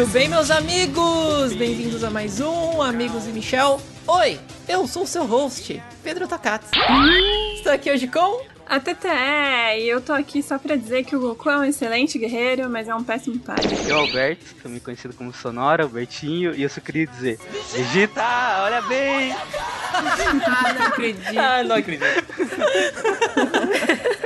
Muito bem, meus amigos! Bem-vindos a mais um Amigos e Michel. Oi, eu sou o seu host, Pedro Takatsu. Estou aqui hoje com a Tete, e eu tô aqui só pra dizer que o Goku é um excelente guerreiro, mas é um péssimo pai. Eu, Alberto, também conhecido como Sonora, Albertinho, e eu só queria dizer: Vegeta, olha bem! ah, não acredito. Ah, não acredito.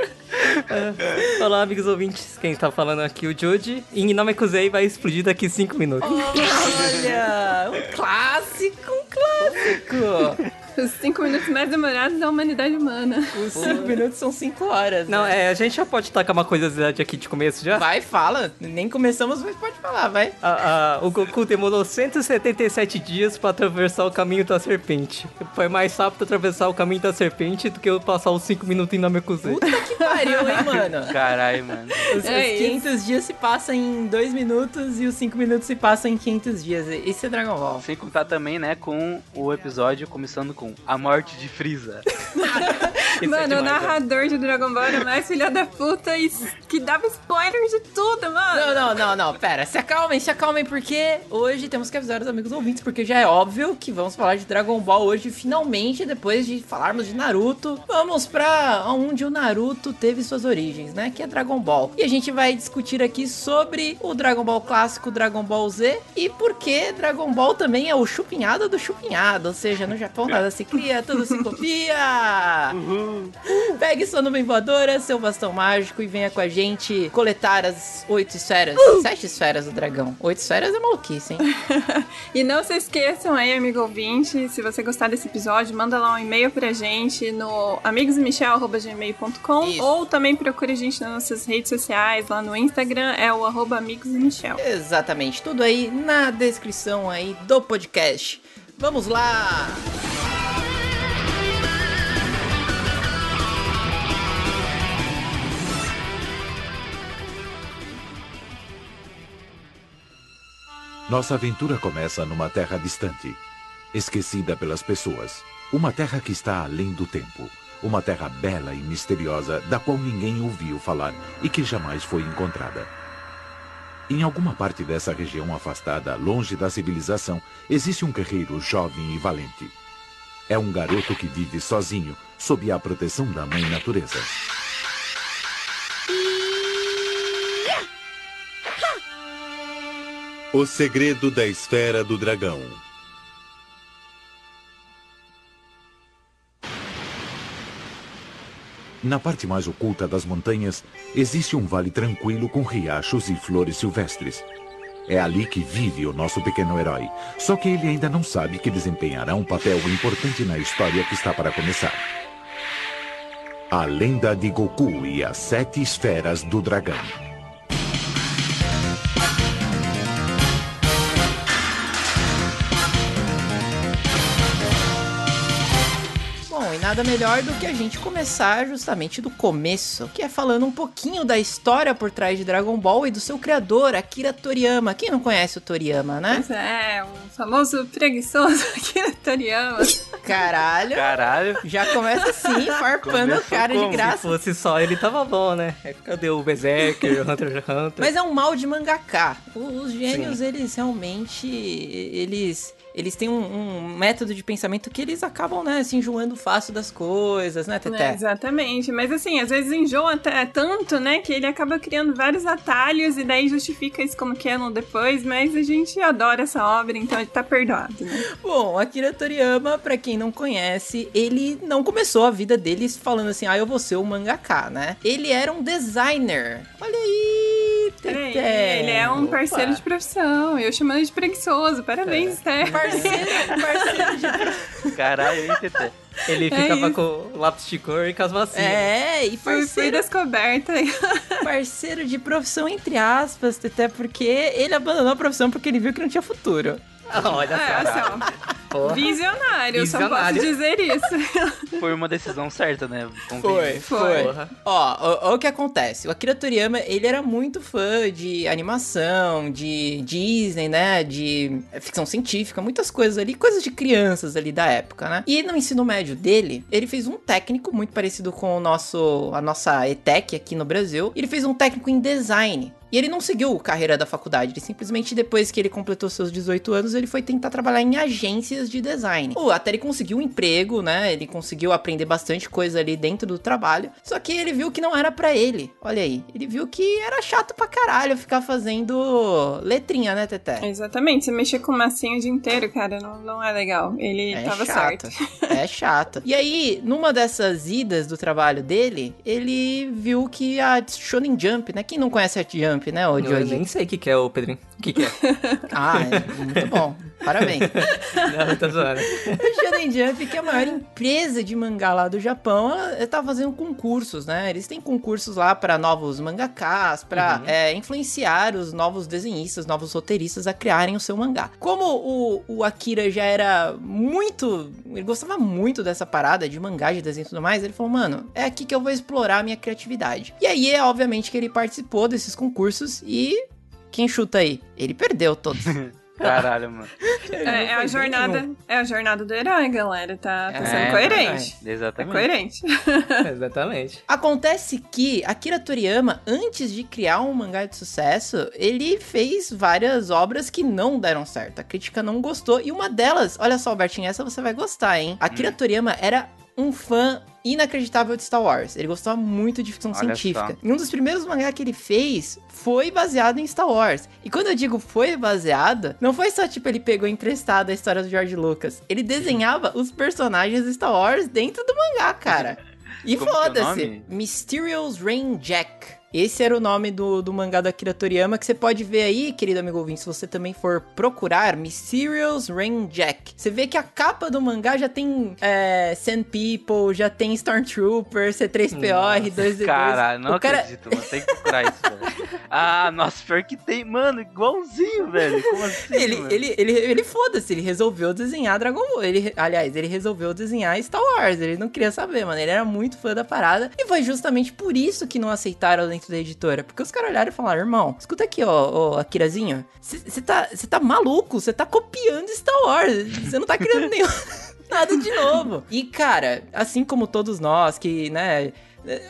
Olá, amigos ouvintes. Quem tá falando aqui é o Jude. E Namekusei vai explodir daqui 5 minutos. Olha, um clássico, um clássico. Os cinco minutos mais demorados da humanidade humana. Os cinco minutos são cinco horas. Não, né? é, a gente já pode tacar uma curiosidade aqui de começo já? Vai, fala. Nem começamos, mas pode falar, vai. A, a, o Goku demorou 177 dias pra atravessar o caminho da serpente. Foi mais rápido atravessar o caminho da serpente do que eu passar os cinco minutos em Namekusei. Puta que pariu, hein, mano? Caralho, mano. Os, é os 500 dias se passam em dois minutos e os cinco minutos se passam em 500 dias. Isso é Dragon Ball. Sem contar também, né, com o episódio começando com com a morte de Freeza. mano, é demais, o narrador de Dragon Ball era mais filha da puta e que dava spoilers de tudo, mano. Não, não, não, não, pera, se acalmem, se acalmem, porque hoje temos que avisar os amigos ouvintes, porque já é óbvio que vamos falar de Dragon Ball hoje, finalmente, depois de falarmos de Naruto. Vamos pra onde o Naruto teve suas origens, né? Que é Dragon Ball. E a gente vai discutir aqui sobre o Dragon Ball clássico, Dragon Ball Z, e por que Dragon Ball também é o chupinhado do chupinhado, ou seja, no Japão nada se cria, tudo se copia. Uhum. Pegue sua nuvem voadora, seu bastão mágico e venha com a gente coletar as oito esferas, uh! sete esferas do dragão. Oito esferas é maluquice, hein? e não se esqueçam aí, amigo ouvinte, se você gostar desse episódio, manda lá um e-mail pra gente no amigosmichel.gmail.com ou também procure a gente nas nossas redes sociais, lá no Instagram, é o arroba amigosmichel. Exatamente, tudo aí na descrição aí do podcast. Vamos lá! Nossa aventura começa numa terra distante, esquecida pelas pessoas. Uma terra que está além do tempo. Uma terra bela e misteriosa da qual ninguém ouviu falar e que jamais foi encontrada. Em alguma parte dessa região afastada, longe da civilização, existe um guerreiro jovem e valente. É um garoto que vive sozinho, sob a proteção da mãe natureza. O segredo da esfera do dragão. Na parte mais oculta das montanhas, existe um vale tranquilo com riachos e flores silvestres. É ali que vive o nosso pequeno herói. Só que ele ainda não sabe que desempenhará um papel importante na história que está para começar. A lenda de Goku e as sete esferas do dragão. Nada melhor do que a gente começar justamente do começo, que é falando um pouquinho da história por trás de Dragon Ball e do seu criador, Akira Toriyama. Quem não conhece o Toriyama, né? Pois é, o famoso preguiçoso Akira Toriyama. Caralho. Caralho. Já começa assim, farpando o cara como? de graça. Se fosse só ele, tava bom, né? É, cadê o Berserker, o Hunter x Hunter? Mas é um mal de mangaká. Os gênios, Sim. eles realmente... Eles eles têm um, um, método de pensamento que eles acabam, né, se enjoando fácil das coisas, né, Teté? É, exatamente. Mas assim, às vezes enjoa até tanto, né, que ele acaba criando vários atalhos e daí justifica isso como canon depois, mas a gente adora essa obra, então ele tá perdoado, né? Bom, Akira Toriyama, pra quem não conhece, ele não começou a vida dele falando assim, ah, eu vou ser um mangaka, né? Ele era um designer. Olha aí, Teté. Ele é um parceiro Opa. de profissão. Eu chamando ele de preguiçoso. Parabéns, é. Té parceiro, parceiro de... Caralho, hein, Tete? Ele é ficava isso. com lápis de cor e com as vacinas. É, e parceiro... Foi descoberta. parceiro de profissão, entre aspas, até porque ele abandonou a profissão porque ele viu que não tinha futuro. Olha é, Assim, visionário, Visionário, só posso dizer isso. Foi uma decisão certa, né? Foi, foi. Ó, ó, o que acontece. O Akira Toriyama, ele era muito fã de animação, de Disney, né? De ficção científica, muitas coisas ali, coisas de crianças ali da época, né? E no ensino médio dele, ele fez um técnico muito parecido com o nosso, a nossa ETEC aqui no Brasil. Ele fez um técnico em design. E ele não seguiu carreira da faculdade, ele simplesmente depois que ele completou seus 18 anos, ele foi tentar trabalhar em agências de design. Pô, até ele conseguiu um emprego, né? Ele conseguiu aprender bastante coisa ali dentro do trabalho. Só que ele viu que não era para ele. Olha aí, ele viu que era chato pra caralho ficar fazendo letrinha, né, Teté? Exatamente, você mexer com massinha o dia inteiro, cara, não, não é legal. Ele É tava chato. certo. É chato. E aí, numa dessas idas do trabalho dele, ele viu que a Shonen Jump, né? Quem não conhece a Jump, né, ô Eu Joji? nem sei o que, que é, o Pedrinho. Que, que é? Ah, é muito bom. Parabéns. Não, tá zoando. A Shonen Jump, que é a maior empresa de mangá lá do Japão, ela tá fazendo concursos, né? Eles têm concursos lá para novos mangakas, pra é, influenciar os novos desenhistas, novos roteiristas a criarem o seu mangá. Como o, o Akira já era muito. Ele gostava muito dessa parada de mangá, de desenho e tudo mais, ele falou, mano, é aqui que eu vou explorar a minha criatividade. E aí é obviamente que ele participou desses concursos e. Quem chuta aí? Ele perdeu todos. Caralho, mano. É, é a jornada, nenhum. é a jornada do herói, galera. Tá, tá É, sendo coerente. É Exatamente. coerente. Exatamente. Acontece que Akira Toriyama, antes de criar um mangá de sucesso, ele fez várias obras que não deram certo. A crítica não gostou. E uma delas, olha só, Albertinho, essa você vai gostar, hein? Akira Toriyama era um fã inacreditável de Star Wars. Ele gostava muito de ficção Olha científica. só. E um dos primeiros mangá que ele fez foi baseado em Star Wars. E quando eu digo foi baseado, não foi só tipo ele pegou emprestado a história do George Lucas. Ele desenhava os personagens de Star Wars dentro do mangá, cara. E é foda-se. Mysterious Rain Jack. Esse era o nome do, do mangá da Akira Toriyama, que você pode ver aí, querido amigo ouvinte, se você também for procurar, Mysterious Rain Jack. Você vê que a capa do mangá já tem é, Sand People, já tem Stormtrooper, C3PO, R2D2. Caralho, não o cara, acredito, mano. Tem que procurar isso, velho. Ah, nossa, pior que tem. Mano, igualzinho, velho. Como assim, Ele, mano? ele, ele, ele foda-se, ele resolveu desenhar Dragon Ball. Ele, aliás, ele resolveu desenhar Star Wars. Ele não queria saber, mano. Ele era muito fã da parada. E foi justamente por isso que não aceitaram dentro da editora. Porque os caras olharam e falaram: irmão, escuta aqui, ó, ó Akirazinho. Você tá, tá maluco, você tá copiando Star Wars. Você não tá criando nenhum. Nada de novo. E, cara, assim como todos nós que, né.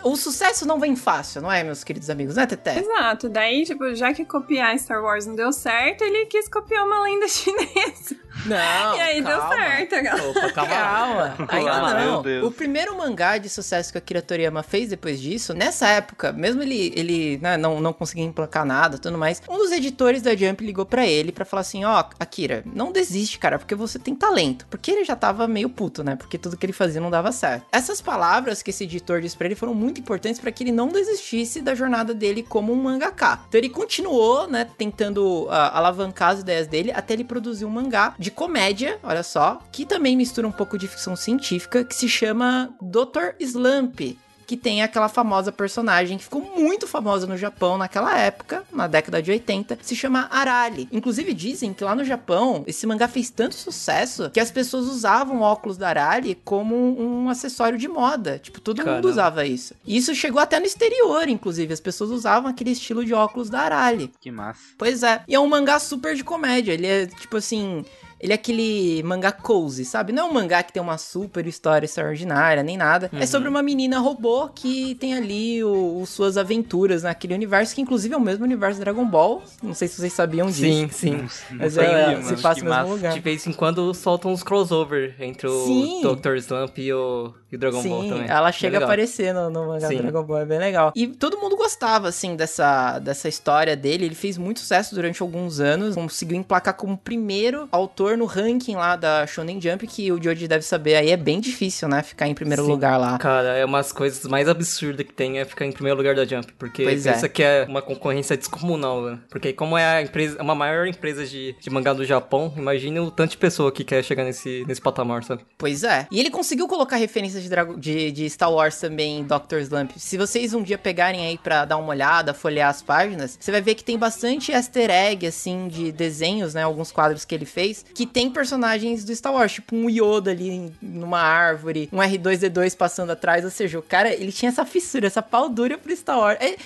O sucesso não vem fácil, não é, meus queridos amigos, né, Teté? Exato. Daí, tipo, já que copiar Star Wars não deu certo, ele quis copiar uma lenda chinesa. Não. e aí calma. deu certo, galera. Opa, calma. Calma, ainda Ah, meu não. Deus. O primeiro mangá de sucesso que o Akira Toriyama fez depois disso, nessa época, mesmo ele, ele né, não, não conseguia emplacar nada tudo mais, um dos editores da Jump ligou pra ele pra falar assim: Ó, Akira, não desiste, cara, porque você tem talento. Porque ele já tava meio puto, né? Porque tudo que ele fazia não dava certo. Essas palavras que esse editor disse pra ele foram muito importantes pra que ele não desistisse da jornada dele como um mangaka. Então ele continuou, né, tentando ah, alavancar as ideias dele até ele produzir um mangá de comédia, olha só, que também mistura um pouco de ficção científica, que se chama Dr. Slump. Que tem aquela famosa personagem que ficou muito famosa no Japão naquela época, na década de 80, se chama Arali. Inclusive dizem que lá no Japão esse mangá fez tanto sucesso que as pessoas usavam óculos da Arali como um acessório de moda. Tipo, todo mundo Caramba. usava isso. E isso chegou até no exterior, inclusive. As pessoas usavam aquele estilo de óculos da Arali. Que massa. Pois é. E é um mangá super de comédia. Ele é, tipo assim. Ele é aquele mangá cozy, sabe? Não é um mangá que tem uma super história extraordinária, nem nada. É sobre uma menina robô que tem ali o, o- suas aventuras naquele universo, que inclusive é o mesmo universo do Dragon Ball. Não sei se vocês sabiam disso. Sim, sim. Mas é, mano, se passa no mesmo massa. lugar. De vez em quando soltam uns crossover entre o Sim. Dr. Slump e o, e o Dragon Ball Sim, também. ela É chega a legal. aparecer no, no mangá Sim. do Dragon Ball, é bem legal. E todo mundo gostava, assim, dessa, dessa história dele. Ele fez muito sucesso durante alguns anos, conseguiu emplacar como primeiro autor no ranking lá da Shonen Jump, que o Joji deve saber aí, é bem difícil, né, ficar em primeiro Sim. lugar lá. Cara, é umas coisas mais absurdas que tem é ficar em primeiro lugar da Jump. Porque Pois pensa é. que é uma concorrência descomunal, né? Porque como é a empresa, uma maior empresa de, de mangá do Japão, imagine o tanto de pessoa que quer chegar nesse, nesse patamar, sabe? Pois é. E ele conseguiu colocar referências de, Drago- de, de Star Wars também em Dr. Slump. Se vocês um dia pegarem aí pra dar uma olhada, folhear as páginas, você vai ver que tem bastante easter egg, assim, de desenhos, né? Alguns quadros que ele fez, que tem personagens do Star Wars, tipo um Yoda ali em- numa árvore, um R2D2 passando atrás. Ou seja, o cara, ele tinha essa fissura, essa pau dura pro Star Wars. É,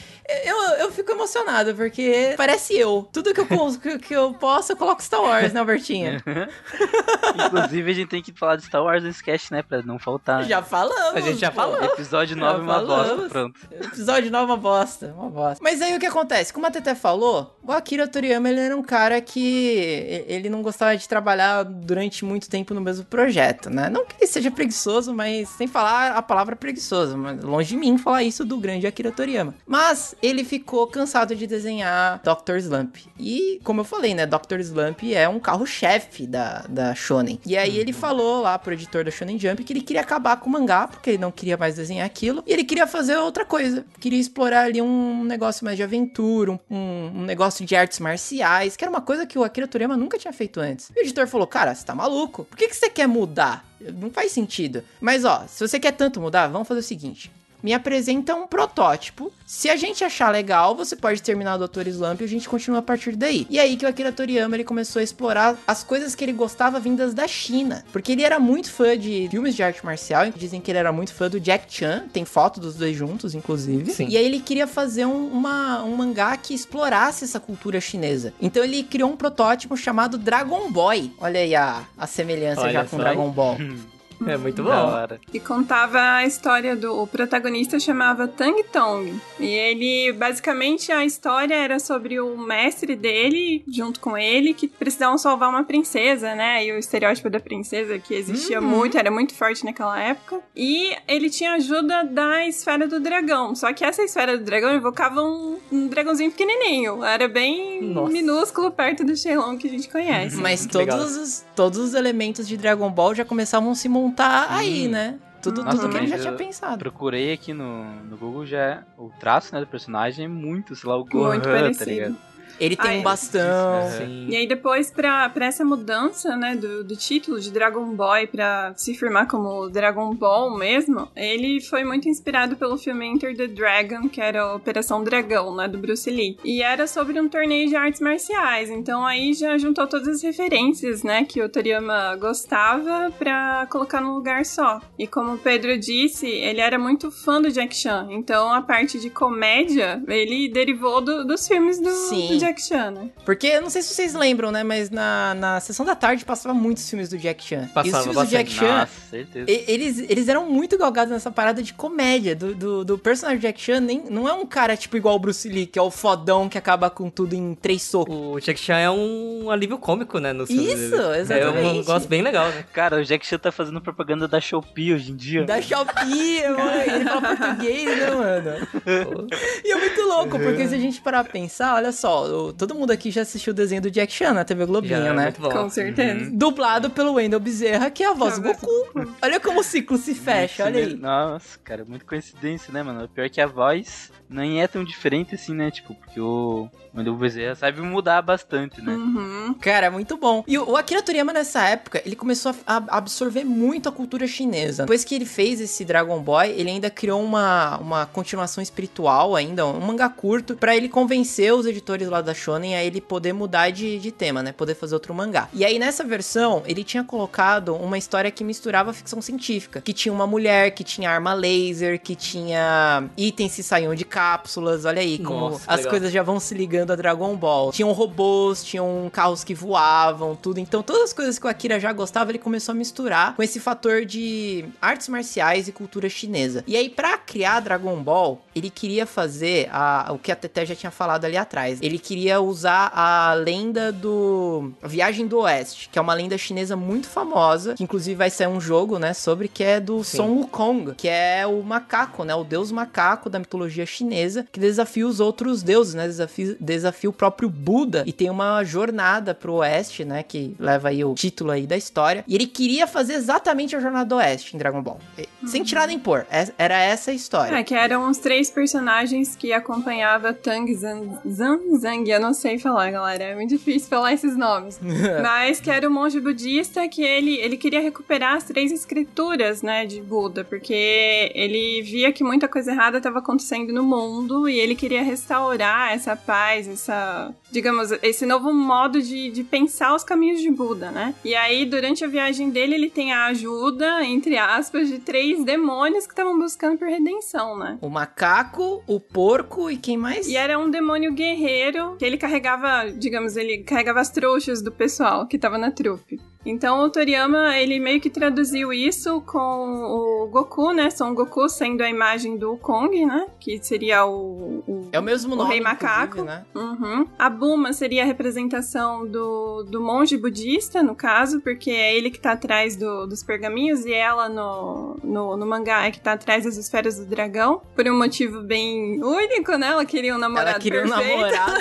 Eu, eu fico emocionado, porque parece eu. Tudo que eu, que, que eu posso, eu coloco Star Wars, né, Albertinho? Inclusive, a gente tem que falar de Star Wars no sketch, né? Pra não faltar. Já falamos. A gente já pô. falou. Episódio 9 uma falamos. bosta, pronto. Episódio 9 é uma bosta, uma bosta. Mas aí o que acontece? Como a Tete falou, o Akira Toriyama ele era um cara que ele não gostava de trabalhar durante muito tempo no mesmo projeto, né? Não que ele seja preguiçoso, mas sem falar a palavra preguiçoso, mas longe de mim falar isso do grande Akira Toriyama. Mas ele ficou cansado de desenhar Dr. Slump. E, como eu falei, né, Dr. Slump é um carro-chefe da, da Shonen. E aí ele falou lá pro editor da Shonen Jump que ele queria acabar com o mangá, porque ele não queria mais desenhar aquilo, e ele queria fazer outra coisa. Queria explorar ali um negócio mais de aventura, um, um, um negócio de artes marciais, que era uma coisa que o Akira Toriyama nunca tinha feito antes. E o editor falou, cara, você tá maluco? Por que, que você quer mudar? Não faz sentido. Mas ó, se você quer tanto mudar, vamos fazer o seguinte. Me apresenta um protótipo. Se a gente achar legal, você pode terminar o Dr. Slump e a gente continua a partir daí. E aí que o Akira Toriyama ele começou a explorar as coisas que ele gostava vindas da China. Porque ele era muito fã de filmes de arte marcial. Dizem que ele era muito fã do Jack Chan. Tem foto dos dois juntos, inclusive. Sim. E aí ele queria fazer um, uma, um mangá que explorasse essa cultura chinesa. Então ele criou um protótipo chamado Dragon Boy. Olha aí a, a semelhança Olha já com só, Dragon Ball. É muito bom. hora. E contava a história do o protagonista chamava Tang Tong. E ele basicamente a história era sobre o mestre dele junto com ele que precisavam salvar uma princesa, né? E o estereótipo da princesa que existia muito, era muito forte naquela época. E ele tinha ajuda da esfera do dragão. Só que essa esfera do dragão evocava um, um dragãozinho pequenininho. Era bem Nossa. minúsculo perto do Shenlong que a gente conhece. Mas Legal. todos os, todos os elementos de Dragon Ball já começavam a se montar aí, né? Tudo, Nossa, tudo que ele já tinha pensado. Procurei aqui no, no Google já o traço né, do personagem é muito, sei lá, o Gohan, Muito tá parecido. ligado? Ele tem Ai, um bastão. Sim. E aí depois, pra, pra essa mudança, né, do, do título de Dragon Boy pra se firmar como Dragon Ball mesmo, ele foi muito inspirado pelo filme Enter the Dragon, que era a Operação Dragão, né, do Bruce Lee. E era sobre um torneio de artes marciais, então aí já juntou todas as referências, né, que o Toriyama gostava pra colocar num lugar só. E como o Pedro disse, ele era muito fã do Jack Chan, então a parte de comédia, ele derivou do- dos filmes do, Sim. do Jack Chan, né? Porque, eu não sei se vocês lembram, né? Mas na, na sessão da tarde passava muitos filmes do Jack Chan. e os Passava filmes do Jack bastante. Chan, Nossa, certeza. eles, eles eram muito galgados nessa parada de comédia. Do, do, do personagem Jack Chan, nem, não é um cara tipo igual o Bruce Lee, que é o fodão que acaba com tudo em três socos. O Jack Chan é um alívio cômico, né? No filme Isso, dele. É um exatamente. negócio bem legal, né? Cara, o Jack Chan tá fazendo propaganda da Shopee hoje em dia. Da Shopee, mano. Ele fala português, né, mano? E é muito louco, porque se a gente parar pra pensar, olha só, todo mundo aqui já assistiu o desenho do Jack Chan na TV Globinho, Já é né? muito bom. Com certeza. Dublado pelo Wendell Bezerra, que é a voz do é Goku. Olha como o ciclo se fecha, olha aí. Nossa, cara, muito coincidência, né, mano? O pior é que a voz nem é tão diferente assim, né? Tipo, porque o Wendell Bezerra sabe mudar bastante, né? Uhum. Cara, é muito bom. E o Akira Toriyama, nessa época, ele começou a absorver muito a cultura chinesa. Depois que ele fez esse Dragon Boy, ele ainda criou uma, uma continuação espiritual ainda, um mangá curto, pra ele convencer os editores lá da Shonen a ele poder mudar de, de tema, né? Poder fazer outro mangá. E aí, nessa versão, ele tinha colocado uma história que misturava ficção científica. Que tinha uma mulher, que tinha arma laser, que tinha itens que saíam de cápsulas. Olha aí como Nossa, as legal. coisas já vão se ligando a Dragon Ball. Tinham robôs, tinham carros que voavam, tudo. Então, todas as coisas que o Akira já gostava, ele começou a misturar com esse fator de artes marciais e cultura chinesa. E aí, pra criar Dragon Ball, ele queria fazer a- o que a Teté já tinha falado ali atrás. Ele queria usar a lenda do a Viagem do Oeste, que é uma lenda chinesa muito famosa, que inclusive vai sair um jogo, né, sobre que é do Sim. Son Wukong, que é o macaco, né, o deus macaco da mitologia chinesa, que desafia os outros deuses, né, desafia, desafia o próprio Buda e tem uma jornada pro oeste, né, que leva aí o título aí da história. E ele queria fazer exatamente a jornada do oeste em Dragon Ball, sem tirar nem pôr. É- Era essa a história. É, que eram os três personagens que acompanhava Tang Zan, Zan Zang, eu não sei falar, galera, é muito difícil falar esses nomes. Mas que era o monge budista que ele, ele queria recuperar as três escrituras, né, de Buda, porque ele via que muita coisa errada estava acontecendo no mundo e ele queria restaurar essa paz, essa digamos, esse novo modo de, de pensar os caminhos de Buda, né? E aí, durante a viagem dele, ele tem a ajuda, entre aspas, de três demônios que estavam buscando por redenção, né? O macaco, o porco e quem mais? E era um demônio guerreiro que ele carregava, digamos, ele carregava as trouxas do pessoal que tava na trupe. Então o Toriyama, ele meio que traduziu isso com o Goku, né? Son Goku sendo a imagem do Kong, né? Que seria o... o é o mesmo nome, o Rei Macaco. Né? Uhum. A Buma seria a representação do, do monge budista, no caso, porque é ele que tá atrás do, dos pergaminhos e ela no, no, no, mangá é que tá atrás das esferas do dragão, por um motivo bem único, né? Ela queria um namorado Ela queria perfeito. um namorado.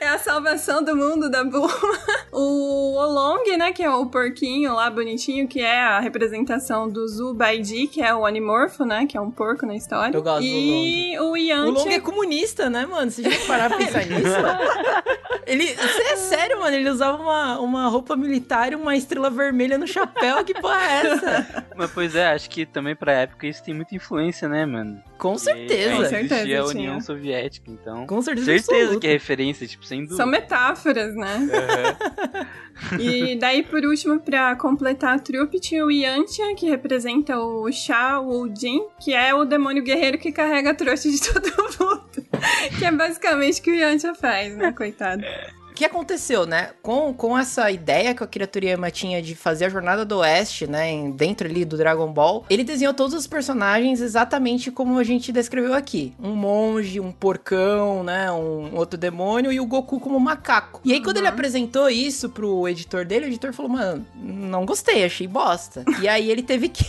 é a salvação do mundo da Buma. o Olong, né, que é o porquinho lá bonitinho, que é a representação do Zubaidi, que é o animorfo, né, que é um porco na história. Eu gosto e do o Yantia... O Long é comunista, né, mano? Você já parar pra pensar nisso? Ele, isso é sério, mano. Ele usava uma, uma roupa militar e uma estrela vermelha no chapéu. Que porra é essa? Mas, pois é, acho que também pra época isso tem muita influência, né, mano? Com certeza. Com certeza, a União Soviética, então. Com certeza. Certeza absoluta. que é referência, tipo, sem dúvida. São metáforas, né? Uhum. e daí, por último, pra completar a trupe, tinha o Yantia, que representa o Sha Jin, que é o demônio guerreiro que carrega a trouxa de todo mundo. que é basicamente o que o Yantia faz, né? Coitado. O que aconteceu, né? Com, com essa ideia que o Akira Toriyama tinha de fazer a Jornada do Oeste, né? Dentro ali do Dragon Ball, ele desenhou todos os personagens exatamente como a gente descreveu aqui. Um monge, um porcão, né? Um outro demônio e o Goku como macaco. E aí, quando ele apresentou isso pro editor dele, o editor falou, mano, não gostei, achei bosta. e aí ele teve que...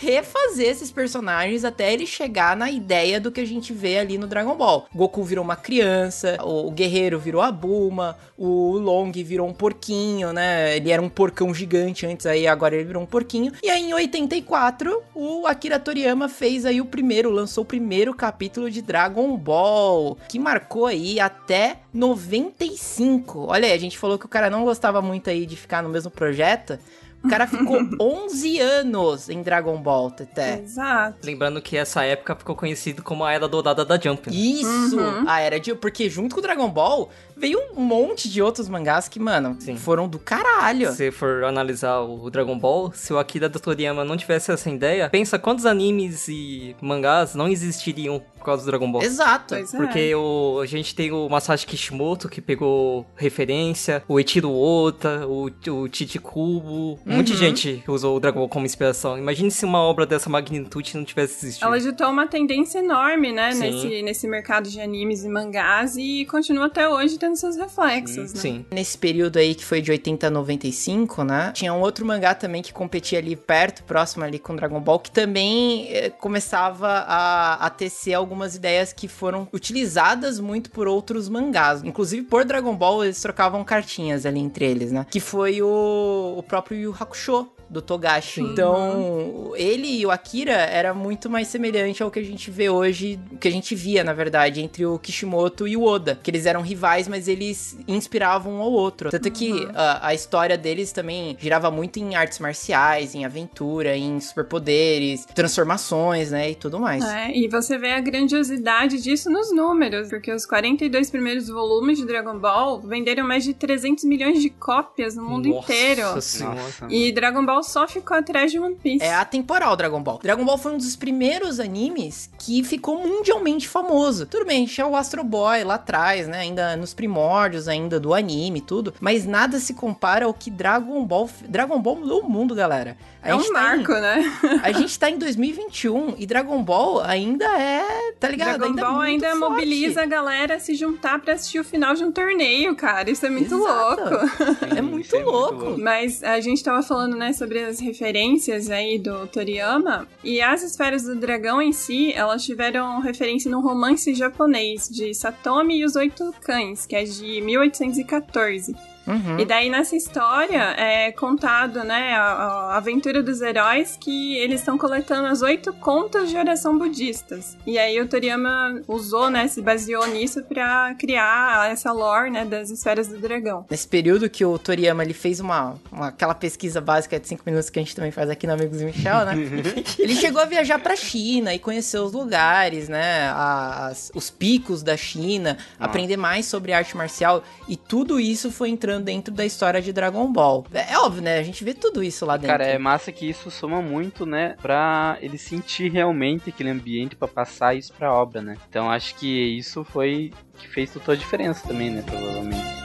refazer esses personagens até ele chegar na ideia do que a gente vê ali no Dragon Ball. Goku virou uma criança, o, guerreiro virou a Bulma, o Long virou um porquinho, né? Ele era um porcão gigante antes, aí agora ele virou um porquinho. E aí em 84, o Akira Toriyama fez aí o primeiro, lançou o primeiro capítulo de Dragon Ball, que marcou aí até 95. Olha aí, a gente falou que o cara não gostava muito aí de ficar no mesmo projeto. O cara ficou 11 anos em Dragon Ball, Teté. Exato. Lembrando que essa época ficou conhecido como a Era Dourada da Jump. né? Isso! Uhum. A era de. Porque junto com o Dragon Ball veio um monte de outros mangás que, mano, Sim. foram do caralho. Se você for analisar o Dragon Ball, se o Akira Toriyama não tivesse essa ideia, pensa quantos animes e mangás não existiriam por causa do Dragon Ball. Exato. Pois é. Porque o, a gente tem o Masashi Kishimoto, que pegou referência, o Eiichiro Ota, o, o Tite Kubo, de Uhum. gente usou o Dragon Ball como inspiração. Imagine se uma obra dessa magnitude não tivesse existido. Ela ditou uma tendência enorme, né, Sim. nesse, nesse mercado de animes e mangás e continua até hoje tendo seus reflexos, né? Sim. Nesse período aí que foi de 80 a 95, né? Tinha um outro mangá também que competia ali perto, próximo ali com Dragon Ball, que também eh, começava a, a tecer algumas ideias que foram utilizadas muito por outros mangás. Inclusive, por Dragon Ball, eles trocavam cartinhas ali entre eles, né? Que foi o, o próprio Yu Hakusho. Do Togashi. Então, ele e o Akira era muito mais semelhante ao que a gente vê hoje, o que a gente via, na verdade, entre o Kishimoto e o Oda. Que eles eram rivais, mas eles inspiravam um ao outro. Tanto que a, a história deles também girava muito em artes marciais, em aventura, em superpoderes, transformações, né? E tudo mais. É, e você vê a grandiosidade disso nos números, porque os 42 primeiros volumes de Dragon Ball venderam mais de 300 milhões de cópias no mundo Nossa inteiro. Senhora. E Dragon Ball só ficou atrás de One Piece. É atemporal Dragon Ball. Dragon Ball foi um dos primeiros animes que ficou mundialmente famoso. Tudo bem, tinha o Astro Boy lá atrás, né? Ainda nos primórdios ainda do anime e tudo. Mas nada se compara ao que Dragon Ball... Dragon Ball mudou o mundo, galera. A É um gente tá em- marco, né? A gente tá em 2021 e Dragon Ball ainda é, tá ligado? Dragon ainda é Ball muito ainda forte. mobiliza a galera a se juntar pra assistir o final de um torneio, cara. Isso é muito Exato. louco. É Sim, muito é louco. Mas a gente tava falando, né, sobre as referências aí do Toriyama. E as esferas do dragão em si, elas tiveram referência no romance japonês de Satomi e os Oito Cães, que é de 1814. Uhum. E daí nessa história é contado, né, a, a, aventura dos heróis que eles estão coletando as oito contas de oração budistas. E aí o Toriyama usou, né, se baseou nisso para criar essa lore, né, das esferas do dragão. Nesse período que o Toriyama ele fez uma, uma aquela pesquisa básica de cinco minutos que a gente também faz aqui no Amigos do Michel, né? ele chegou a viajar para China e conhecer os lugares, né, as, os picos da China, ah. aprender mais sobre arte marcial e tudo isso foi entrando dentro da história de Dragon Ball. É, é óbvio, né? A gente vê tudo isso lá dentro. Cara, é massa que isso soma muito, né, pra ele sentir realmente aquele ambiente para passar isso pra obra, né? Então acho que isso foi que fez toda a diferença também, né, provavelmente.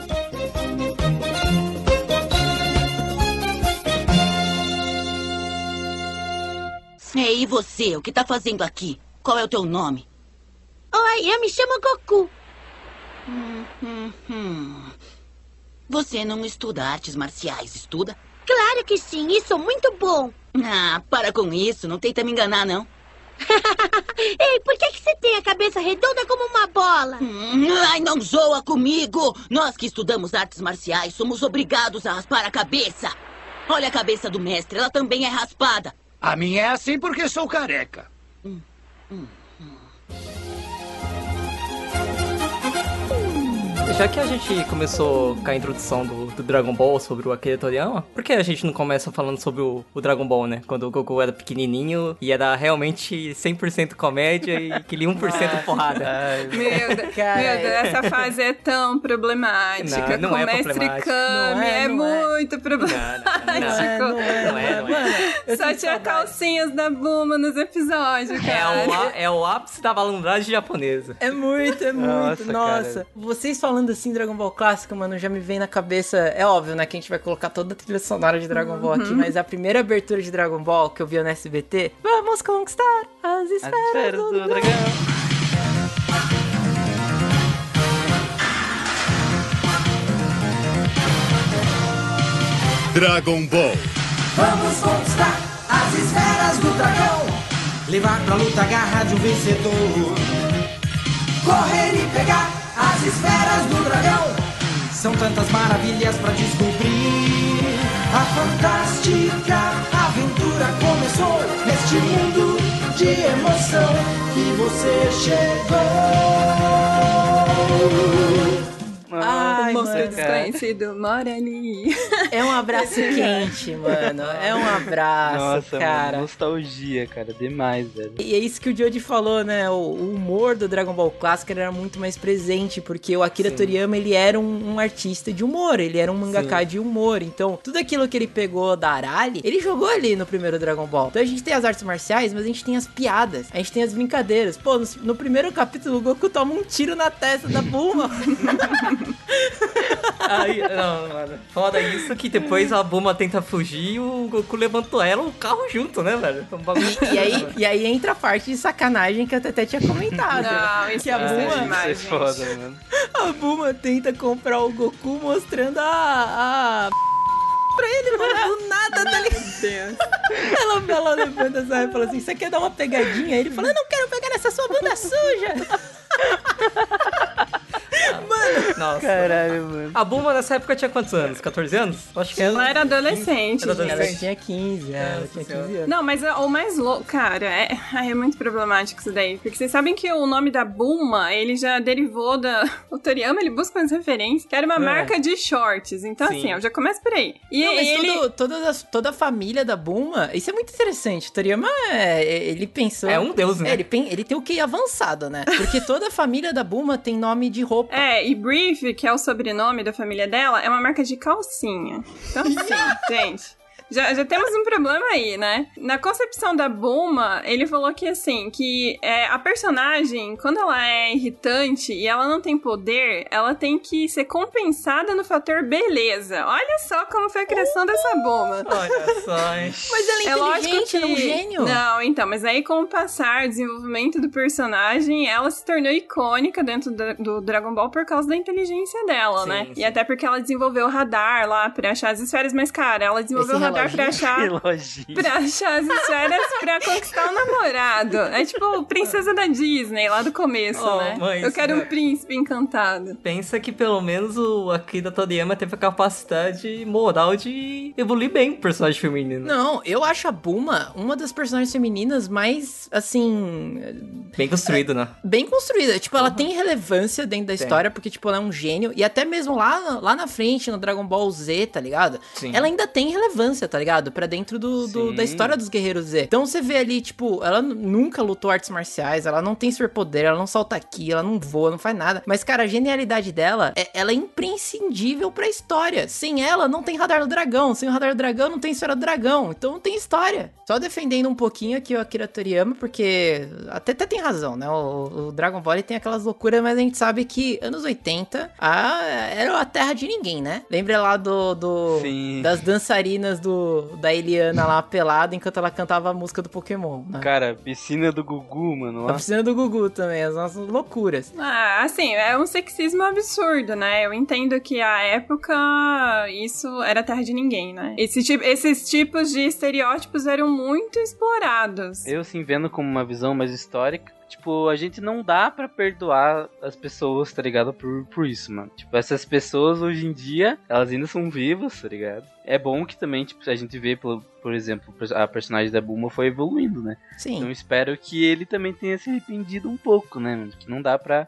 Ei, e você? O que tá fazendo aqui? Qual é o teu nome? Oi, eu me chamo Goku. Hum, hum, hum. Você não estuda artes marciais, estuda? Claro que sim, e sou muito bom. Ah, para com isso, não tenta me enganar, não. Ei, por que, que você tem a cabeça redonda como uma bola? Hum, ai, não zoa comigo! Nós que estudamos artes marciais somos obrigados a raspar a cabeça. Olha a cabeça do mestre, ela também é raspada. A minha é assim porque sou careca. Hum, hum. Já que a gente começou com a introdução do, do Dragon Ball sobre o Akira Toriyama, por que a gente não começa falando sobre o, o Dragon Ball, né? Quando o Goku era pequenininho e era realmente 100% comédia e aquele 1% porrada. Ai, meu, Deus, Cara, meu Deus, essa fase é tão problemática. Não, não com é Mestre Kami é, é, muito problemático. Não, não, é, não é, não é. Só tinha calcinhas da Buma nos episódios, cara. É o, é o ápice da malandragem japonesa. É muito, é muito. Nossa, Nossa. vocês falando assim Dragon Ball clássico, mano, já me vem na cabeça. É óbvio, né? Que a gente vai colocar toda a trilha sonora de Dragon Ball aqui, uhum. mas a primeira abertura de Dragon Ball que eu vi no SBT, vamos conquistar as esferas, as esferas do, do dragão. Dragon Ball. Vamos conquistar as esferas do dragão. Levar pra luta a garra de um vencedor. Correr e pegar as esferas do dragão. São tantas maravilhas para descobrir. A fantástica aventura começou neste mundo de emoção que você chegou. Ai, monstro desconhecido mora ali. É um abraço quente, mano. É um abraço, Nossa, cara. Mano, nostalgia, cara, demais, velho. E é isso que o Jody falou, né? O, o humor do Dragon Ball Clássico era muito mais presente, porque o Akira Sim. Toriyama, ele era um, um, artista de humor, ele era um mangaka Sim. de humor. Então, tudo aquilo que ele pegou da Arali, ele jogou ali no primeiro Dragon Ball. Então a gente tem as artes marciais, mas a gente tem as piadas, a gente tem as brincadeiras. Pô, no, no primeiro capítulo, o Goku toma um tiro na testa da Bulma. Aí, não, mano. Foda isso que depois a Buma tenta fugir e o Goku levantou ela o carro junto, né, velho? Um e, e, aí, e aí entra a parte de sacanagem que eu até tinha comentado. Não, isso que a Buma, é demais, isso é foda, mano. A Buma tenta comprar o Goku mostrando a... a pra ele, mano, do nada dele. Ela, ela levanta essa e fala assim: Você quer dar uma pegadinha? Ele fala: Eu não quero pegar essa sua bunda suja. Nossa. Caralho, mano. A Bulma nessa época tinha quantos anos? 14 anos? Acho que ela era adolescente. Era adolescente. Ela tinha 15, é, ela tinha 15 anos. Não, mas o mais louco, cara, é, é muito problemático isso daí. Porque vocês sabem que o nome da Bulma, ele já derivou da. O Toriyama, ele busca umas referências, que era uma é. marca de shorts. Então, Sim. assim, eu já começo por aí. E Não, mas ele... Tudo, toda, a, toda a família da Bulma, isso é muito interessante. O Toriyama, é, ele pensou. É um deus, né? É, ele, ele tem o que avançado, né? Porque toda a família da Bulma tem nome de roupa. É, e Brief, que é o sobrenome da família dela, é uma marca de calcinha. Então, assim, gente já, já temos um problema aí, né? Na concepção da Bulma, ele falou que assim, que é, a personagem, quando ela é irritante e ela não tem poder, ela tem que ser compensada no fator beleza. Olha só como foi a criação uh! dessa Bulma. Olha só, hein? Mas ela é, é inteligente, que... é um gênio. Não, então, mas aí com o passar, desenvolvimento do personagem, ela se tornou icônica dentro do, do Dragon Ball por causa da inteligência dela, sim, né? Sim. E até porque ela desenvolveu o radar lá pra achar as esferas, mas cara, ela desenvolveu o radar lugar pra achar, pra achar as esferas pra conquistar o namorado. É tipo princesa da Disney, lá do começo, Oh, né? mas, Eu quero né? um príncipe encantado. Pensa que pelo menos o Akira Toriyama teve a capacidade moral de evoluir bem o personagem feminino. Não, eu acho a Buma uma das personagens femininas mais, assim, Bem construído, né? bem construída. Tipo, ela tem relevância dentro da Tem. história, porque, tipo, ela é um gênio. E até mesmo lá, lá na frente, no Dragon Ball Z, tá ligado? Sim. Ela ainda tem relevância, tá ligado? Pra dentro do, do- da história dos Guerreiros Z. Então você vê ali, tipo, ela nunca lutou artes marciais, ela não tem superpoder, ela não salta aqui, ela não voa, não faz nada. Mas, cara, a genialidade dela, é, ela é imprescindível pra história. Sem ela, não tem radar do dragão. Sem o radar do dragão, não tem esfera do dragão. Então não tem história. Só defendendo um pouquinho aqui o Akira Toriyama, porque até, até tem razão, né? O, o Dragon Ball tem aquelas loucuras, mas a gente sabe que anos 80 a, era a terra de ninguém, né? Lembra lá do, do das dançarinas do da Eliana lá pelada enquanto ela cantava a música do Pokémon, né? Cara, piscina do Gugu, mano. A Lá. piscina do Gugu também, as nossas loucuras. Ah, assim, é um sexismo absurdo, né? Eu entendo que a época isso era terra de ninguém, né? Esse tipo, esses tipos de estereótipos eram muito explorados. Eu, assim, vendo como uma visão mais histórica, tipo, a gente não dá pra perdoar as pessoas, tá ligado? Por, por isso, mano. Tipo, essas pessoas hoje em dia, elas ainda são vivas, tá ligado? É bom que também, tipo, a gente vê, por, por exemplo, a personagem da Bulma foi evoluindo, né? Sim. Então eu espero que ele também tenha se arrependido um pouco, né, mano? Que não dá pra,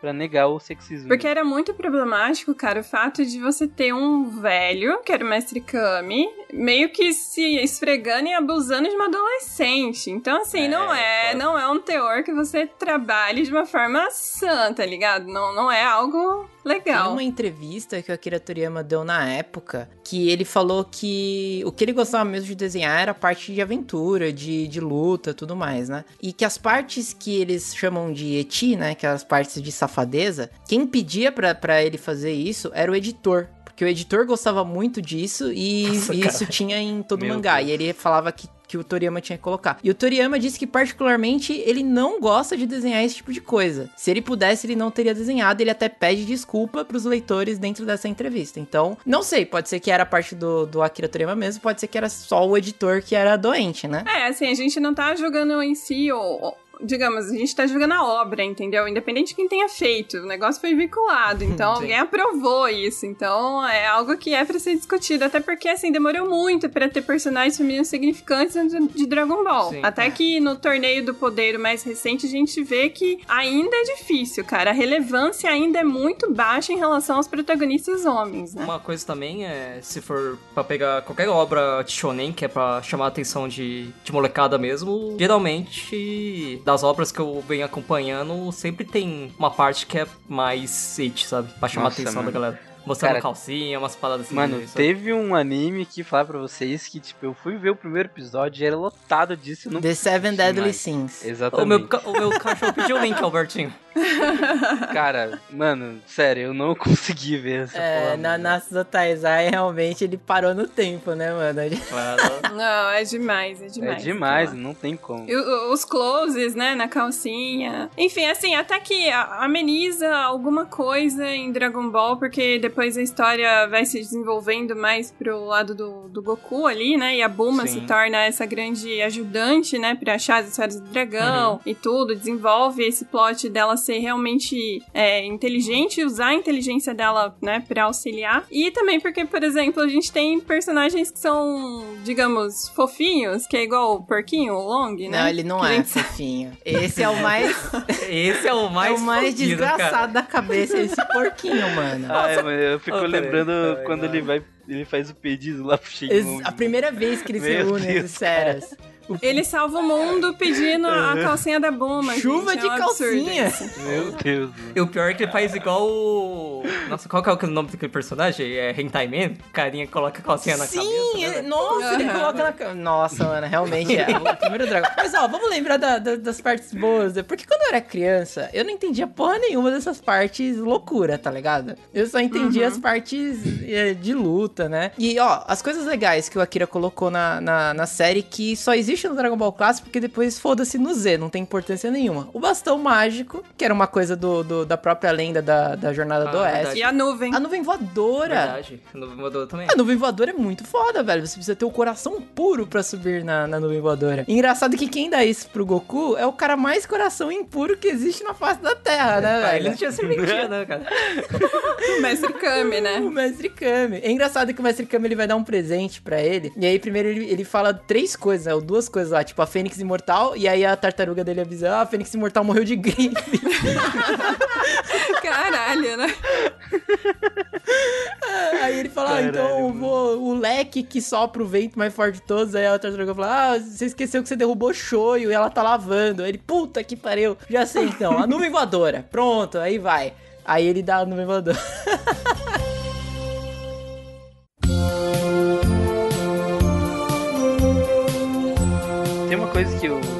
pra negar o sexismo. Porque era muito problemático, cara, o fato de você ter um velho, que era o Mestre Kami, meio que se esfregando e abusando de uma adolescente. Então, assim, É, não é, não é um teor que você trabalhe de uma forma sã, tá ligado? Não, não é algo Tem legal. uma entrevista que o Akira Toriyama deu na época que ele falou que o que ele gostava mesmo de desenhar era a parte de aventura, de, de luta, tudo mais, né? E que as partes que eles chamam de eti, né? Que é as partes de safadeza, quem pedia pra, pra ele fazer isso era o editor. Porque o editor gostava muito disso e, Nossa, cara. isso tinha em todo Meu mangá. Deus. E ele falava que, que o Toriyama tinha que colocar. E o Toriyama disse que, particularmente, ele não gosta de desenhar esse tipo de coisa. Se ele pudesse, ele não teria desenhado. Ele até pede desculpa pros leitores dentro dessa entrevista. Então, não sei. Pode ser que era parte do, do Akira Toriyama mesmo. Pode ser que era só o editor que era doente, né? É, assim, a gente não tá jogando em si o. Digamos, a gente tá jogando a obra, entendeu? Independente de quem tenha feito, o negócio foi vinculado, então Sim. alguém aprovou isso. Então é algo que é pra ser discutido, até porque, assim, demorou muito pra ter personagens femininos significantes de Dragon Ball. Sim. até que no torneio do poder mais recente a gente vê que ainda é difícil, cara. A relevância ainda é muito baixa em relação aos protagonistas homens, né? Uma coisa também é, se for pra pegar qualquer obra de shonen, que é pra chamar a atenção de, de molecada mesmo, geralmente, das obras que eu venho acompanhando, sempre tem uma parte que é mais it, sabe? Pra chamar Nossa, a atenção mano. da galera. Mostrando Cara, calcinha, umas paradas assim. Mano, teve um anime que falar pra vocês que, tipo, eu fui ver o primeiro episódio e era lotado disso. Eu não The Seven Deadly mais. Sins. O Exatamente. meu, ca- o meu cachorro pediu o link, Albertinho. Cara, mano, sério, eu não consegui ver essa É, porra. na. Natsu Taizai, realmente, ele parou no tempo, né, mano? Claro. Não, é demais, é É demais. demais, não tem como. E os closes, né, na calcinha. Enfim, assim, até que ameniza alguma coisa em Dragon Ball, porque depois a história vai se desenvolvendo mais pro lado do, do Goku ali, né? E a Bulma Sim. se torna essa grande ajudante, né, pra achar as esferas do dragão e tudo. Desenvolve esse plot dela ser realmente é, inteligente e usar a inteligência dela, né, pra auxiliar. E também porque, por exemplo, a gente tem personagens que são, digamos, fofinhos, que é igual o porquinho, o Long, né? Não, ele não Que é gente fofinho. Esse é o mais, Esse é o mais é o mais fodido, desgraçado cara. da cabeça, esse porquinho, mano. Ah, é, mas eu fico Oh, lembrando peraí, quando não. ele vai. Ele faz o pedido lá pro Shenmue. A primeira vez que eles se Meu unem, Deus, feras. Ele salva o mundo pedindo a calcinha da Buma. Chuva gente, de é um calcinha. isso. Meu Deus. E o pior é que ele faz igual o... Nossa, qual que é o nome daquele personagem? É Hentai Man? O carinha coloca a calcinha na Sim, cabeça. ele- né? nossa, ele Aham. coloca na ca- Nossa, mano, realmente é o primeiro dragão. Mas ó, vamos lembrar da- da- das partes boas. né? Porque quando eu era criança, eu não entendia porra nenhuma dessas partes loucura, tá ligado? Eu só entendia as partes é, de luta, né? E ó, as coisas legais que o Akira colocou na, na, na série que só existe no Dragon Ball Clássico porque depois foda-se no Z, não tem importância nenhuma. O bastão mágico, que era uma coisa do, do- da própria lenda da, da Jornada Ah, do Oeste. verdade. E a nuvem. A nuvem voadora. Verdade. No voador também. A nuvem voadora é muito foda, velho. Você precisa ter o coração puro pra subir na, na nuvem voadora. Engraçado que quem dá isso pro Goku é o cara mais coração impuro que existe na face da Terra, né, velho? ele não tinha serventia, né, cara? O mestre Kami, né? O Mestre Kami. É engraçado que o Mestre Kami ele vai dar um presente pra ele. E aí, primeiro, ele, ele fala três coisas, né? ou duas coisas lá, tipo a Fênix Imortal. E aí a tartaruga dele avisa: Ah, a Fênix Imortal morreu de gripe. Caralho, né? aí ele fala: Ah, então eu vou. O leque que sopra o vento mais forte de todos. Aí a tartaruga fala: Ah, você esqueceu que você derrubou shoyu e ela tá lavando. Aí ele, puta que pariu. Já sei então. A nuvem voadora. Pronto, aí vai. Aí ele dá a nuvem voadora. coisa que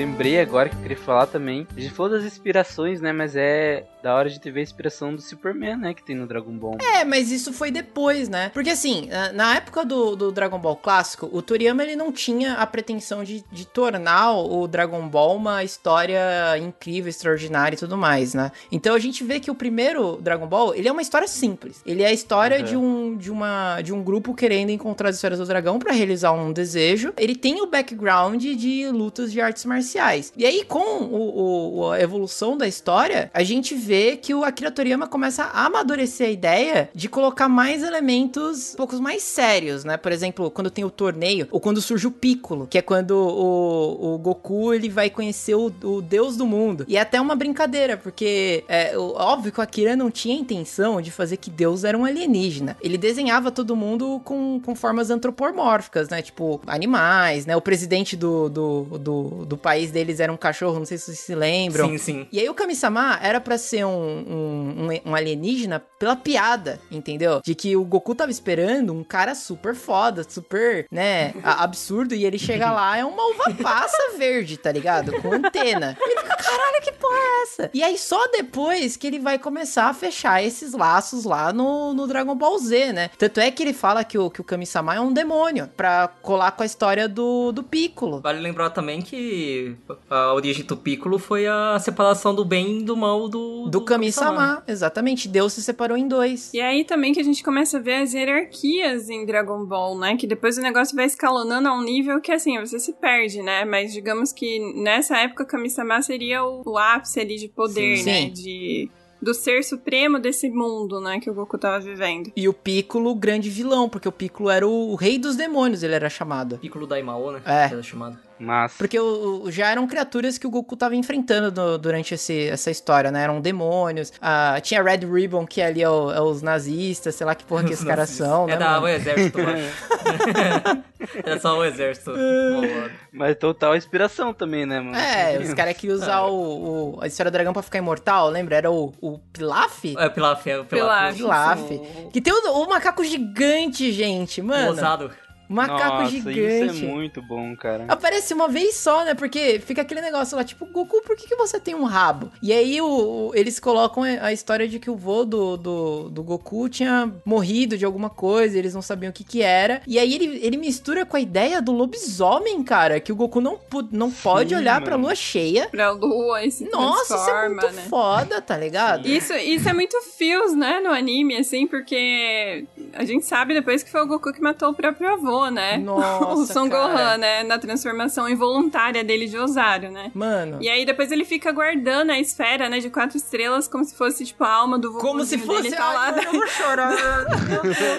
lembrei agora que eu queria falar também. A gente falou das inspirações, né? Mas é da hora de ter ver a inspiração do Superman, né? Que tem no Dragon Ball. É, mas isso foi depois, né? Porque assim, na- época do, do Dragon Ball clássico, o Toriyama ele não tinha a pretensão de, de tornar o Dragon Ball uma história incrível, extraordinária e tudo mais, né? Então a gente vê que o primeiro Dragon Ball, ele é uma história simples. Ele é a história Uhum. de, um, de, uma, de um grupo querendo encontrar as esferas do dragão pra realizar um desejo. Ele tem o background de lutas de artes marciais. E aí, com o, o- a evolução da história, a gente vê que o Akira Toriyama começa a amadurecer a ideia de colocar mais elementos um pouco mais sérios, né? Por exemplo, quando tem o torneio, ou quando surge o Piccolo, que é quando o, o Goku ele vai conhecer o, o deus do mundo. E é até uma brincadeira, porque é óbvio que o Akira não tinha intenção de fazer que Deus era um alienígena. Ele desenhava todo mundo com, com formas antropomórficas, né? Tipo, animais, né? O presidente do, do, do, do país deles era um cachorro, não sei se vocês se lembram. Sim, sim. E aí o Kami-sama era pra ser um, um, um- alienígena pela piada, entendeu? De que o Goku tava esperando um cara super foda, super, né, absurdo, e ele chega lá, é uma uva passa verde, tá ligado? Com antena. E ele fica, caralho, que porra é essa? E aí só depois que ele vai começar a fechar esses laços lá no, no Dragon Ball Z, né? Tanto é que ele fala que o, que o Kami-sama é um demônio, pra colar com a história do, do Piccolo. Vale lembrar também que a origem do Piccolo foi a separação do bem e do mal do... Do Kami-sama, exatamente. Deus se separou em dois. E aí também que a gente começa a ver as hierarquias em Dragon Ball, né? Que depois o negócio vai escalonando a um nível que, assim, você se perde, né? Mas digamos que nessa época Kami-sama seria o, o ápice ali de poder, Sim. né? Sim. De, do ser supremo desse mundo, né? Que o Goku tava vivendo. E o Piccolo, grande vilão, porque o Piccolo era o rei dos demônios, ele era chamado. Piccolo Daimao, né? É. Era chamado. Mas. Porque o- o- já eram criaturas que o Goku tava enfrentando no- durante esse- essa história, né? Eram demônios. Ah, tinha Red Ribbon, que ali é, o- é os nazistas, sei lá que porra que esses caras são, né? É da mano? o exército, eu acho. Era só o exército. Mas total inspiração também, né, mano? É, os caras queriam usar o, o- a história do dragão pra ficar imortal, lembra? Era o, o Pilaf? É, Pilaf, é o Pilaf. Pilaf. Pilaf. Que tem o, o macaco gigante, gente, mano. Ousado. Macaco Nossa, gigante. isso é muito bom, cara. Aparece uma vez só, né? Porque fica aquele negócio lá, tipo, Goku, por que, que você tem um rabo? E aí o, o- eles colocam a história de que o vô do, do, do Goku tinha morrido de alguma coisa, eles não sabiam o que que era. E aí ele, ele mistura com a ideia do lobisomem, cara, que o Goku não, não pode olhar mano. pra lua cheia. Pra lua e se Nossa, isso é muito né? foda, tá ligado? Isso, isso é muito fios, né, no anime, assim, porque a gente sabe depois que foi o Goku que matou o próprio avô, né? Nossa, o Son. Gohan, né? Na transformação involuntária dele de Osário, né? Mano. E aí depois ele fica guardando a esfera, né, de quatro estrelas, como se fosse, tipo, a alma do Como se fosse. dele, tá lá, Ai, eu vou chorar.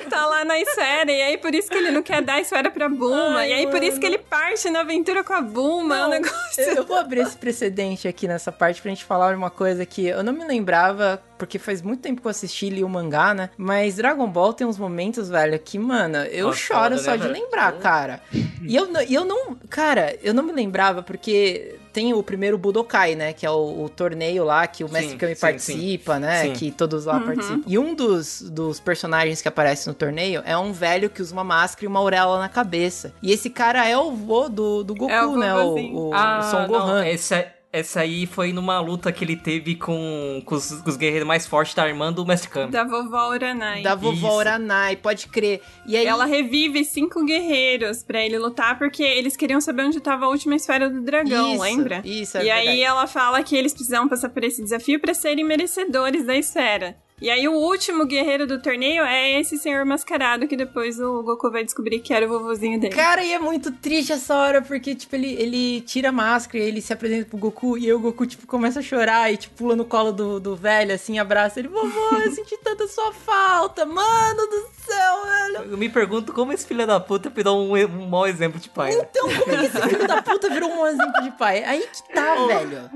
tá lá na esfera, e aí por isso que ele não quer dar a esfera pra Buma, Ai, e aí por isso mano. que ele parte na aventura com a Buma, é um negócio... Eu eu vou abrir esse precedente aqui nessa parte pra gente falar uma coisa que eu não me lembrava, porque faz muito tempo que eu assisti e li o mangá, né? Mas Dragon Ball tem uns momentos, velho, que, mano, eu Nossa, choro foda, só né, de lembrar, cara. E eu, não- e eu não. Cara, eu não me lembrava, porque tem o primeiro Budokai, né? Que é o, o torneio lá que o Sim, Mestre Kami sim, participa, né? Sim. Que todos lá participam. E um dos, dos personagens que aparece no torneio é um velho que usa uma máscara e uma auréola na cabeça. E esse cara é o vô do, do Goku, É o né? O, o, o Ah, Son não, Gohan. esse é... Essa aí foi numa luta que ele teve com, com, os, com os guerreiros mais fortes da irmã do Mestre Kami. Da vovó Uranai. Da vovó Isso. Uranai, pode crer. E aí, Ela revive cinco guerreiros pra ele lutar, porque eles queriam saber onde tava a última esfera do dragão, Isso, lembra? isso, é E aí verdade. ela fala que eles precisavam passar por esse desafio pra serem merecedores da esfera. E aí o último guerreiro do torneio é esse senhor mascarado que depois o Goku vai descobrir que era o vovozinho dele. Cara, e é muito triste essa hora, porque, tipo, ele, ele tira a máscara ele se apresenta pro Goku, e o Goku, tipo, começa a chorar e, tipo, pula no colo do, do velho, assim, abraça ele. Vovô, eu senti tanta sua falta, mano do céu, velho. Eu me pergunto como esse filho da puta virou um, um mau exemplo de pai. né? Então, como é que esse filho da puta virou um exemplo de pai? Aí que tá, velho.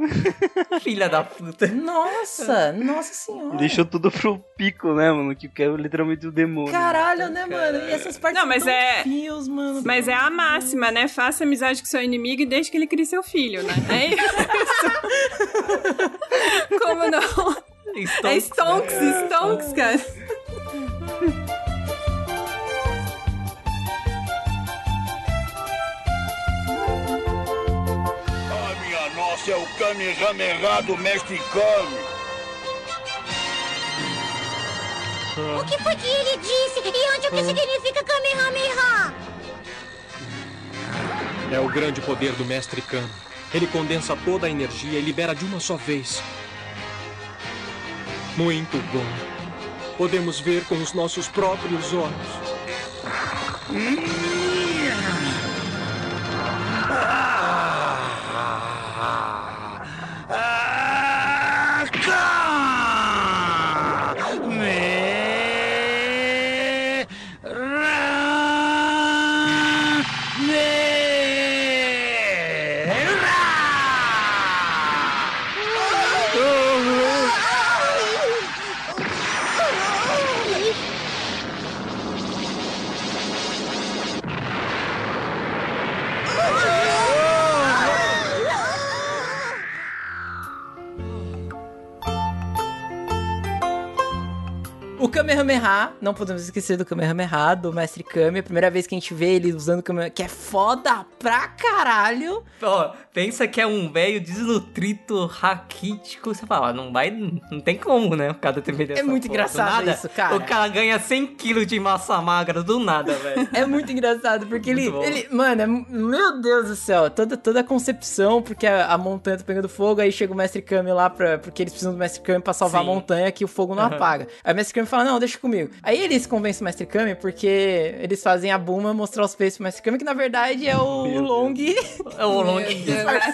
Filha da puta. Nossa, nossa senhora. Deixou tudo pro pico, né, mano? Que é literalmente o demônio. Caralho, né, mano? E essas partes Não, mas tão é- fios, mano. Mas é a máxima, né? Faça amizade com seu inimigo e deixe que ele crie seu filho, né? É isso. Como não? É Stonks, Stonks, cara. Nossa é o Kamehameha do Mestre Kami. O que foi que ele disse? E onde o que significa Kamehameha? É o grande poder do Mestre Kami. Ele condensa toda a energia e libera de uma só vez. Muito bom. Podemos ver com os nossos próprios olhos. O Kamehameha, não podemos esquecer do Kamehameha, do Mestre Kami. A primeira vez que a gente vê ele usando o Kamehameha, que é foda pra caralho. Ó, pensa que é um velho desnutrido, raquítico. Você fala, não vai. Não tem como, né? O cara defender É muito engraçado nada. isso, cara. O cara ganha 100 quilos de massa magra do nada, velho. É muito engraçado, porque ele, ele. Mano, é, meu Deus do céu, toda, toda a concepção, porque a, a montanha tá pegando fogo, aí chega o Mestre Kami lá, pra, porque eles precisam do Mestre Kami pra salvar Sim. a montanha, que o fogo não Aham. apaga. Aí o Mestre Kami fala: Não, deixa comigo. Aí eles convencem o Mestre Kami, porque eles fazem a Buma mostrar os peixes pro Mestre Kami, que na verdade é o Meu Long. É o long.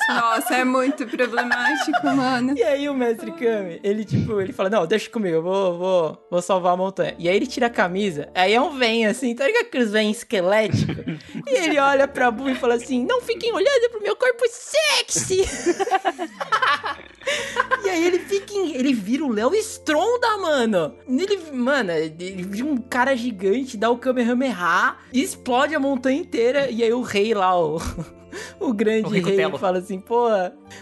Nossa, é muito problemático, mano. E aí o Mestre Kami, ele tipo, ele fala, não, deixa comigo, eu vou, vou, vou salvar a montanha. E aí ele tira a camisa, aí é um vem assim, tá ligado aqueles vem esquelético? e ele olha pra Bu e fala assim, não fiquem olhando pro meu corpo sexy! e aí ele fica, em- ele vira o Léo Stronda, mano. Ele, mano, ele vira um cara gigante, dá o Kamehameha, explode a montanha inteira, e aí o rei lá, o... O grande O rei Telo. fala assim, pô,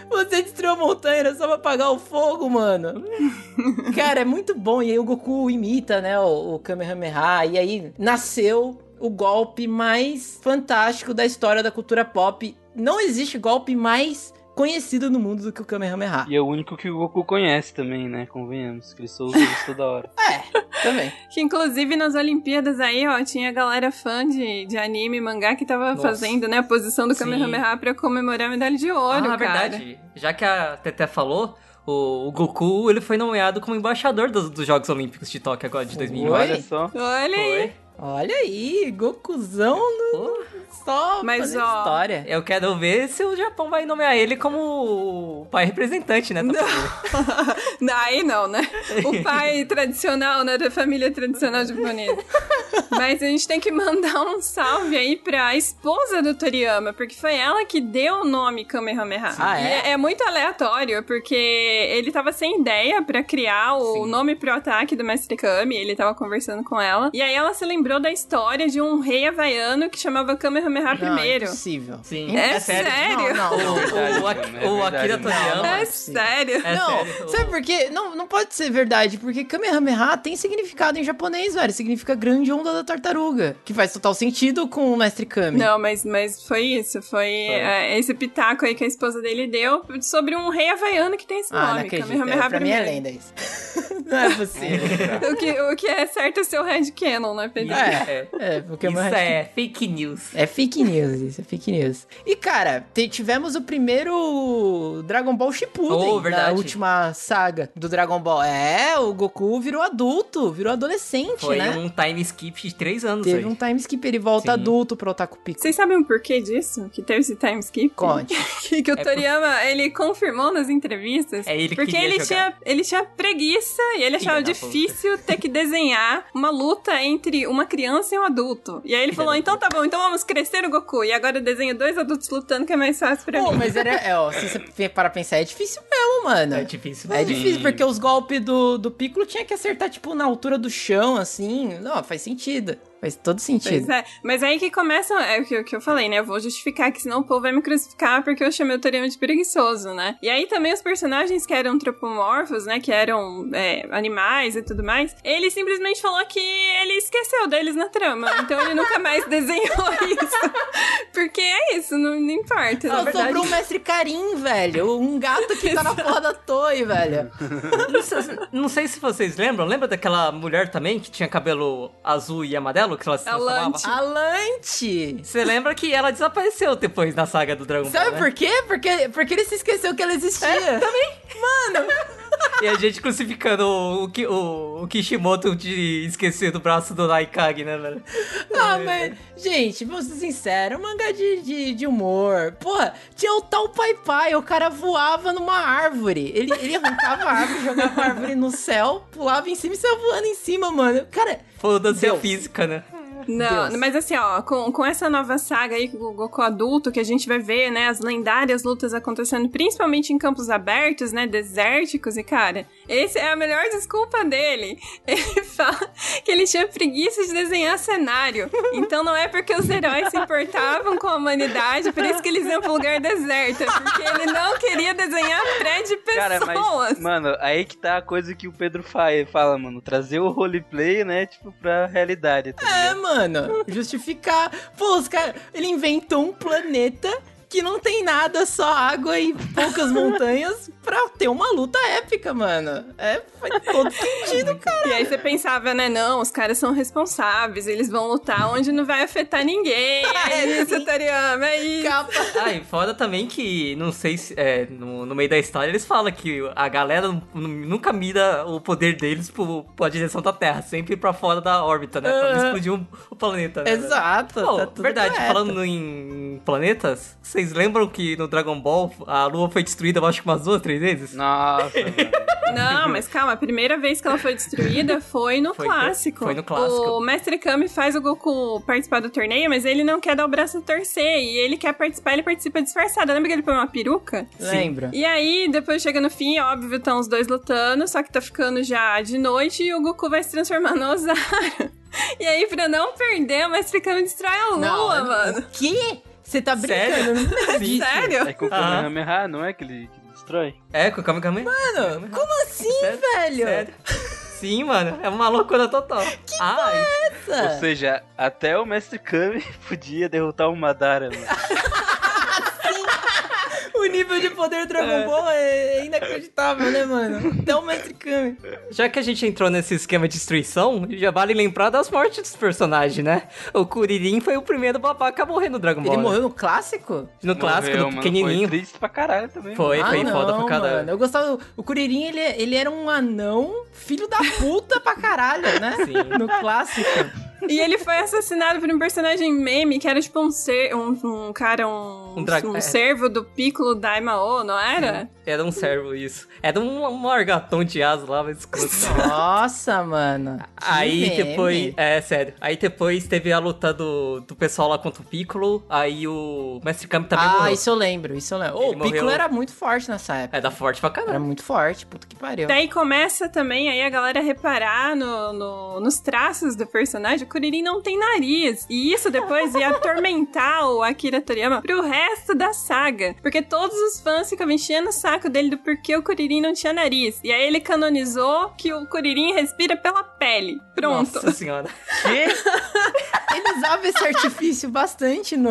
você destruiu a montanha, era só pra apagar o fogo, mano. Cara, é muito bom. E aí o Goku imita, né, o, o Kamehameha. E aí nasceu o golpe mais fantástico da história da cultura pop. Não existe golpe mais conhecido no mundo do que o Kamehameha. E é o único que o Goku conhece também, né? Convenhamos, que ele só usa isso toda hora. É, também. Que inclusive nas Olimpíadas aí, ó, tinha galera fã de, de anime e mangá que tava Nossa. fazendo, né, a posição do Sim. Kamehameha pra comemorar a medalha de ouro, ah, cara. verdade. Já que a Teté falou, o, Goku ele foi nomeado como embaixador dos, dos Jogos Olímpicos de Tóquio agora de 2020. Olha só. Olha aí. Foi. Olha aí, Gokuzão no... só Mas, ó, história. Eu quero ver se o Japão vai nomear ele como o pai representante, né? família. Daí não, né? O pai tradicional, né? Da família tradicional japonesa. Mas a gente tem que mandar um salve aí pra esposa do Toriyama, porque foi ela que deu o nome Kamehameha. Ah, é? é muito aleatório, porque ele tava sem ideia pra criar o Sim. nome pro ataque do Mestre Kami, ele tava conversando com ela. E aí ela se lembrou da história de um rei havaiano que chamava Kamehameha Não, primeiro. impossível. Sim. É, É sério. sério? Não, não. O, verdade, o, é o verdade, Akira mano. Toriyama. É possível. sério. É não, sabe por quê? Não, não pode ser verdade, porque Kamehameha tem significado em japonês, velho. Significa grande onda da tartaruga. Que faz total sentido com o Mestre Kami. Não, mas, mas foi isso. Foi, é, esse pitaco aí que a esposa dele deu sobre um rei havaiano que tem esse Ah, nome. Kamehameha É, pra mim é primeiro. lenda isso. não é possível. O que, o que é certo é ser o Red Canon, né, Pedro? É, é, porque Isso mais- é fake news. É fake news, isso é fake news. E, cara, tivemos o primeiro Dragon Ball Shippuden Oh, na última saga do Dragon Ball. É, o Goku virou adulto, virou adolescente, Foi né? um time skip de três anos Teve aí. um time skip, ele volta Sim. adulto pro Otaku Pico. Vocês sabem o porquê disso? Que teve esse time skip? Conte. Que, que o É por- Toriyama, ele confirmou nas entrevistas. É, ele porque ele jogar. tinha, ele tinha preguiça e ele achava difícil ter que desenhar uma luta entre uma criança e um adulto. E aí ele falou, da então tá bom, então vamos crescer o Goku. E agora eu desenho dois adultos lutando que é mais fácil pra Pô, mim. mas era, é, ó, se você para pensar, é difícil mesmo, mano. É difícil. É difícil, porque os golpes do, do Piccolo tinha que acertar, tipo, na altura do chão, assim. Não, faz sentido. Faz todo sentido. Pois é, mas aí que começa, é o que, o que eu falei, né? Eu vou justificar que senão o povo vai me crucificar porque eu chamei o Toriyama de preguiçoso, né? E aí também os personagens que eram antropomorfos, né? Que eram é, animais e tudo mais, ele simplesmente falou que ele esqueceu deles na trama. Então ele nunca mais desenhou isso. Porque é isso, não, não importa. Só na verdade. sobrou o Mestre Karim, velho. Um gato que tá na porra da toy, velho. Não sei, não sei se vocês lembram. Lembra daquela mulher também que tinha cabelo azul e amarelo? Que ela se A transformava? Lante. Alante! Você lembra que ela desapareceu depois na saga do Dragon Ball, Sabe né? por quê? Porque, porque ele se esqueceu que ela existia. também. Mano, E a gente crucificando o, o, o, o Kishimoto de esquecer do braço do Naikage, né, velho? ah, mas... Gente, vamos ser sinceros, um mangá de, de, de humor. Porra, tinha o tal Pai Pai, o cara voava numa árvore. Ele, ele arrancava a árvore, jogava a árvore no céu, pulava em cima e saia voando em cima, mano. Cara, Foda-se a física, né? Não, Deus. mas assim, ó, com, com essa nova saga aí, com o Goku adulto, que a gente vai ver, né, as lendárias lutas acontecendo, principalmente em campos abertos, né, desérticos, e cara, esse é a melhor desculpa dele. Ele fala que ele tinha preguiça de desenhar cenário. Então não é porque os heróis se importavam com a humanidade, por isso que eles iam pro lugar deserto, é porque ele não queria desenhar prédio de Cara, pessoas. mas, mano, aí que tá a coisa que o Pedro fa- fala, mano. Trazer o roleplay, né, tipo, pra realidade, tá É, ligado? Mano, justificar. Pô, os caras. Ele inventou um planeta que não tem nada, só água e poucas montanhas pra ter uma luta épica, mano. É, faz todo sentido, cara. E aí você pensava, né? Não, os caras são responsáveis, eles vão lutar onde não vai afetar ninguém. É isso, Toriyama, é isso. Capa. Ah, e foda também que, não sei se. É, no, no meio da história eles falam que a galera nu- nunca mira o poder deles pro, pra direção da Terra, sempre pra fora da órbita, né? Pra não explodir o, o planeta, né? Exato, Pô, tá tudo verdade, correto. falando em planetas, vocês lembram que no Dragon Ball a Lua foi destruída, eu acho que umas duas, três vezes? Nossa. Não, mas calma, a primeira vez que ela foi destruída foi no Foi- clássico. foi no clássico. O Mestre Kami faz o Goku participar do torneio, mas ele não quer dar o braço a torcer. E ele quer participar, ele participa disfarçado. Lembra que ele põe uma peruca? Lembra? E aí, depois chega no fim, óbvio, estão os dois lutando, só que tá ficando já de noite e o Goku vai se transformar no Ozaru. E aí, pra não perder, o Mestre Kami destrói a lua, mano. O quê? Você tá Sério? brincando? Não acredito. Sério? É com o Kamehameha, não é que ele, que ele destrói? É, com o Kame Kame. Mano, como assim, Sério? velho? Sério? Sim, mano, é uma loucura total. Que ah, Ou Essa? seja, até o Mestre Kami podia derrotar o Madara, mano. O nível de poder do Dragon Ball é inacreditável, né, mano? Até o Mestre Kami. Já que a gente entrou nesse esquema de destruição, já vale lembrar das mortes dos personagens, né? O Kuririn foi o primeiro babaca a morrer no Dragon Ball. Ele né? morreu no clássico? No clássico, Morreu, no mano, pequenininho. Foi triste pra caralho também. Foi, mano. foi ah, foda não, pra caralho. mano. Eu gostava. O Kuririn, ele, ele era um anão, filho da puta pra caralho, né? Sim. No clássico. E ele foi assassinado por um personagem meme que era tipo um ser, um, um cara, um, Um dra- um é. servo do Piccolo Daimao, não era? Era um servo, isso. Era um, um largatão de asa lá, mas. Nossa, mano. Que Aí meme. depois. É, sério. Aí depois teve a luta do, do pessoal lá contra o Piccolo. Aí o Mestre Kami também Ah, morreu. isso eu lembro, isso eu lembro. Ele o Piccolo morreu- era muito forte nessa época. É da forte pra Era caralho. muito forte, puta que pariu. Daí começa também aí a galera reparar no, no- nos traços do personagem. Kuririn não tem nariz. E isso depois ia atormentar o Akira Toriyama pro resto da saga. Porque todos os fãs ficam enchendo o saco dele do porquê o Kuririn não tinha nariz. E aí ele canonizou que o Kuririn respira pela pele. Pronto. Nossa senhora. Ele usava esse artifício bastante no,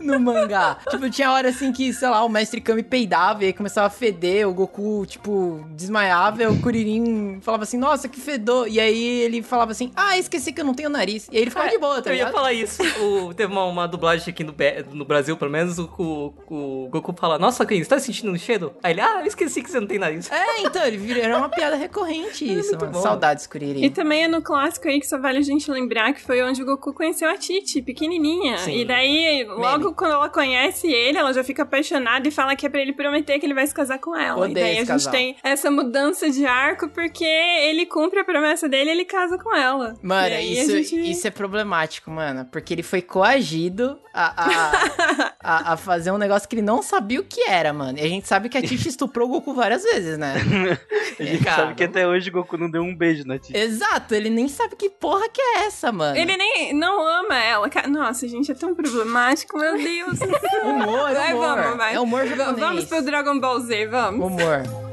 no mangá. Tipo, tinha hora assim que, sei lá, o mestre Kami peidava e aí começava a feder, o Goku, tipo, desmaiava e o Kuririn falava assim, nossa, que fedor. E aí ele falava assim, ah, esqueci que eu não tenho nariz. E aí ele ficava de boa, tá É, Eu ia ligado? falar isso. O- teve uma, uma dublagem aqui no, no Brasil, pelo menos, o, o, o Goku fala, nossa, Ken, você tá sentindo um cheiro? Aí ele, ah, eu esqueci que você não tem nariz. É, então, ele virou, era uma piada recorrente isso, mano. bom. Saudades, Kuririn. E também é no clássico aí que só vale a gente lembrar que foi onde o Goku conheceu a Titi, pequenininha. Sim. E daí, logo quando ela conhece ele, ela já fica apaixonada e fala que é pra ele prometer que ele vai se casar com ela. Odeio e daí a gente casal. tem essa mudança de arco porque ele cumpre a promessa dele e ele casa com ela. Mano, E aí isso, a gente- isso é problemático, mano. Porque ele foi coagido a, a, a, a fazer um negócio que ele não sabia o que era, mano. E a gente sabe que a Titi estuprou o Goku várias vezes, né? A gente Cara, sabe que até hoje o Goku não deu um beijo na tia. Exato, ele nem sabe que porra que é essa, mano. Ele nem não ama ela. Nossa, gente, é tão problemático, meu Deus. Humor, Vai, humor. vamos, vai. É humor japonês. Vamos pro Dragon Ball Z, vamos. Humor.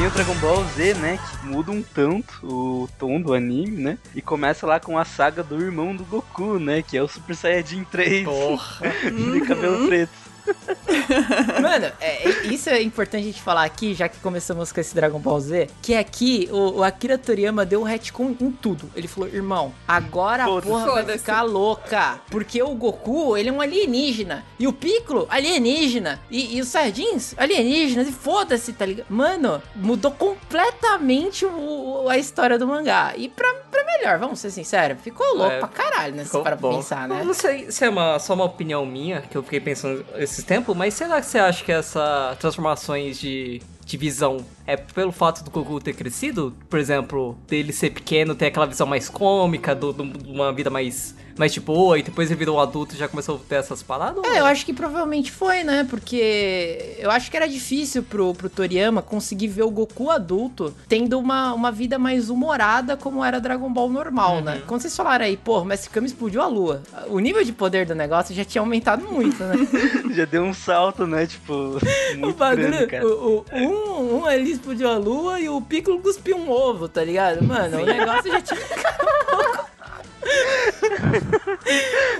Vem o Dragon Ball Z, né? Que muda um tanto o tom do anime, né? E começa lá com a saga do irmão do Goku, né? Que é o Super Saiyajin 3. Porra. de cabelo preto. Mano, é- é- isso é importante a gente falar aqui, já que começamos com esse Dragon Ball Z, que aqui o, o Akira Toriyama deu um retcon em tudo. Ele falou, irmão, agora a porra vai ficar louca. Porque o Goku, ele é um alienígena. E o Piccolo, alienígena. E, e os Saiyajins, alienígenas. E foda-se, tá ligado? Mano, mudou completamente o- o- a história do mangá. E pra, pra melhor, vamos ser sinceros. Ficou louco É, pra caralho, né? Se para bom. pensar, né? Eu Não sei se é uma, só uma opinião minha, que eu fiquei pensando esses tempos, mas será que você acha que essas transformações de, de visão é pelo fato do Goku ter crescido? Por exemplo, dele ser pequeno, ter aquela visão mais cômica, de uma vida mais, mais de boa, e depois ele virou um adulto e já começou a ter essas paradas? É, eu acho que provavelmente foi, né? Porque eu acho que era difícil pro, pro Toriyama conseguir ver o Goku adulto tendo uma, uma vida mais humorada como era Dragon Ball normal, né? Quando vocês falaram aí, pô, o Mestre Kami explodiu a lua. O nível de poder do negócio já tinha aumentado muito, né? Já deu um salto, né? Tipo, o bagulho, grande, cara. o, o- um, um ali explodiu a lua e o Piccolo cuspiu um ovo, tá ligado? Mano, o negócio já tinha um pouco,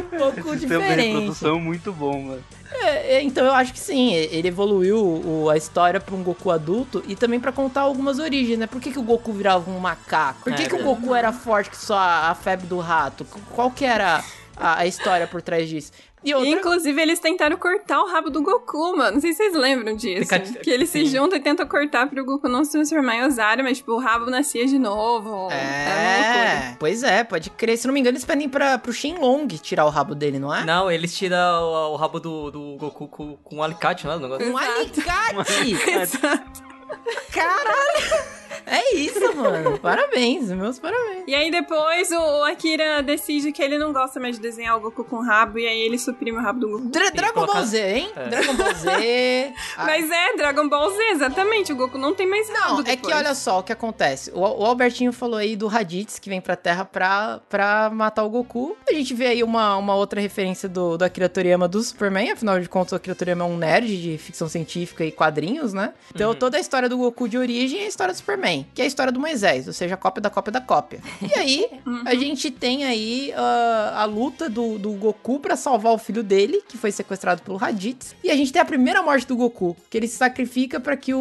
um pouco Sistema de diferente. reprodução muito bom, mano. É, é, então eu acho que sim, ele evoluiu o- a história pra um Goku adulto e também pra contar algumas origens, né? Por que, que o Goku virava um macaco? Por que, É, que o verdade. Goku era forte que só a, a febre do rato? Qu- Qual que era a, a história por trás disso? E outra... Inclusive, eles tentaram cortar o rabo do Goku, mano. Não sei se vocês lembram disso. Fica- Que eles se sim. juntam e tentam cortar pro Goku não se transformar em Osário, mas, tipo, o rabo nascia de novo. Loucura. É, pois é, pode crer. Se não me engano, eles pedem pra, pro Shenlong tirar o rabo dele, não é? Não, eles tiram o, o rabo do, do Goku com, com um alicate, né? o negócio? Um alicate! Exato. Caralho! É isso, mano. Parabéns, meus parabéns. E aí depois o Akira decide que ele não gosta mais de desenhar o Goku com rabo, e aí ele suprime o rabo do Goku. Dra- Dragon colocar- Ball Z, hein? É. Dragon Ball Z. Ah, Mas é, Dragon Ball Z, exatamente. O Goku não tem mais rabo Não, é que depois. olha só o que acontece. O, o Albertinho falou aí do Raditz que vem pra Terra pra, pra matar o Goku. A gente vê aí uma, uma outra referência do, do Akira Toriyama do Superman. Afinal de contas, o Akira Toriyama é um nerd de ficção científica e quadrinhos, né? Então toda a história do Goku de origem é a história do Superman. Também, que é a história do Moisés, ou seja, a cópia da cópia da cópia. E aí, a gente tem aí ah, a luta do, do Goku pra salvar o filho dele, que foi sequestrado pelo Raditz. E a gente tem a primeira morte do Goku, que ele se sacrifica pra que o,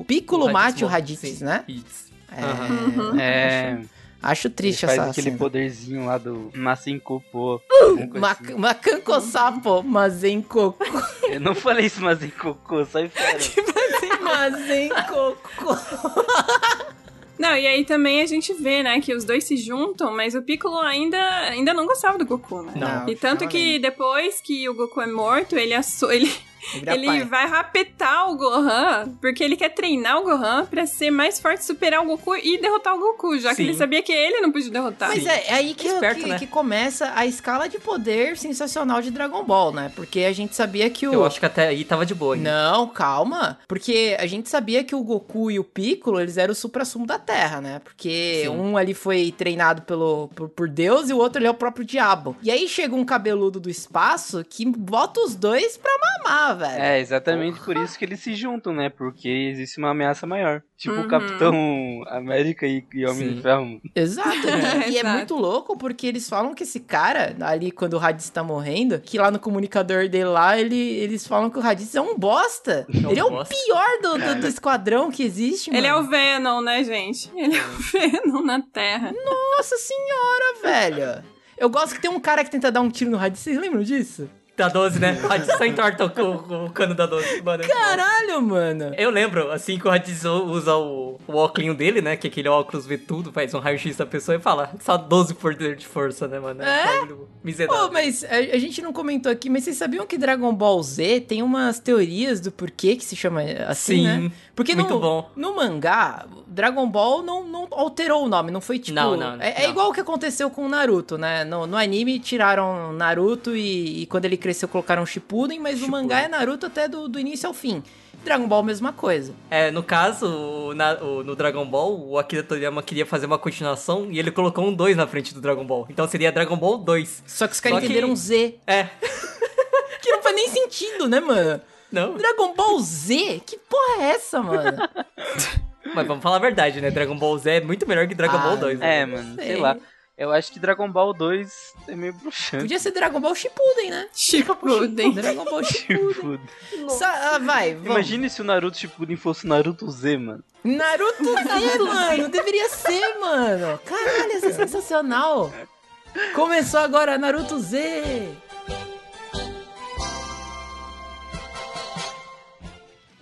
o Piccolo O mate o Raditz, né? Isso. É, Uhum. É. Acho Ele triste faz essa aquele cena. poderzinho lá do Massincopô. Ma Macanco sapo, Mazenko. Eu não falei isso, Massincocô, sai fora. Mazenko. Não, e aí também a gente vê, né, que os dois se juntam, mas o Piccolo ainda, ainda não gostava do Goku, né? Não, e tanto que depois que o Goku é morto, ele, ele, ele pai. vai rapetar o Gohan, porque ele quer treinar o Gohan pra ser mais forte, superar o Goku e derrotar o Goku, já que Sim. ele sabia que ele não podia derrotar. Mas é, é aí que, Esperto, que, né? que começa a escala de poder sensacional de Dragon Ball, né? Porque a gente sabia que o. Eu acho que até aí tava de boa ainda. Não, calma. Porque a gente sabia que o Goku e o Piccolo, eles eram o supra-sumo da Terra, né? Porque Sim. um ali foi treinado pelo, por, por Deus e o outro ali é o próprio diabo. E aí chega um cabeludo do espaço que bota os dois pra mamar, velho. É, exatamente por isso que eles se juntam, né? Porque existe uma ameaça maior. Tipo Uhum. o Capitão América e, e Homem Sim. de Ferro. Exato, né? e é muito louco porque eles falam que esse cara, ali quando o Raditz tá morrendo, que lá no comunicador dele lá, ele, eles falam que o Raditz é um bosta. É um ele é o pior do, do, do esquadrão que existe, mano. Ele é o Venom, né, gente? Ele é o Venom na Terra. Nossa senhora, velho. Eu gosto que tem um cara que tenta dar um tiro no Raditz, vocês lembram disso? Da 12, né? O Raditz só entorta o, o- cano da 12, mano. Caralho, mano. Eu lembro, assim que o Raditz usa o, o óculos dele, né? Que aquele óculos vê tudo, faz um raio-x da pessoa e fala só 12 poder de força, né, mano? É? bagulho Miserável. Pô, mas a, a gente não comentou aqui, mas vocês sabiam que Dragon Ball Z tem umas teorias do porquê que se chama assim, Sim, né? Porque muito no, bom. no mangá, Dragon Ball não, não alterou o nome, não foi tipo... Não, não, é, é não. igual o que aconteceu com o Naruto, né? No, no anime tiraram Naruto e, e quando ele cresceu colocaram Shippuden, mas no mangá é Naruto até do, do início ao fim. Dragon Ball, mesma coisa. É, no caso, na- o- no Dragon Ball, o Akira Toriyama queria fazer uma continuação e ele colocou um 2 na frente do Dragon Ball. Então seria Dragon Ball 2. Só que os caras Só que- entenderam Z. É. Que não faz nem sentido, né, mano? Não, Dragon Ball Z? Que porra é essa, mano? mas vamos falar a verdade, né? Dragon Ball Z é muito melhor que Dragon Ah, Ball 2. né? É, mano, sei sei. lá. Eu acho que Dragon Ball 2 é meio bruxante. Podia ser Dragon Ball Shippuden, né? Shippuden. Dragon Ball Shippuden. Sa- ah, vai, vamos. Imagine se o Naruto Shippuden fosse o Naruto Z, mano. Naruto Z, mano. Deveria ser, mano. Caralho, isso é sensacional. Começou agora Naruto Z.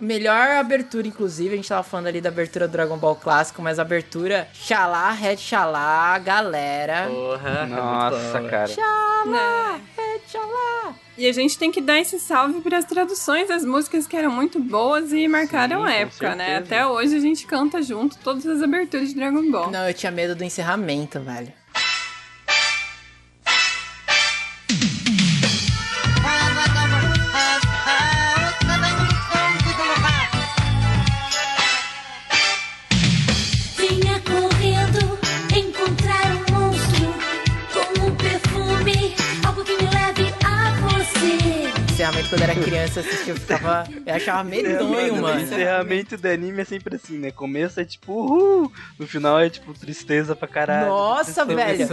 Melhor abertura, inclusive, a gente tava falando ali da abertura do Dragon Ball clássico, mas a abertura Xalá, Red Xalá, galera. Porra, é Nossa, bom, cara. Xalá, Red Xalá. E a gente tem que dar esse salve para as traduções das músicas que eram muito boas e marcaram Sim, a época, né? Até hoje a gente canta junto todas as aberturas de Dragon Ball. Não, eu tinha medo do encerramento, velho. Quando era criança, assistia, eu ficava. Eu achava medonho, O mano. encerramento do anime é sempre assim, né? Começo é tipo, uhul. No final é tipo tristeza pra caralho. Nossa, velho.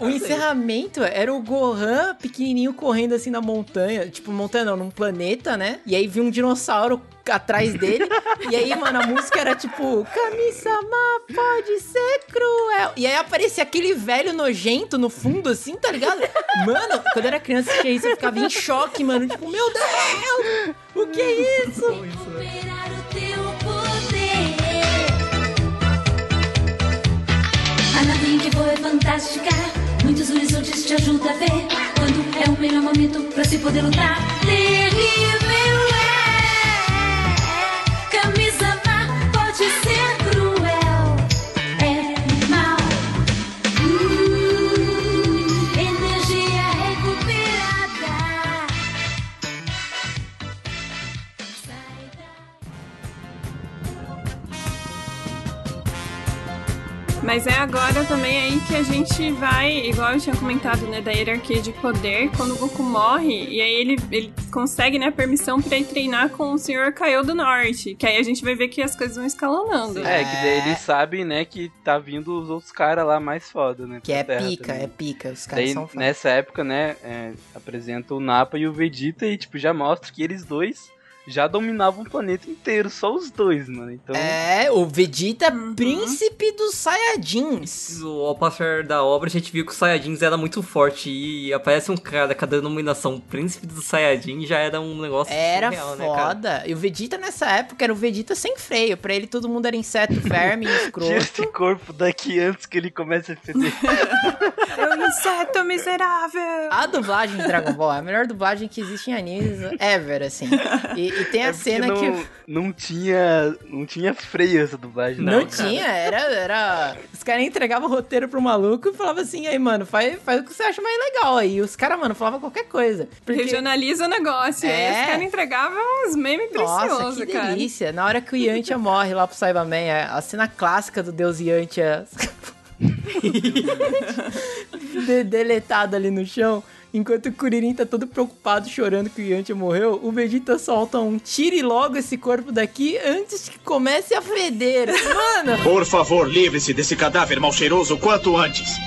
O, o encerramento era o Gohan pequenininho correndo assim na montanha. Tipo, montanha não, num planeta, né? E aí vinha um dinossauro atrás dele. e aí, mano, a música era tipo: Kami-sama pode ser cruel. E aí aparecia aquele velho nojento no fundo, assim, tá ligado? Mano, quando eu era criança, assistia isso, eu ficava em choque, mano. Tipo, meu Deus! O que é isso? Que é fantástica. Muitos horizontes te a ver. Quando é o melhor momento pra se poder lutar. Mas é agora também aí que a gente vai, igual eu tinha comentado, né, da hierarquia de poder, quando o Goku morre, e aí ele, ele consegue, né, a permissão pra ir treinar com o Senhor Kaiô do Norte, que aí a gente vai ver que as coisas vão escalonando. É, que daí eles sabem, né, que tá vindo os outros caras lá mais foda, né? Que é Terra pica, também. é pica. Os caras Daí, são foda. nessa época, né, é, apresenta o Nappa e o Vegeta e, tipo, já mostra que eles dois já dominavam o planeta inteiro, só os dois, mano. Então, É, o Vegeta é príncipe dos Saiyajins. Ao passar da obra, a gente viu que o Saiyajins era muito forte e aparece um cara com a denominação Príncipe dos Saiyajin já era um negócio Era surreal, né, cara? foda. e o Vegeta nessa época era o Vegeta sem freio. Pra ele todo mundo era inseto, verme, tira escroto. esse corpo daqui antes que ele comece a feder. É um inseto miserável! A dublagem de Dragon Ball é a melhor dublagem que existe em animes ever, assim. E, e tem a É cena não, que. não tinha não tinha freio essa dublagem. Não, Não, cara. tinha, era, era. Os caras entregavam o roteiro pro maluco e falavam assim, aí, mano, faz, faz o que você acha mais legal. Aí os caras, mano, falavam qualquer coisa. Porque... Regionaliza o negócio. É. aí os caras entregavam uns memes Nossa, preciosos, que cara. delícia. Na hora que o Yantia morre lá pro é a cena clássica do Deus Yantia de- deletado ali no chão. Enquanto o Kuririn tá todo preocupado, chorando que o Yantia morreu, o Vegeta solta um tire logo esse corpo daqui antes que comece a feder. Mano, Por favor, livre-se desse cadáver mal cheiroso quanto antes.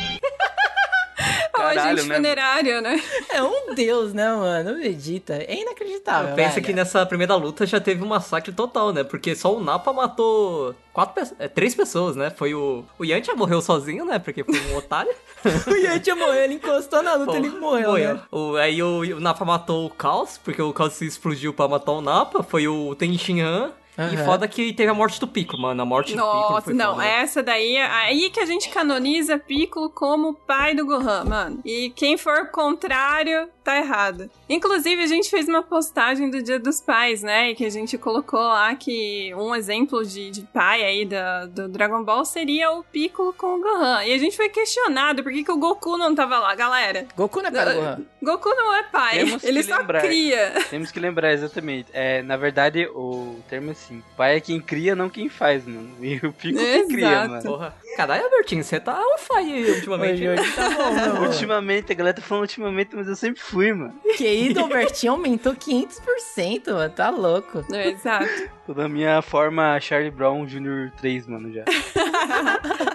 Caralho, agente né? funerário, né? é um deus, né, mano? O Vegeta é inacreditável. Pensa velho. que nessa primeira luta já teve um massacre total, né? Porque só o Nappa matou quatro pe- é, três pessoas, né? Foi o. O Yantia morreu sozinho, né? Porque foi um otário. o Yantia morreu, ele encostou na luta, ele morreu, né? O, aí o, o Nappa matou o Caos, porque o Caos se explodiu pra matar o Nappa. Foi o Tenshinhan. E Aham. foda que teve a morte do Piccolo, mano. A morte do Piccolo Nossa, foi não, foda. essa daí, é aí que a gente canoniza Piccolo como pai do Gohan, mano. E quem for contrário, tá errado. Inclusive, a gente fez uma postagem do Dia dos Pais, né? E que a gente colocou lá que um exemplo de, de pai aí da, do Dragon Ball seria o Piccolo com o Gohan. E a gente foi questionado por que, que o Goku não tava lá, galera. Goku não é pai do Gohan. Goku não é pai, Temos ele só lembrar. cria. Temos que lembrar exatamente. É, na verdade, o termo é assim: pai é quem cria, não quem faz, mano. E o Pico que cria, mano. Porra. Caralho, Albertinho, você tá on fire ultimamente. Hoje, hoje tá bom, meu amor. Ultimamente, a galera tá falando ultimamente, mas eu sempre fui, mano. QI do Albertinho aumentou 500%, mano. Tá louco. Exato. Tô na minha forma Charlie Brown Jr. 3, mano, já.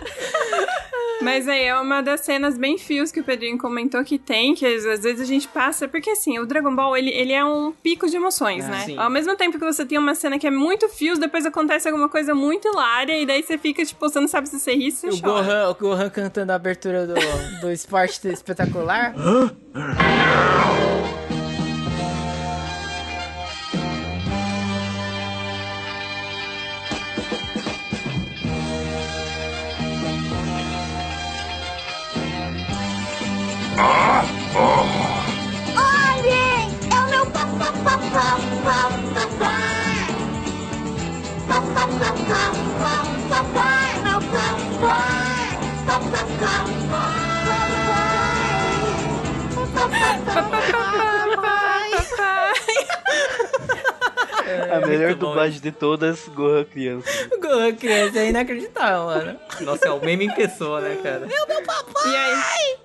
Mas aí é uma das cenas bem fios que o Pedrinho comentou que tem, que às vezes a gente passa, porque assim, o Dragon Ball, ele, ele é um pico de emoções, Ah, né? sim. Ao mesmo tempo que você tem uma cena que é muito fios, depois acontece alguma coisa muito hilária, e daí você fica, tipo, você não sabe se você ri ou se O você chora. Gohan, o Gohan cantando a abertura do, do esporte espetacular. Olhem! É o meu papapá, papai! Papapá, papai! Meu papai! Papapá, papai! a melhor muito bom dublagem de todas, Gohan criança. Gohan criança é inacreditável, mano. Nossa, é o meme em pessoa, né, cara? E aí...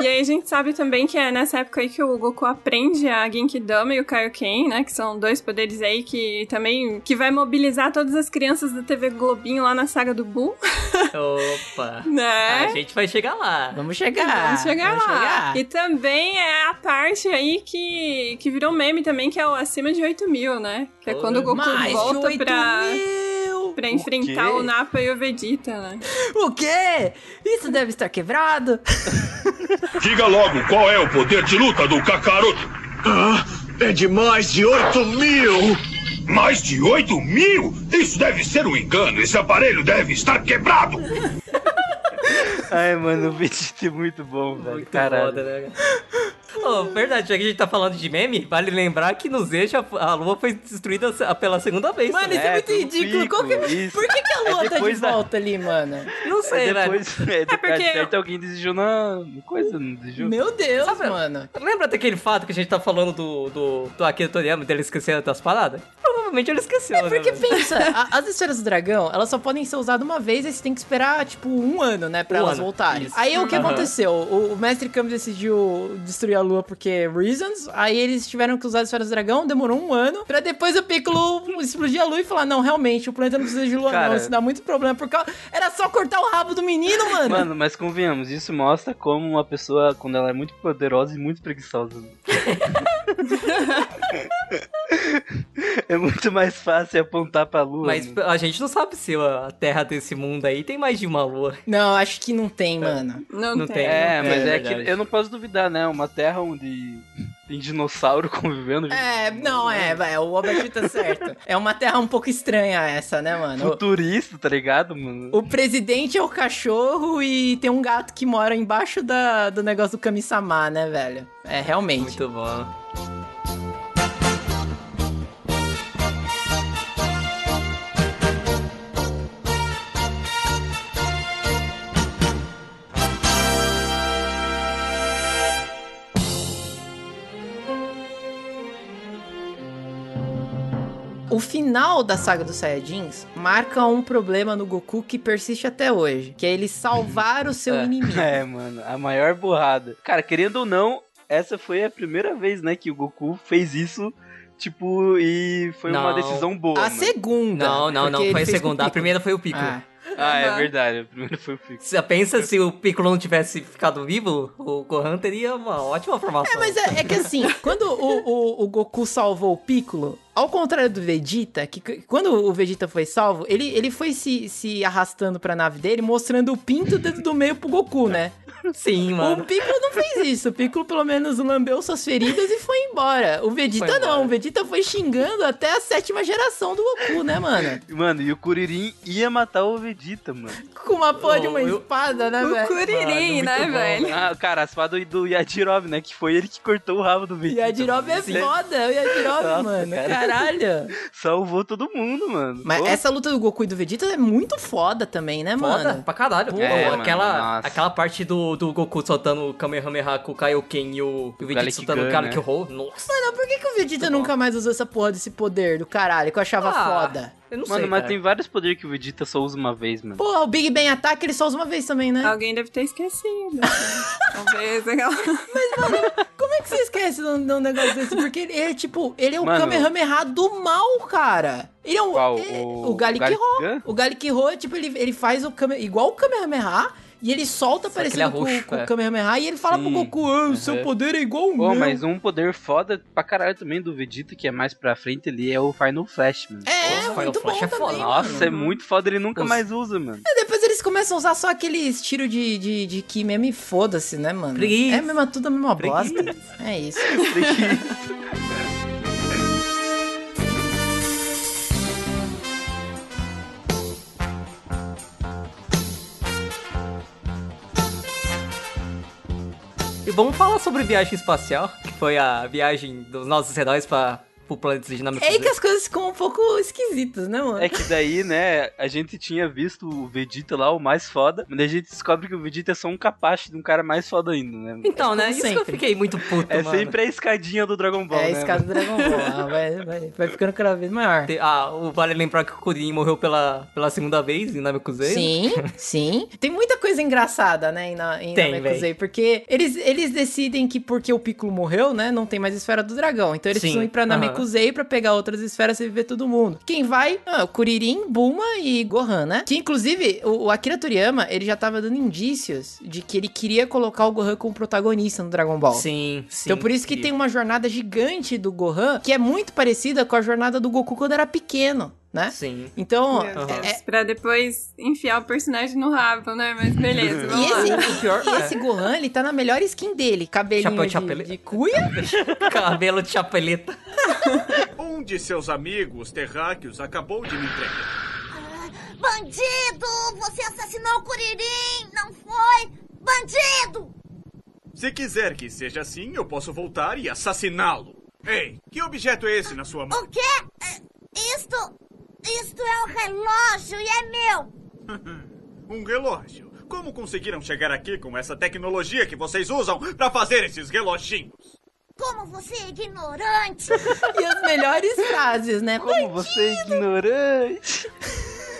E aí a gente sabe também que é nessa época aí que o Goku aprende a Genkidama e o Kaioken, né? Que são dois poderes aí que também... Que vai mobilizar todas as crianças da TV Globinho lá na saga do Buu, Opa. né? A gente vai chegar lá. Vamos chegar. Vamos chegar vamos lá. chegar. E também é a parte aí que, que virou meme também, que é o acima de 8 mil, né? Que é quando o Goku Mais volta 8 pra, mil. Pra enfrentar quê? o Nappa e o Vegeta, né? O quê? Isso deve estar quebrado. Diga logo qual é o poder de luta do Kakaroto. Ah, é de mais de 8 mil. Mais de 8 mil? Isso deve ser um engano. Esse aparelho deve estar quebrado. Ai, mano, o Vegeta é muito bom, velho. Muito Caralho. foda, né? Oh, verdade, já que a gente tá falando de meme, vale lembrar que no Zeja a lua foi destruída pela segunda vez. Mano, né? isso é, É, muito pelo ridículo. Que- isso. Por que, que a É lua tá de da- volta ali, mano? Não sei, É velho. depois, é, depois porque- certo, alguém desejou na coisa, não desejou? Meu Deus, Sabe- mano. Lembra daquele fato que a gente tá falando do, do, do Akira Toriyama, dele esquecer das paradas? Provavelmente ele esqueceu, É né, porque velho? pensa, a- as esferas do dragão, elas só podem ser usadas uma vez e você tem que esperar, tipo, um ano, né, pra Um elas ano, voltarem. isso. Aí o que aconteceu? O, o Mestre Kami decidiu destruir a lua porque reasons, aí eles tiveram que usar as esferas do dragão, demorou um ano, pra depois o Piccolo explodir a lua e falar, não, realmente, o planeta não precisa de lua Cara- não, isso dá muito problema, porque era só cortar o rabo do menino, mano. Mano, mas convenhamos, isso mostra como uma pessoa, quando ela é muito poderosa e muito preguiçosa. é muito mais fácil apontar pra lua. Mas mano. a gente não sabe se a Terra desse mundo aí tem mais de uma lua. Não, acho que não tem, mano. Não, Não tem. tem. É, mas é, verdade. que eu não posso duvidar, né? Uma terra onde tem dinossauro convivendo. É, não, é, vai, o Albert tá certo. É uma terra um pouco estranha essa, né, mano? Futurista, tá ligado, mano? O presidente é o cachorro e tem um gato que mora embaixo da, do negócio do Kami-sama, né, velho? É, realmente. Muito bom. O final da saga dos Saiyajins marca um problema no Goku que persiste até hoje, que é ele salvar o seu É. inimigo. É, mano, a maior burrada. Cara, querendo ou não, essa foi a primeira vez, né, que o Goku fez isso, tipo, e foi uma Não. decisão boa. A mano. segunda. Não, não, não foi a segunda. A primeira foi o Piccolo. Ah. Ah, é verdade, a primeira foi o Piccolo. Você pensa se o Piccolo não tivesse ficado vivo, o Gohan teria uma ótima formação. É, mas é, é que assim, quando o, o, o Goku salvou o Piccolo, ao contrário do Vegeta, que que- quando o Vegeta foi salvo, ele, ele foi se, se arrastando pra nave dele, mostrando o pinto dentro do meio pro Goku, né? Sim, O mano. Piccolo não fez isso. O Piccolo pelo menos lambeu suas feridas e foi embora. O Vegeta embora. não. O Vegeta foi xingando até a sétima geração do Goku, né, mano? Mano, e o Kuririn ia matar o Vegeta, mano. Com uma porra de uma Oh, eu- espada, né, O velho? Kuririn, Mano, né, muito bom, velho? Ah, cara, a espada do Yajirobe, né? Que foi ele que cortou o rabo do Vegeta. a Jirobe é Sim. foda, o Yajirobe, Nossa, mano. cara. Caralho. Salvou todo mundo, mano. Mas Pô. essa luta do Goku e do Vegeta é muito foda também, né, Foda mano? pra caralho. Pô, É, mano, aquela, nossa. aquela parte do, do Goku soltando o Kamehameha com o Kaioken e o, o Vegeta soltando o Garlic né? Nossa. Mano, por que, que o Vegeta nunca mais usou essa porra desse poder do caralho que eu achava Ah, foda? Eu não Mano, sei, mas cara. tem vários poderes que o Vegeta só usa uma vez, mano. Porra, o Big Bang Attack ele só usa uma vez também, né? Alguém deve ter esquecido. Talvez aquela. Como é que você esquece de um, de um negócio desse? Porque ele é tipo, ele é o Mano. Kamehameha do mal, cara. Ele é um. Qual? é- O- o Galick Garlic Ro. Gun? O tipo, ele, ele faz o Kame, igual o Kamehameha. E ele solta Só é com, roxo, com é. o Kamehameha. E ele fala pro Sim. Goku, ah, o seu Uhum. poder é igual o Pô, meu. mas um poder foda pra caralho também do Vegeta, que é mais pra frente ali, é o Final Flash, mano. É, Nossa, Final muito Flash bom é foda. também, Nossa, mano. é muito foda, ele nunca Os- mais usa, mano. E depois eles começam a usar só aqueles tiros de, de, de ki mesmo e foda-se, né, mano? Preguiça. É mesmo, tudo a mesma Preguiça. bosta. É isso. E vamos falar sobre viagem espacial, que foi a viagem dos nossos heróis para pro planeta dinâmico. É aí que as coisas ficam um pouco esquisitas, né, mano? É que daí, né, a gente tinha visto o Vegeta lá, o mais foda, mas a gente descobre que o Vegeta é só um capache de um cara mais foda ainda, né? Então, né? Como Isso que eu fiquei muito puto, É mano. sempre a escadinha do Dragon Ball, É a né? escada do Dragon Ball. Ah, vai, vai, vai ficando cada vez maior. Ah, o- vale lembrar que o Kuririn morreu pela, pela segunda vez em Namekusei. Sim, sim. Tem muita coisa engraçada, né, em, na, em Tem, Namekusei, porque eles, eles decidem que porque o Piccolo morreu, né, não tem mais esfera do dragão. Então eles Sim, precisam ir pra aham. Namekusei pra pegar outras esferas e viver todo mundo. Quem vai? Ah, Kuririn, Bulma e Gohan, né? Que inclusive o, o Akira Toriyama, ele já tava dando indícios de que ele queria colocar o Gohan como protagonista no Dragon Ball. Sim, sim. Então por isso que tem uma jornada gigante do Gohan, que é muito parecida com a jornada do Goku quando era pequeno, né? Sim. Então, é- Deus, pra depois enfiar o personagem no rabo, né? Mas beleza, E lá. esse, O pior- e esse Gohan, ele tá na melhor skin dele. Cabelinho Chapéu de chapeleta. de cuia. Cabelo de chapeleta. Um de seus amigos terráqueos acabou de me entregar. Bandido! Você assassinou o Kuririn! Não foi? Bandido! Se quiser que seja assim, eu posso voltar e assassiná-lo. Ei, que objeto é esse na sua mão? O quê? É, Isto. Isto é um relógio e é meu! Um relógio. Como conseguiram chegar aqui com essa tecnologia que vocês usam pra fazer esses reloginhos? Como você é ignorante! E as melhores frases, né? Como você é ignorante.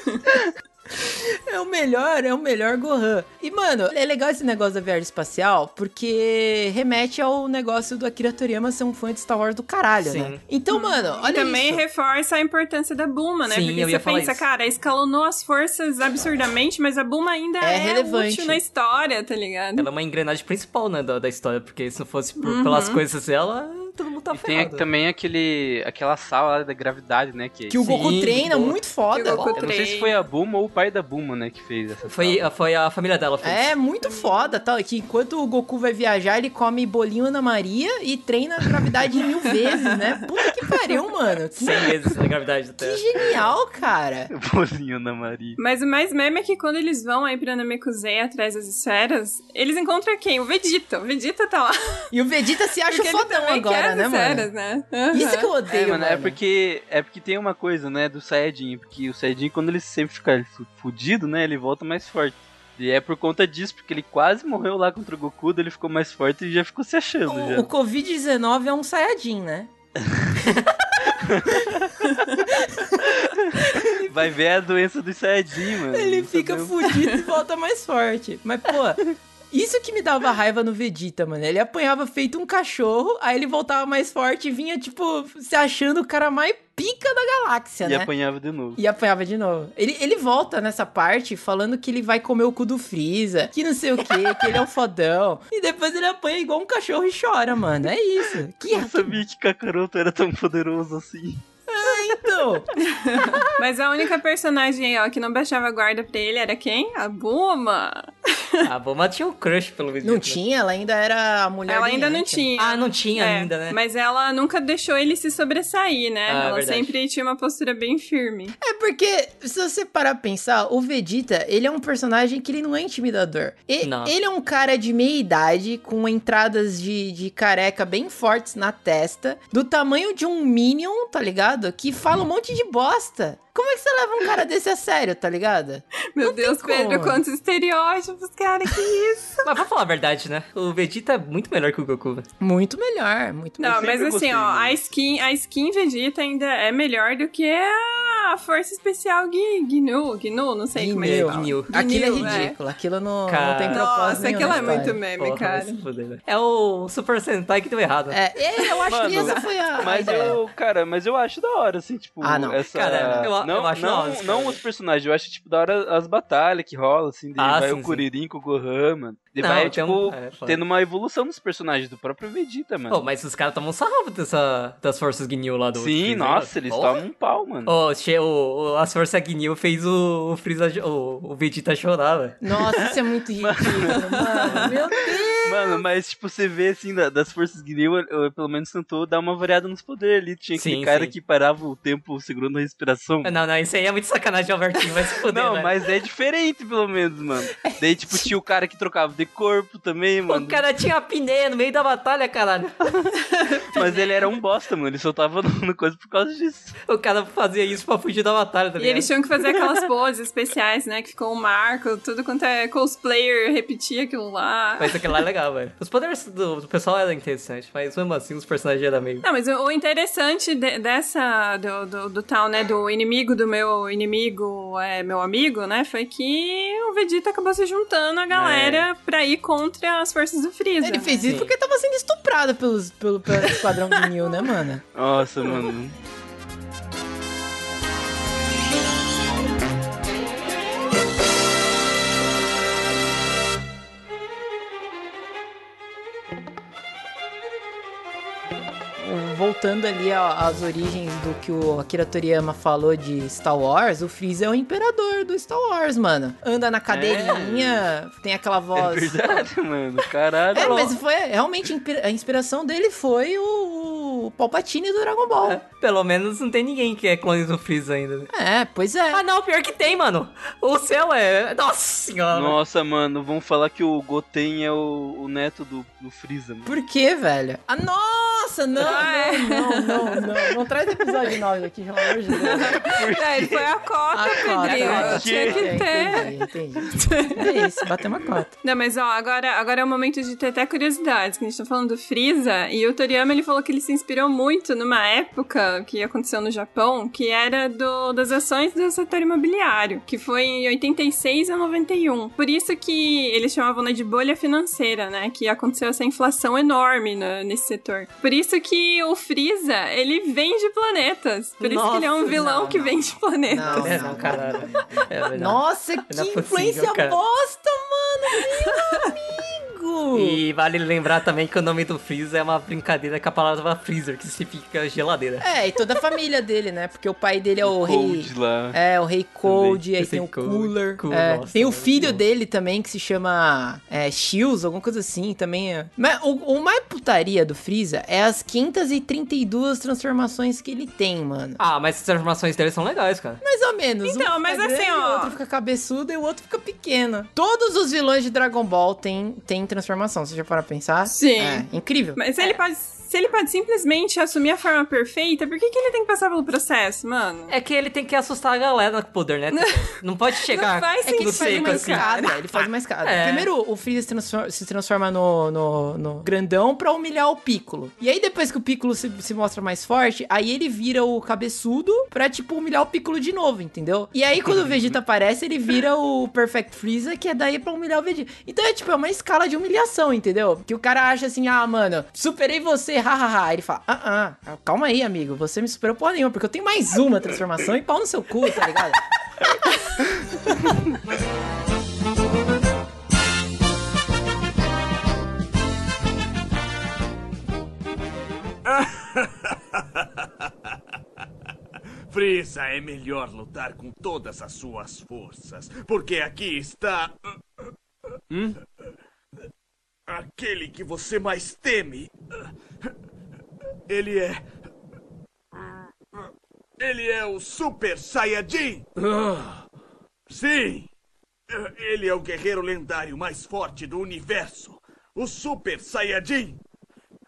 É o melhor, é o melhor Gohan. E, mano, é legal esse negócio da viagem espacial, porque remete ao negócio do Akira Toriyama ser um fã de Star Wars do caralho, Sim. né? Então, mano, olha e também isso. reforça a importância da Bulma, né? Sim, Porque eu você pensa, isso. cara, escalonou as forças absurdamente, mas a Bulma ainda É é, relevante. útil na história, tá ligado? Ela é uma engrenagem principal, né, da, da história, porque se não fosse por- Uhum. pelas coisas dela, todo mundo tá E tem ferrado. também aquele, aquela sala da gravidade, né? Que, Que o Goku Sim, treina muito foda. Que Goku Eu não sei se foi a Bulma ou o pai da Bulma, né, que fez essa Foi, sala. foi a família dela fez. É, muito foda, tal. Que enquanto o Goku vai viajar, ele come bolinho Ana Maria e treina a gravidade mil vezes, né? Puta que pariu, mano. Que, 100 vezes a gravidade da que Terra. genial, cara. Bolinho na Maria. Mas o mais meme é que quando eles vão aí pra Namekusei atrás das esferas, eles encontram quem? O Vegeta. O Vegeta tá lá. E o Vegeta se acha Porque fodão agora, né, né? Aham. Isso que eu É, odeio, mano, mano. é porque é porque tem uma coisa, né, do Saiyajin, porque o Saiyajin quando ele sempre fica fu- fudido, né, ele volta mais forte. E é por conta disso, porque ele quase morreu lá contra o Goku, ele ficou mais forte e já ficou se achando O, já. o Covid-19 é um Saiyajin, né? Vai ver a doença do Saiyajin, mano. Ele fica fudido e volta mais forte. Mas, pô, isso que me dava raiva no Vegeta, mano. Ele apanhava feito um cachorro, aí ele voltava mais forte e vinha, tipo, se achando o cara mais pica da galáxia, E né? apanhava de novo. E apanhava de novo. Ele, ele volta nessa parte falando que ele vai comer o cu do Freeza, que não sei o que, que ele é um fodão. E depois ele apanha igual um cachorro e chora, mano. É isso. Que Eu sabia que Kakaroto era tão poderoso assim. então. Mas a única personagem aí, ó, que não baixava guarda pra ele era quem? A Bulma. A Bulma tinha um crush pelo Vegeta. Não né? tinha, ela ainda era a mulher Ela ainda não tinha. Ah, não tinha É, ainda, né? Mas ela nunca deixou ele se sobressair, né? Ah, ela verdade. sempre tinha uma postura bem firme. É porque, se você parar pra pensar, o Vegeta, ele é um personagem que ele não é intimidador. E- Não. Ele é um cara de meia idade, com entradas de, de careca bem fortes na testa, do tamanho de um Minion, tá ligado? Que fala um monte de bosta. Como é que você leva um cara desse a sério, tá ligado? Meu Não tem Deus, Pedro, quantos estereótipos, cara, que isso? Mas vamos falar a verdade, né? O Vegeta é muito melhor que o Goku. Muito melhor, muito Não, sempre mas assim, gostei, ó, né? a skin, a skin Vegeta ainda é melhor do que a Força Especial Gnu, Gnu, não sei como é que. Gnil. Aquilo é Gnil, ridículo, aquilo não, não Cara. tem propósito Nossa, nenhum aquilo é muito meme, Porra, cara. É o Super Sentai que deu errado. É, é, eu acho que Mano, essa foi a, Mas ideia. eu, cara, mas eu acho da hora, assim, tipo, Ah, não. essa... Cara, eu- não, eu acho não, da hora, não cara. os personagens, eu acho, tipo, da hora as batalhas que rolam, assim, de Ah, vai sim, o. Kuririn com o Gohan, mano. E Não, vai, tipo, um- é, tendo uma evolução dos personagens do próprio Vegeta, mano. Pô, mas os caras tomam sarrafo dessa, das forças Gnil lá do Sim, Freeza, nossa, né? eles Porra. tomam um pau, mano. Ô, che- o, o- as forças Gnil fez o, o Freeza, o, o Vegeta chorar, velho. Nossa, isso é muito ridículo, mano. Meu Deus! Mano, mas tipo, você vê assim, da- das forças Gnil, eu- eu pelo menos tentou dar uma variada nos poderes ali. Tinha aquele Sim, cara sim. que parava o tempo segurando a respiração. Não, não, isso aí é muito sacanagem, Albertinho, vai se fuder, Não, mas é diferente, pelo menos, mano. Daí, tipo, tinha o cara que trocava de corpo também, mano. O cara tinha apneia no meio da batalha, caralho. Mas ele era um bosta, mano. Ele só tava no coisa por causa disso. O cara fazia isso pra fugir da batalha, tá E eles tinham que fazer aquelas poses especiais, né? Que ficou um marco, tudo quanto é cosplayer repetia aquilo lá. Mas aquilo lá é legal, velho. Os poderes do, do pessoal eram interessantes, mas mesmo assim os personagens eram meio... Não, mas o o interessante de- dessa, do, do, do tal, né, do inimigo do meu inimigo é meu amigo, né, foi que o Vegeta acabou se juntando a galera pra ir contra as forças do Freeza. Ele fez Sim. isso porque tava sendo estuprado pelos, pelo, pelo esquadrão do Nil, né, mano? Nossa, mano. Voltando ali às origens do que o Akira Toriyama falou de Star Wars, o Freeza é o imperador do Star Wars, mano. Anda na cadeirinha, tem aquela É voz. verdade, mano. Caralho. É, mas foi realmente a inspira- a inspiração dele foi o, o Palpatine do Dragon Ball. É, pelo menos não tem ninguém que é clone do Freeza ainda. Né? É, pois é. Ah, não, pior que tem, mano. O céu é. Nossa senhora. Nossa, mano, vamos falar que o Goten é o, o neto do, do Freeza. Mano. Por que, velho? Ah, nossa, não, ah, não, não, não, não. Não traz episódio 9 aqui, pelo amor de Deus. É, foi a cota, a Pedrinho. Cota, Tinha que ter. Entendi, entendi. É isso, bateu uma cota. Não, mas ó, agora, agora é o momento de ter até curiosidades, que a gente tá falando do Freeza, e o Toriyama, ele falou que ele se inspirou muito numa época que aconteceu no Japão, que era do, das ações do setor imobiliário, que foi em 86 a 91. Por isso que eles chamavam né, de bolha financeira, né? Que aconteceu essa inflação enorme no, nesse setor. Por isso que o Freeza, ele vende planetas. Por Nossa, isso que ele é um vilão não, que não. vende planetas. Não, é, não, caralho. É Nossa, que é influência bosta, mano! Meu amigo! E vale lembrar também que o nome do Freezer é uma brincadeira com a palavra freezer, que significa geladeira. É, e toda a família dele, né? Porque o pai dele é o, o rei. Lá. É, o rei Cold, aí tem o Cooler. Cool, é, nossa, tem o filho dele também que se chama é, Shields, alguma coisa assim também. É. Mas o, o mais putaria do Freeza é as 532 transformações que ele tem, mano. Ah, mas as transformações dele são legais, cara. Mais ou menos. Então, um mas assim, ó. O outro fica cabeçudo e o outro fica pequeno. Todos os vilões de Dragon Ball têm, têm transformação. Você já para pensar? Sim. É, incrível. Mas ele pode se ele pode simplesmente assumir a forma perfeita, por que, que ele tem que passar pelo processo, mano? É que ele tem que assustar a galera com o poder, né? não pode chegar. Não faz é que ele faz uma assim. escada. Ele faz uma escada. É. Primeiro, o Freeza se transforma, se transforma no, no, no, grandão pra humilhar o Piccolo. E aí, depois que o Piccolo se, se mostra mais forte, aí ele vira o cabeçudo pra, tipo, humilhar o Piccolo de novo, entendeu? E aí, quando o Vegeta aparece, ele vira o Perfect Freeza, que é daí pra humilhar o Vegeta. Então é, tipo, é uma escala de humilhação, entendeu? Que o cara acha assim, ah, mano, superei você, hahaha. Aí ele fala: ah, ah, calma aí, amigo, você me superou porra nenhuma, porque eu tenho mais uma transformação e pau no seu cu, tá ligado? Frieza, é melhor lutar com todas as suas forças, porque aqui está. Hum? Aquele que você mais teme. Ele é. Ele é o Super Saiyajin! Sim! Ele é o guerreiro lendário mais forte do universo! O Super Saiyajin!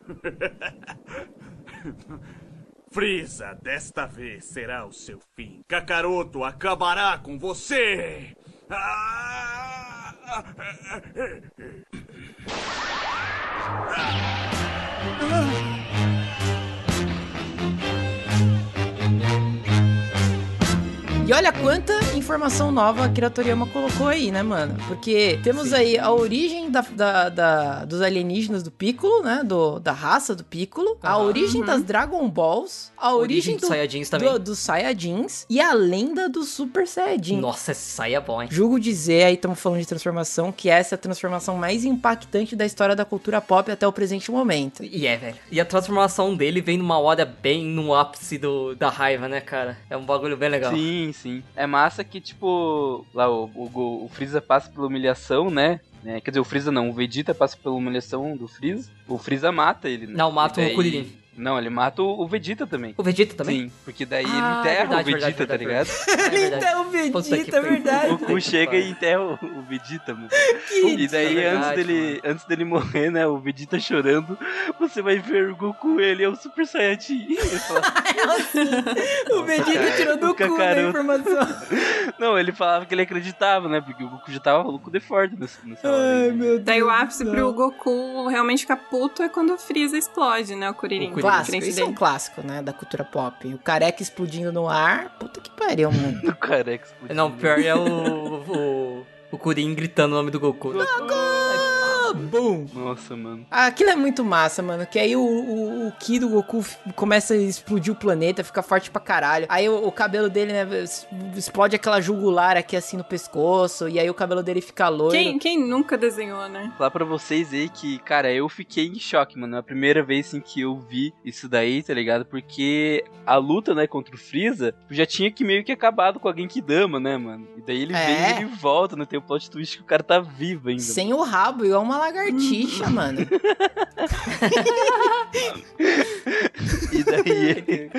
Frieza, desta vez será o seu fim. Kakaroto acabará com você! Ah! E olha quanta informação nova a Akira Toriyama colocou aí, né, mano? Porque temos Sim. aí a origem da, da, da, dos alienígenas do Piccolo, né? Do, da raça do Piccolo. Uhum. A origem uhum. das Dragon Balls. A origem, origem do, Saiyajins também. Do, dos Saiyajins. E a lenda do Super Saiyajin. Nossa, esse Saia é bom, hein? Julgo dizer, aí estamos falando de transformação, que essa é a transformação mais impactante da história da cultura pop até o presente momento. E é, velho. E a transformação dele vem numa hora bem no ápice do, da raiva, né, cara? É um bagulho bem legal. Sim, sim. É massa que, tipo, lá o, o, o Freeza passa pela humilhação, né? É, quer dizer, o Freeza não, o Vegeta passa pela humilhação do Freeza. O Freeza mata ele, né? Não, mata o Kuririn. Não, ele mata o Vegeta também. O Vegeta também? Sim, porque daí ah, ele enterra verdade, o Vegeta, verdade, tá ligado? ele enterra o Vegeta, é verdade. O Goku chega e enterra o, o Vegeta, mano. Que e daí, verdade, antes, dele, antes dele morrer, né, o Vegeta chorando, você vai ver o Goku, ele é o Super Saiyajin. é o Vegeta tirou do cu da informação. Não, ele falava que ele acreditava, né, porque o Goku já tava louco de forte nessa, nessa Ai, hora. Ai, meu Deus. Daí o ápice pro Goku realmente ficar puto é quando o Freeza explode, né, o Kuririn. O clássico, isso é um clássico, né, da cultura pop. O careca explodindo no ar, puta que pariu, mano. o careca explodindo. Não, pior é o, o, o Kuririn gritando o nome do Goku. Goku! Boom! Nossa, mano. Aquilo é muito massa, mano. Que aí o, o, o Ki do Goku começa a explodir o planeta, fica forte pra caralho. Aí o, o, cabelo dele, né, explode aquela jugular aqui assim no pescoço. E aí o cabelo dele fica loiro. Quem, quem nunca desenhou, né? Falar pra vocês aí que, cara, eu fiquei em choque, mano. É a primeira vez assim, que eu vi isso daí, tá ligado? Porque a luta, né, contra o Freeza já tinha que meio que acabado com alguém que dama, né, mano? E daí ele é. vem e ele volta, né? Tem o plot twist que o cara tá vivo ainda. Sem mano. o rabo, igual uma lagartixa, mano. e daí ele,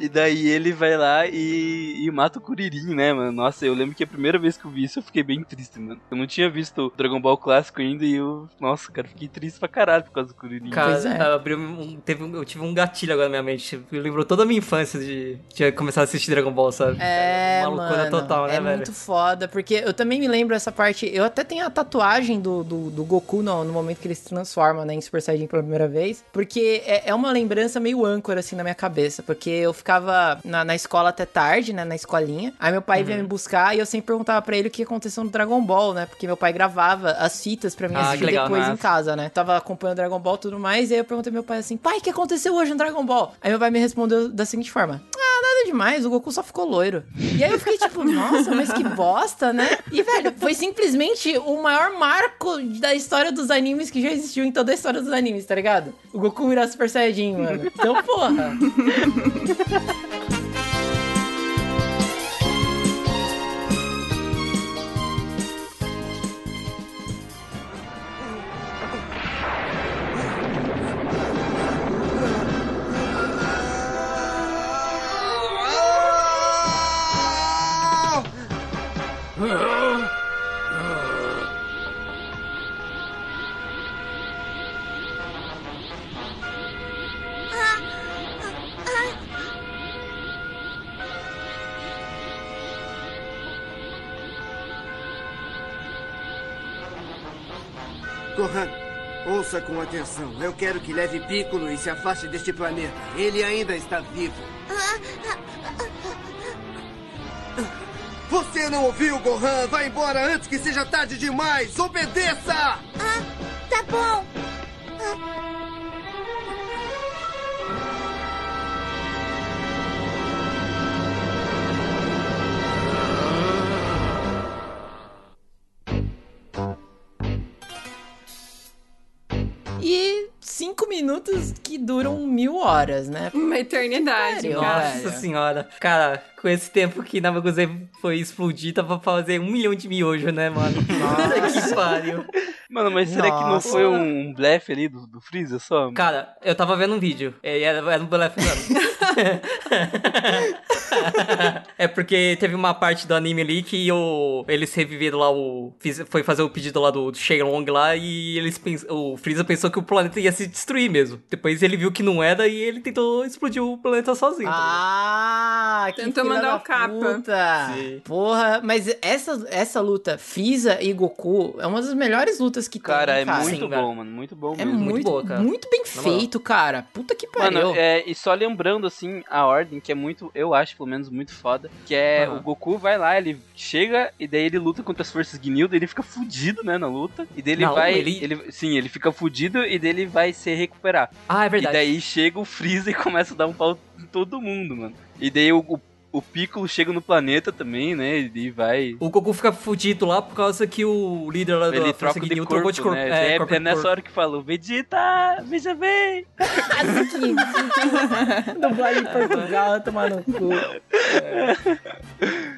e daí ele vai lá e, e mata o Kuririn, né, mano? Nossa, eu lembro que a primeira vez que eu vi isso eu fiquei bem triste, mano. Eu não tinha visto o Dragon Ball clássico ainda e eu, nossa, cara, fiquei triste pra caralho por causa do Kuririn. Cara, Pois é. abriu um- teve, eu tive um gatilho agora na minha mente. Me lembrou toda a minha infância de, de começar a assistir Dragon Ball, sabe? É, Uma loucura mano, total, né, é velho? muito foda, porque eu também me lembro essa parte, eu até tenho a tatuagem do, do, do Goku no, no momento que ele se transforma, né, em Super Saiyajin pela primeira vez, porque é, é uma lembrança meio âncora, assim, na minha cabeça, porque eu ficava na, na escola até tarde, né, na escolinha, aí meu pai Uhum. vinha me buscar e eu sempre perguntava pra ele o que aconteceu no Dragon Ball, né, porque meu pai gravava as fitas pra mim Ah, assistir legal, depois em casa, né, tava acompanhando Dragon Ball e tudo mais, e aí eu perguntei pro meu pai assim, pai, o que aconteceu hoje no Dragon Ball? Aí meu pai me respondeu da seguinte forma, ah, nada demais, o Goku só ficou loiro. E aí eu fiquei tipo, nossa, mas que bosta, né? E, velho, foi simplesmente o maior marco da história dos animes que já existiu em toda a história dos animes, tá ligado? O Goku virar Super Saiyajin, mano. Então, porra. ouça com atenção. Eu quero que leve Piccolo e se afaste deste planeta. Ele ainda está vivo. Você não ouviu, Gohan? Vá embora antes que seja tarde demais. Obedeça! Tá bom. Horas, né? Uma eternidade, pariu, cara. velho. Nossa senhora. Cara, com esse tempo que Namaguze foi explodir, tava pra fazer um milhão de miojo, né, mano? Puta que pariu. Mano, mas será que não Nossa. foi um blefe ali do, do Freeza só? Cara, eu tava vendo um vídeo. É, Era, era um blefe mesmo. é porque teve uma parte do anime ali que o, eles reviveram lá o. fiz- foi fazer o pedido lá do, do Shenlong lá e eles pens, o Freeza pensou que o planeta ia se destruir mesmo. Depois ele viu que não era e ele tentou explodir o planeta sozinho. tá Ah, que Tentou mandar da o capa. puta. Sim. Porra, mas essa, essa luta, Frieza e Goku, é uma das melhores lutas que Cara, tem, é cara. muito Sim, bom, cara. mano. Muito bom É mesmo. muito, muito boa, cara. muito bem moral. feito, cara. Puta que pariu. Mano, é, e só lembrando, assim, a ordem, que é muito, eu acho, pelo menos, muito foda, que é Aham. o Goku vai lá, ele chega, e daí ele luta contra as forças Ginyu, daí ele fica fudido, né, na luta, e daí ele Não, vai, ele- ele... sim, ele fica fudido, e daí ele vai se recuperar. Ah, é E verdade. daí chega o Freeza e começa a dar um pau em todo mundo, mano. E daí o, o, o Piccolo chega no planeta também, né, e daí vai... O Goku fica fudido lá por causa que o líder lá da Ele Força troca de corpo, trocou de corpo. né? É, corpo é de nessa corpo. hora que falou, Vegeta, veja bem! Dublagem em Portugal, tomar no cu.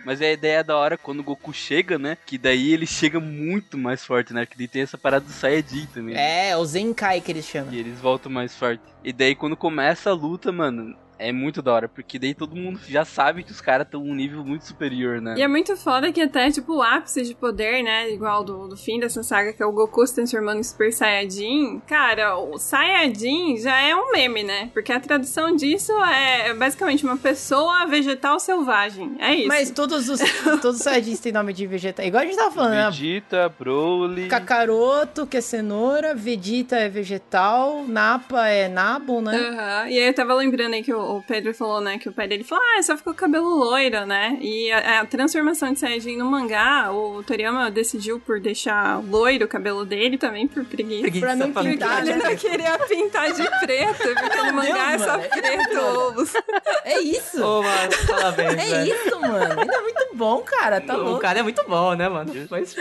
Mas a ideia da hora quando o Goku chega, né? Que daí ele chega muito mais forte, né? Que daí tem essa parada do Saiyajin também. né? É, o Zenkai que eles chamam. E eles voltam mais forte. E daí quando começa a luta, mano, é muito da hora. Porque daí todo mundo já sabe que os caras estão um nível muito superior, né? E é muito foda que até, tipo, o ápice de poder, né? Igual do, do fim dessa saga, que é o Goku se transformando em Super Saiyajin. Cara, o Saiyajin já é um meme, né? Porque a tradução disso é basicamente uma pessoa vegetal selvagem. É isso. Mas todos os, todos os Saiyajins têm nome de vegetal. Igual a gente tava falando, né? Vegeta, Broly. Kakaroto, que é cenoura, Vegeta é vegetal, Napa é nabo, né? Aham. E aí eu tava lembrando aí que o, o Pedro falou, né? Que o pai dele falou, ah, só ficou cabelo loiro, né? E a, a transformação de Saiyajin no mangá, o Toriyama decidiu por deixar loiro o cabelo dele também por preguiça. Preguiça Pra não pra pintar Ele não queria pintar de preto, porque no mangá é só mano, preto ovos. É isso! Ô, mano, parabéns, é velho. isso, mano! Ele é muito bom, cara, tá O louco. cara é muito bom, né, mano? Vai se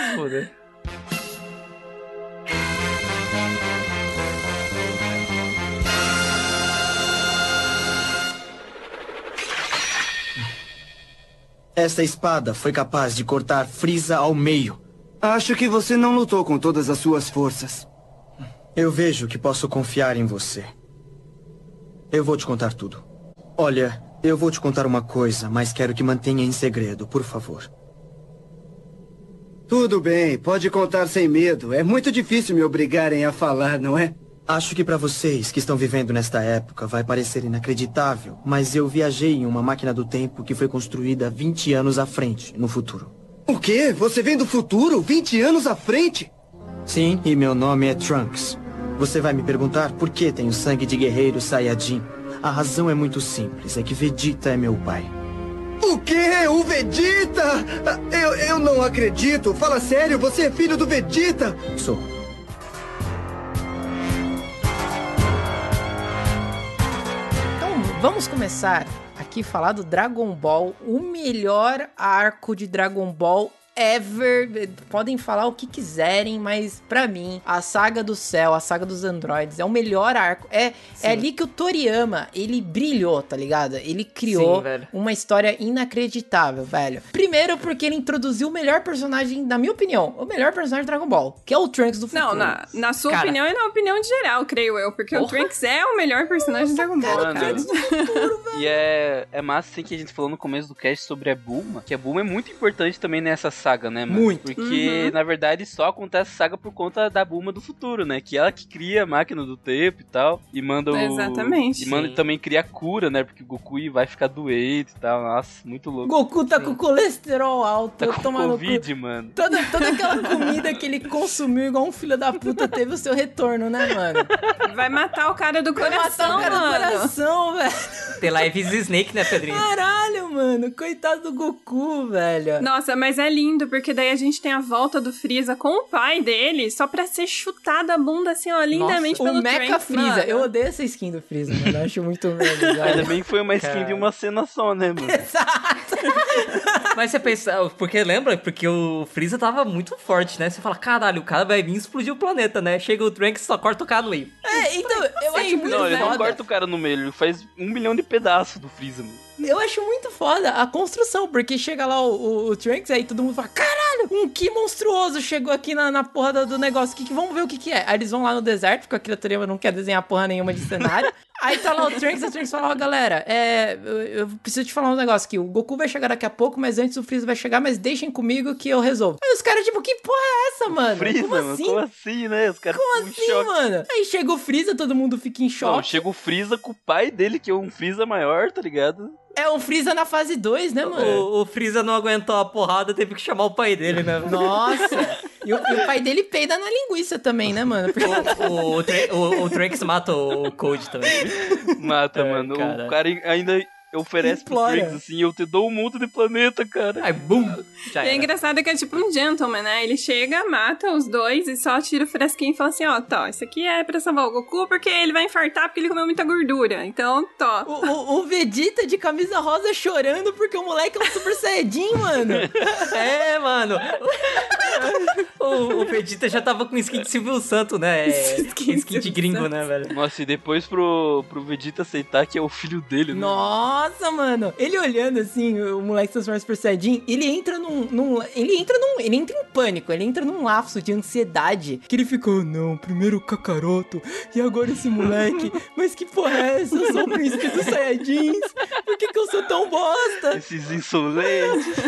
Esta espada foi capaz de cortar Frieza ao meio. Acho que você não lutou com todas as suas forças. Eu vejo que posso confiar em você. Eu vou te contar tudo. Olha, eu vou te contar uma coisa, mas quero que mantenha em segredo, por favor. Tudo bem, pode contar sem medo. É muito difícil me obrigarem a falar, não é? Acho que para vocês que estão vivendo nesta época vai parecer inacreditável, mas eu viajei em uma máquina do tempo que foi construída 20 anos à frente, no futuro. O quê? Você vem do futuro? 20 anos à frente? Sim, e meu nome é Trunks. Você vai me perguntar por que tenho sangue de guerreiro Saiyajin. A razão é muito simples, é que Vegeta é meu pai. O quê? O Vegeta? Eu, eu não acredito. Fala sério, você é filho do Vegeta? Sou. Vamos começar aqui falar do Dragon Ball, o melhor arco de Dragon Ball ever. Podem falar o que quiserem, mas pra mim, a saga do céu, a saga dos androides, é o melhor arco. É, é ali que o Toriyama, ele brilhou, tá ligado? Ele criou Sim, uma história inacreditável, velho. Primeiro porque ele introduziu o melhor personagem, na minha opinião, o melhor personagem de Dragon Ball, que é o Trunks do futuro. Não, na, na sua Cara, opinião e na opinião de geral, creio eu. Porque o Porra. Trunks é o melhor personagem de Dragon Ball, Mano, cara. E é, é massa assim que a gente falou no começo do cast sobre a Bulma, que a Bulma é muito importante também nessa saga, né, mano? Muito. Porque, Uhum. na verdade, só acontece a saga por conta da Bulma do futuro, né? Que ela que cria a máquina do tempo e tal. E manda o. Exatamente. E manda Sim. também cria a cura, né? Porque o Goku vai ficar doente e tal. Nossa, muito louco. Goku tá com colesterol alto, Tá com Covid, mano. Toda, toda aquela comida que ele consumiu igual um filho da puta teve o seu retorno, né, mano? Vai matar o cara do Vai matar coração, o cara do mano. coração, velho. The Life is Snake, né, Pedrinho? Caralho, mano. Coitado do Goku, velho. Nossa, mas é lindo, porque daí a gente tem a volta do Freeza com o pai dele, só pra ser chutado a bunda assim, ó, lindamente o pelo Mecha Trunks, Freeza. mano. Eu odeio essa skin do Freeza, mano. Eu acho muito merda. Ainda bem que foi uma skin Cara. de uma cena só, né, mano? Mas você pensa, porque lembra? Porque o Freeza tava muito forte, né? Você fala, caralho, o cara vai vir explodir o planeta, né? Chega o Trunks e só corta o cara no meio. É, então, eu acho muito Não, ele não corta o cara no meio, ele faz um milhão de pedaços do Freeza, mano. Eu acho muito foda a construção, porque chega lá o, o, o Trunks, aí todo mundo fala, caralho, um que monstruoso chegou aqui na, na porra do, do negócio, que, que vamos ver o que que é. Aí eles vão lá no deserto, porque a criatura não quer desenhar porra nenhuma de cenário. aí tá lá o Trunks, e o Trunks fala, ó, galera, é, eu, eu preciso te falar um negócio aqui, o Goku vai chegar daqui a pouco, mas antes o Freeza vai chegar, mas deixem comigo que eu resolvo. Aí os caras, tipo, que porra é essa, mano? Freeza, como mano, assim? como assim, né? Os caras Como assim, choque. mano? Aí chega o Freeza, todo mundo fica em Não, choque. chega o Freeza com o pai dele, que é um Freeza maior, tá ligado? É o Freeza na fase 2, né, mano? O, o Freeza não aguentou a porrada, teve que chamar o pai dele, né? Nossa! E o, e o pai dele peida na linguiça também, né, mano? Porque- O, o, Tran- o, o Trunks mata o Code também. Mata, É, mano. cara. O cara ainda oferece pro Implora. Trunks assim, eu te dou um mundo de planeta, cara. Aí, bum! Já E é engraçado que é tipo um gentleman, né? Ele chega, mata os dois e só tira o fresquinho e fala assim, ó, tó, isso aqui é pra salvar o Goku porque ele vai infartar porque ele comeu muita gordura. Então, tó. O, o, o Vegeta de camisa rosa chorando porque o moleque é um super saiyajin, mano. É, mano. O, o Vegeta já tava com skin de Silvio Santo, né? É, Skin skin, de gringo, né, velho? Nossa, e depois pro, pro Vegeta aceitar que é o filho dele, né? Nossa, mano. Ele olhando assim, o moleque se transforma em super saiyajin, ele entra num, num- Ele entra num. Ele entra em pânico, ele entra num lapso de ansiedade. Que ele ficou, não, primeiro o Kakaroto, e agora esse moleque. Mas que porra é essa? Eu sou o príncipe dos saiyajins. Por que, que eu sou tão bosta? Esses insolentes.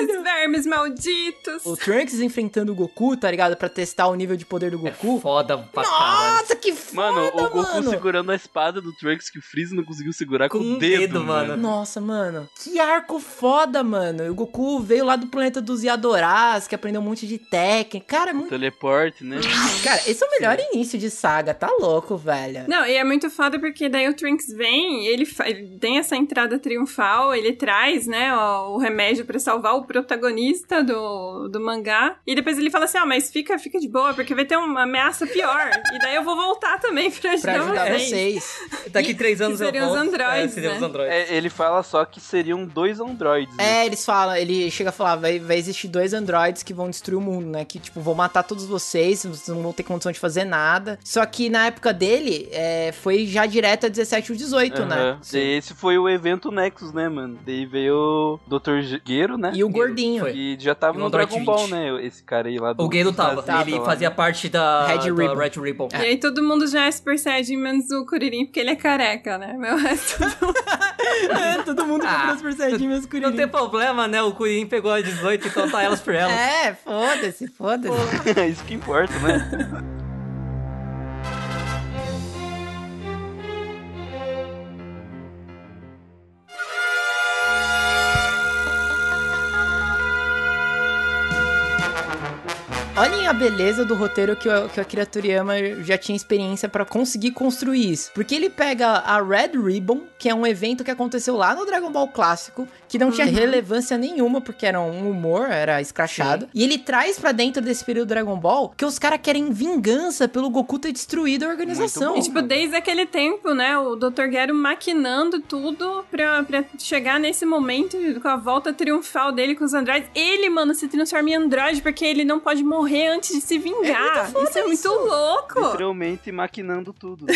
Esses vermes malditos. O Trunks enfrentando o Goku, tá ligado? Pra testar o nível de poder do Goku. Foda pra caralho. Nossa, que foda, Mano, o Goku mano. segurando a espada do Trunks que o Freeza não conseguiu segurar com, Com o um dedo, dedo, mano. mano. Nossa, mano. Que arco foda, mano. O Goku veio lá do planeta dos Yadoras, que aprendeu um monte de técnica. Cara, é muito... Teleporte, né? Cara, esse é o melhor início de saga. Tá louco, velho. Não, e é muito foda porque daí o Trunks vem, ele, fa- ele tem essa entrada triunfal, ele traz, né, o, o remédio pra salvar o protagonista do, do mangá. E depois ele fala assim: ó, mas fica, fica de boa, porque vai ter uma ameaça pior. e daí eu vou voltar também pra ajudar, Pra ajudar vocês. vocês. Daqui três anos eu seriam os volto. androides, É, né? os androides. É, ele fala só que seriam dois androides, né? É, eles falam, ele chega a falar, vai, vai existir dois androides que vão destruir o mundo, né? Que, tipo, vão matar todos vocês, vocês não vão ter condição de fazer nada. Só que na época dele, é, foi já direto a 17 ou 18, né? Aham. Daí Esse foi o evento Nexus, né, mano? Daí veio o Dr. Gero, né? E o gordinho. Foi. Que já tava E o no Android Dragon Ball, 20. né? tava esse cara aí lá do. O Gendo tava. nazista Ele lá, fazia né? parte da Red da Ribbon. Red Ribbon. E aí todo mundo já é Super Saiyajin, menos o Kuririn, porque ele é careca, né? Meu resto É, todo mundo comprou Super Saiyajin menos Não Kuririn. tem problema, né? O Kuririn pegou a 18, então tá elas por elas. É, foda-se, foda-se. Isso que importa, né? Olhem a beleza do roteiro que o, que o Akira Toriyama já tinha experiência pra conseguir construir isso. Porque ele pega a Red Ribbon, que é um evento que aconteceu lá no Dragon Ball clássico, que não tinha relevância nenhuma, porque era um humor, era escrachado. E ele traz pra dentro desse período Dragon Ball que os caras querem vingança pelo Goku ter destruído a organização. E, tipo, desde aquele tempo, né? O Dr. Gero maquinando tudo pra, pra chegar nesse momento com a volta triunfal dele com os androides. Ele, mano, se transforma em androide porque ele não pode morrer antes de se vingar. isso é muito louco. Literalmente maquinando tudo. né?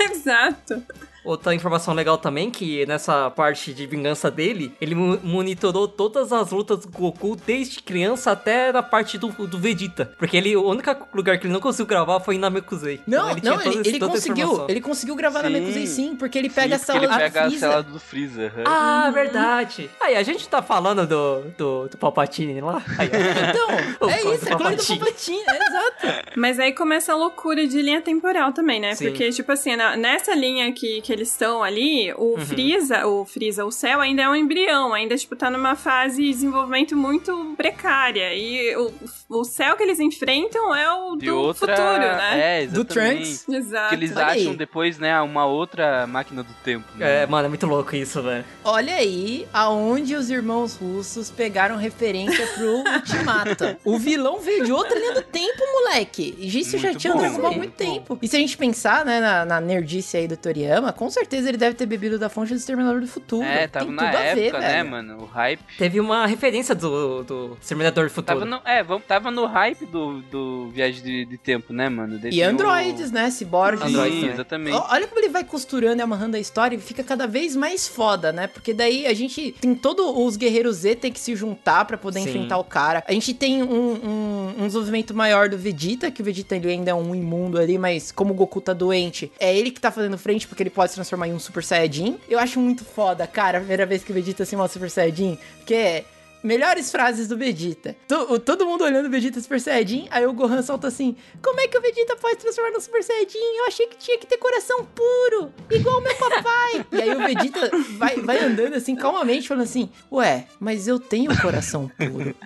Exato. Outra informação legal também, que nessa parte de vingança dele, ele mo- monitorou todas as lutas do Goku desde criança até na parte do, do Vegeta. Porque ele, o único lugar que ele não conseguiu gravar foi em Namekusei. Não, Então não, tinha toda ele, esse- ele toda a conseguiu, ele conseguiu gravar na Sim. Mekusei sim, porque ele pega Sim, a ele pega da a cela do Freeza. Ah, verdade. Aí, a gente tá falando do, do, do Palpatine lá. Aí. Então, é isso, do é clone do Palpatine. Palpatine, é exato. Mas aí começa a loucura de linha temporal também, né? Sim. Porque, tipo assim, na- nessa linha que, que eles estão ali, o Uhum. Freeza, o Freeza, o céu ainda é um embrião, ainda, tipo, tá numa fase de desenvolvimento muito precária. E o, o céu que eles enfrentam é o De do outra... futuro, né? É, Do exatamente. Trunks. Exato. Que eles Olha acham aí. depois, né, uma outra máquina do tempo. né? É, mano, é muito louco isso, velho. Olha aí aonde os irmãos russos pegaram referência pro Ultimata. O vilão veio de outra linha do tempo, moleque. E isso já Muito tinha bom, Dragon Ball há muito muito tempo. E se a gente pensar, né, na, na nerdice aí do Toriyama, com certeza ele deve ter bebido da fonte do Exterminador do Futuro. É, tava Tem na tudo a ver, época, né, velho. mano? O hype. Teve uma referência do, do Exterminador do Futuro. Tava no, é, vamos, tava no hype do, do Viagem de, de Tempo, né, mano? Daí E tinha o- androides, né? Cyborgs. Sim, Androides também. exatamente. Olha como ele vai costurando e amarrando a história e fica cada vez mais foda, né? Porque daí a gente tem todos os guerreiros Z tem que se juntar pra poder Sim. enfrentar o cara. A gente tem um, um, um desenvolvimento maior do Vegeta, que o Vegeta ele ainda é um imundo ali, mas como o Goku tá doente, é ele que tá fazendo frente porque ele pode se transformar em um Super Saiyajin. Eu acho muito foda, cara, a primeira vez que o Vegeta se mostra Super Saiyajin, porque é. Melhores frases do Vegeta. To- todo mundo olhando o Vegeta Super Saiyajin, aí o Gohan solta assim: Como é que o Vegeta pode transformar no Super Saiyajin? Eu achei que tinha que ter coração puro, igual o meu papai. e aí o Vegeta vai, vai andando assim, calmamente, falando assim: Ué, mas eu tenho coração puro.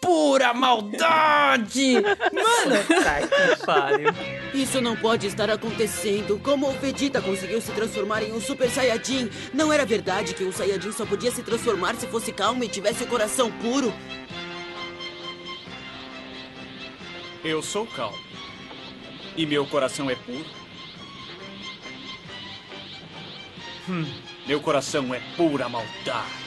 Pura maldade! Mano, Tá que pariu. Isso não pode estar acontecendo. Como o Vegeta conseguiu se transformar em um Super Saiyajin? Não era verdade que um Saiyajin só podia se transformar se fosse calmo e tivesse o coração puro? Eu sou calmo. E meu coração é puro. Hum, meu coração é pura maldade.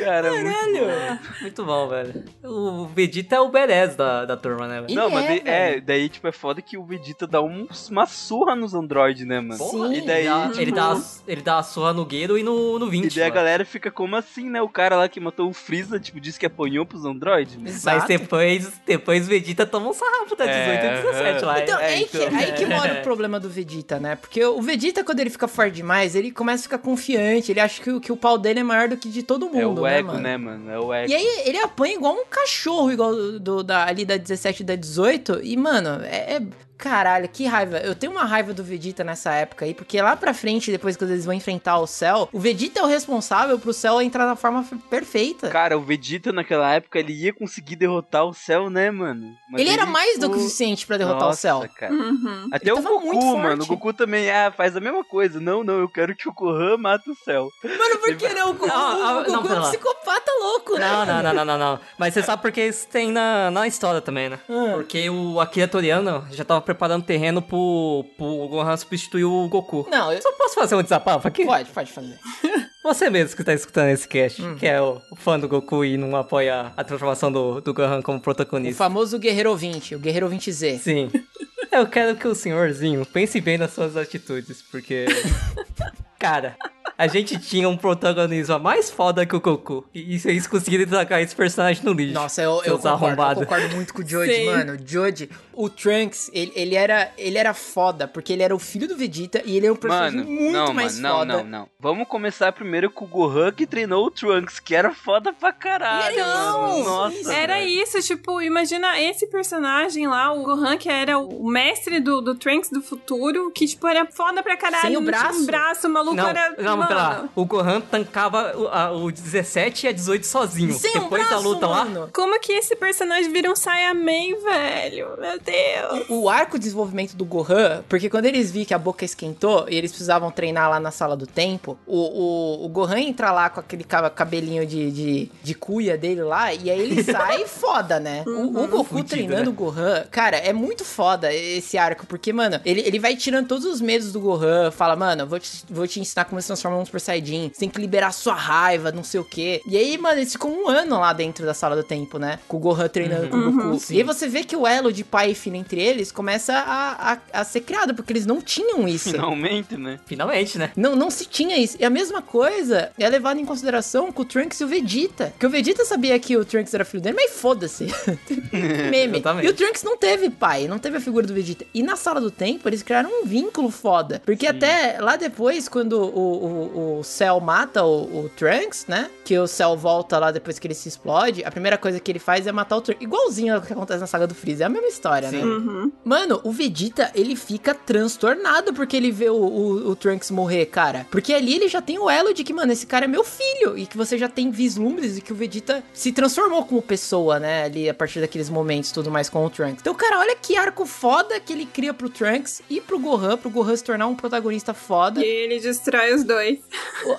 Cara, muito caralho! Muito bom, velho. O Vegeta é o Beres da, da turma, né, velho? Não, mas é, daí- é, velho. daí, tipo, é foda que o Vegeta dá um- uma surra nos androides, né, mano? Sim. E daí, ele, dá, tipo, ele, dá, ele dá a surra no Gueiro e no, no 20. e daí a mano. galera fica como assim, né? O cara lá que matou o Freeza, tipo, disse que apanhou pros androides. Mas Exato. depois, depois o Vegeta toma um sarrafo da 18 É, e 17 lá. Então, É, é, aí, então. Que, aí que mora o problema do Vegeta, né? Porque o Vegeta, quando ele fica forte demais, ele começa a ficar confiante, ele acha que, o- que o pau dele é maior do que de todo mundo, É o né, ego, mano? né, mano? É o ego. E aí ele apanha igual um cachorro, igual do, do- da, ali da 17 e da 18. E, mano, é, é- Caralho, que raiva. Eu tenho uma raiva do Vegeta nessa época aí, porque lá pra frente, depois que eles vão enfrentar o Cell, o Vegeta é o responsável pro Cell entrar na forma perfeita. Cara, o Vegeta naquela época, ele ia conseguir derrotar o Céu, né, mano? Mas ele era mais do que o suficiente pra derrotar Nossa, o Cell. cara. Uhum. Até Ele o Goku, muito mano. O. Goku também ah, faz a mesma coisa. Não, não, eu quero que o Gohan mate o Céu. Mano, por que não? O, Goku- Ah, ah, o Goku não, é um psicopata louco, né? Não, não, não, não, não, não. Mas você sabe porque isso tem na, na história também, né? Ah. Porque o Akira Toriyama já tava preparando terreno pro, pro Gohan substituir o Goku. Não, eu... Só posso fazer um desabafo aqui? Pode, pode fazer. Você mesmo que tá escutando esse cast, Hum. que é o, o fã do Goku e não apoia a transformação do, do Gohan como O protagonista. famoso Guerreiro 20, o Guerreiro 20Z. Sim. Eu quero que o senhorzinho pense bem nas suas atitudes, porque. Cara, A gente tinha um protagonismo mais foda que o Goku. E vocês conseguiram tacar esse personagem no lixo. Nossa, eu, eu, concordo, eu concordo muito com o Joji, mano. O Joji, o Trunks, ele, ele, era, ele era foda, porque ele era o filho do Vegeta e ele é um personagem Mano, muito não, mais mano, não, foda. não, não. Vamos começar primeiro com o Gohan que treinou o Trunks, que era foda pra caralho. Não. Nossa, era velho. isso, tipo, imagina esse personagem lá, o Gohan, que era o mestre do, do Trunks do futuro, que, tipo, era foda pra caralho. Sem o não tinha braço. Um braço, o maluco Não, era. não, mano, pera lá. O Gohan tancava o, a- o 17 e a 18 sozinho. Sem um Depois da braço, luta lá. mano. Como que esse personagem vira um Saiyaman, velho? Meu Deus. O arco de desenvolvimento do Gohan, porque quando eles viram que a boca esquentou e eles precisavam treinar lá na sala do tempo, o, o, o Gohan entra lá com aquele ca- cabelinho de, de, de cuia dele lá, e aí ele sai foda, né? O, o Goku Fudido, treinando né? o Gohan, cara, é muito foda esse arco, porque, mano, ele, ele vai tirando todos os medos do Gohan, fala, mano, eu vou te, vou te ensinar como se transformar num Super Saiyajin, você tem que liberar sua raiva, não sei o quê. E aí, mano, eles ficam um ano lá dentro da sala do tempo, né? Com o Gohan treinando com o Goku. E aí você vê que o elo de pai e filho entre eles começa a, a, a ser criado, porque eles não tinham isso. Finalmente, né? Finalmente, né? Não, não se tinha isso. E a mesma coisa é levada em consideração com o Trunks e o Vegeta. Que o Vegeta sabia que o Trunks era filho dele, mas foda-se. Meme. Exatamente. E o Trunks não teve pai, não teve a figura do Vegeta. E na sala do tempo, eles criaram um vínculo foda. Porque até lá depois, quando o, o, o Cell mata o, o Trunks, né? Que o Cell volta lá depois que ele se explode, a primeira coisa que ele faz é matar o Trunks. Igualzinho ao que acontece na saga do Freeza. É a mesma história, né? Uhum. Mano, o Vegeta, ele fica transtornado porque ele vê o, o, o Trunks morrer, cara. Porque ali ele já tem o elo de que, mano, esse cara é meu filho. E que você já tem vislumbres de que o Vegeta se transformou como pessoa, né? Ali a partir daqueles momentos, tudo mais com o Trunks. Então, cara, olha que arco foda que ele cria pro Trunks e pro Gohan, pro Gohan se tornar um protagonista foda. E ele destrói os dois.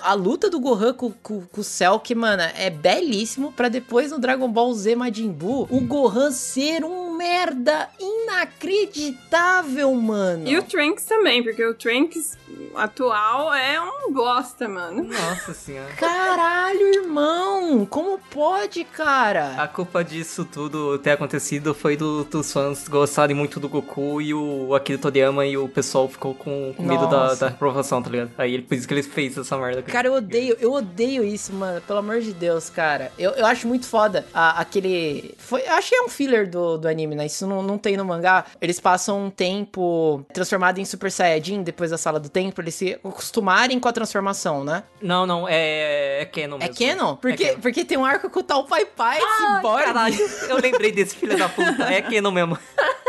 A luta do Gohan com, com, com o Cell, que, mano, é belíssimo. Pra depois no Dragon Ball Z Majin Buu, o Gohan ser um merda inacreditável, mano. E o Trunks também, porque o Trunks atual é um bosta, mano. Nossa senhora. Caralho, irmão! Como pode, cara? A culpa disso tudo ter acontecido foi do- dos fãs gostarem muito do Goku e o Akira Toriyama e o pessoal ficou com, com medo da, da reprovação, tá ligado? Aí ele- por isso que ele fez essa merda. Cara, eu odeio, eu odeio isso, mano. Pelo amor de Deus, cara. Eu, eu acho muito foda a- aquele. Foi, eu acho que é um filler do, do anime, né? Isso não, não tem no mangá. Eles passam um tempo transformado em Super Saiyajin depois da sala do tempo, eles se acostumarem com a transformação, né? Não, não, é, é Canon É mesmo. Canon? Porque, É canon. porque tem um arco com o tal Pai Pai, esse boy. Caralho, eu lembrei desse filho da puta. É Canon mesmo.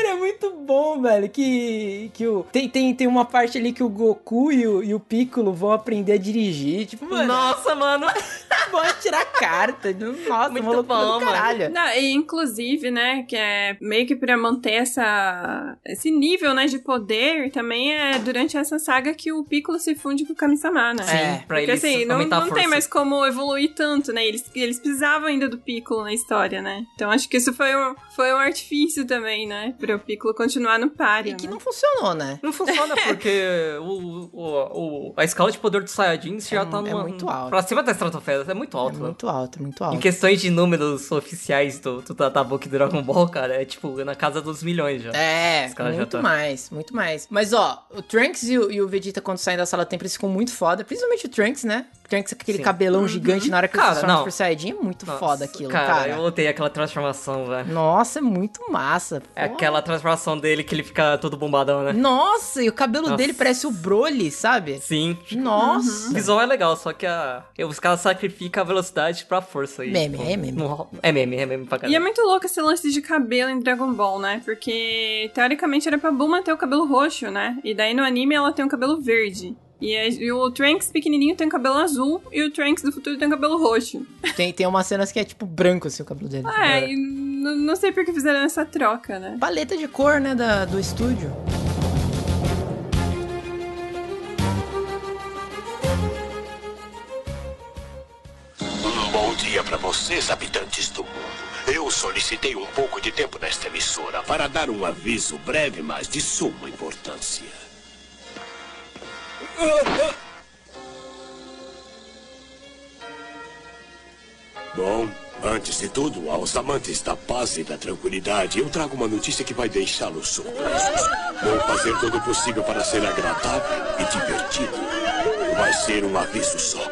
Cara, é muito bom, velho. Que, que o, tem, tem, tem uma parte ali que o Goku e o, e o Piccolo vão aprender a dirigir. Tipo, mano, Nossa, mano. vão tirar carta. Nossa, Muito bom, do mano. caralho. Não, e inclusive, né, que é meio que pra manter essa, esse nível, né, de poder, também é durante essa saga que o Piccolo se funde com o Kami-sama, né? Sim, É, pra Porque eles assim, não, não tem mais como evoluir tanto, né? Eles, eles precisavam ainda do Piccolo na história, né? Então acho que isso foi um, foi um artifício também, né? Pra o Piccolo continuar no páreo. E que né? não funcionou, né? Não funciona porque o, o, o- a escala de poder do Saiyajin já É tá mu- é numa, muito alto. pra cima da estratosfera. É muito É alto, né? muito alto, é muito alto. Em questões de números oficiais do, do Databook do Dragon Ball, cara, é tipo na casa dos milhões já. É, caras já muito tá- mais, muito mais. Mas ó, o Trunks e o, e o Vegeta quando saem da sala tempo, eles ficam muito foda. Principalmente o Trunks, né? O Trunks com aquele Sim. cabelão gigante na hora que ele Cara, se transforma Super Saiyajin. É muito Nossa, foda aquilo, cara. cara. eu odeio aquela transformação, velho. Nossa, é muito massa. É Pô. aquela transformação dele que ele fica todo bombadão, né? Nossa, e o cabelo Nossa. dele parece o Broly, sabe? Sim. Nossa. O visual é legal, só que a... os caras sacrificam a velocidade pra força. aí. Meme, Tipo, é meme. não- É meme, é meme pra E é muito louco esse lance de cabelo em Dragon Ball, né? Porque teoricamente era pra Bulma ter o cabelo roxo, né? E daí no anime ela tem o cabelo verde. E, é- e o Trunks pequenininho tem o cabelo azul e o Trunks do futuro tem cabelo roxo. Tem, tem umas cenas que é tipo branco assim o cabelo dele. É, e não sei por que fizeram essa troca, né? Paleta de cor, né, da, do estúdio. Um bom dia para vocês, habitantes do mundo. Eu solicitei um pouco de tempo nesta emissora para dar um aviso breve, mas de suma importância. Bom, antes de tudo, aos amantes da paz e da tranquilidade, eu trago uma notícia que vai deixá-los surpresos. Vou fazer todo o possível para ser agradável e divertido. vai ser um aviso só.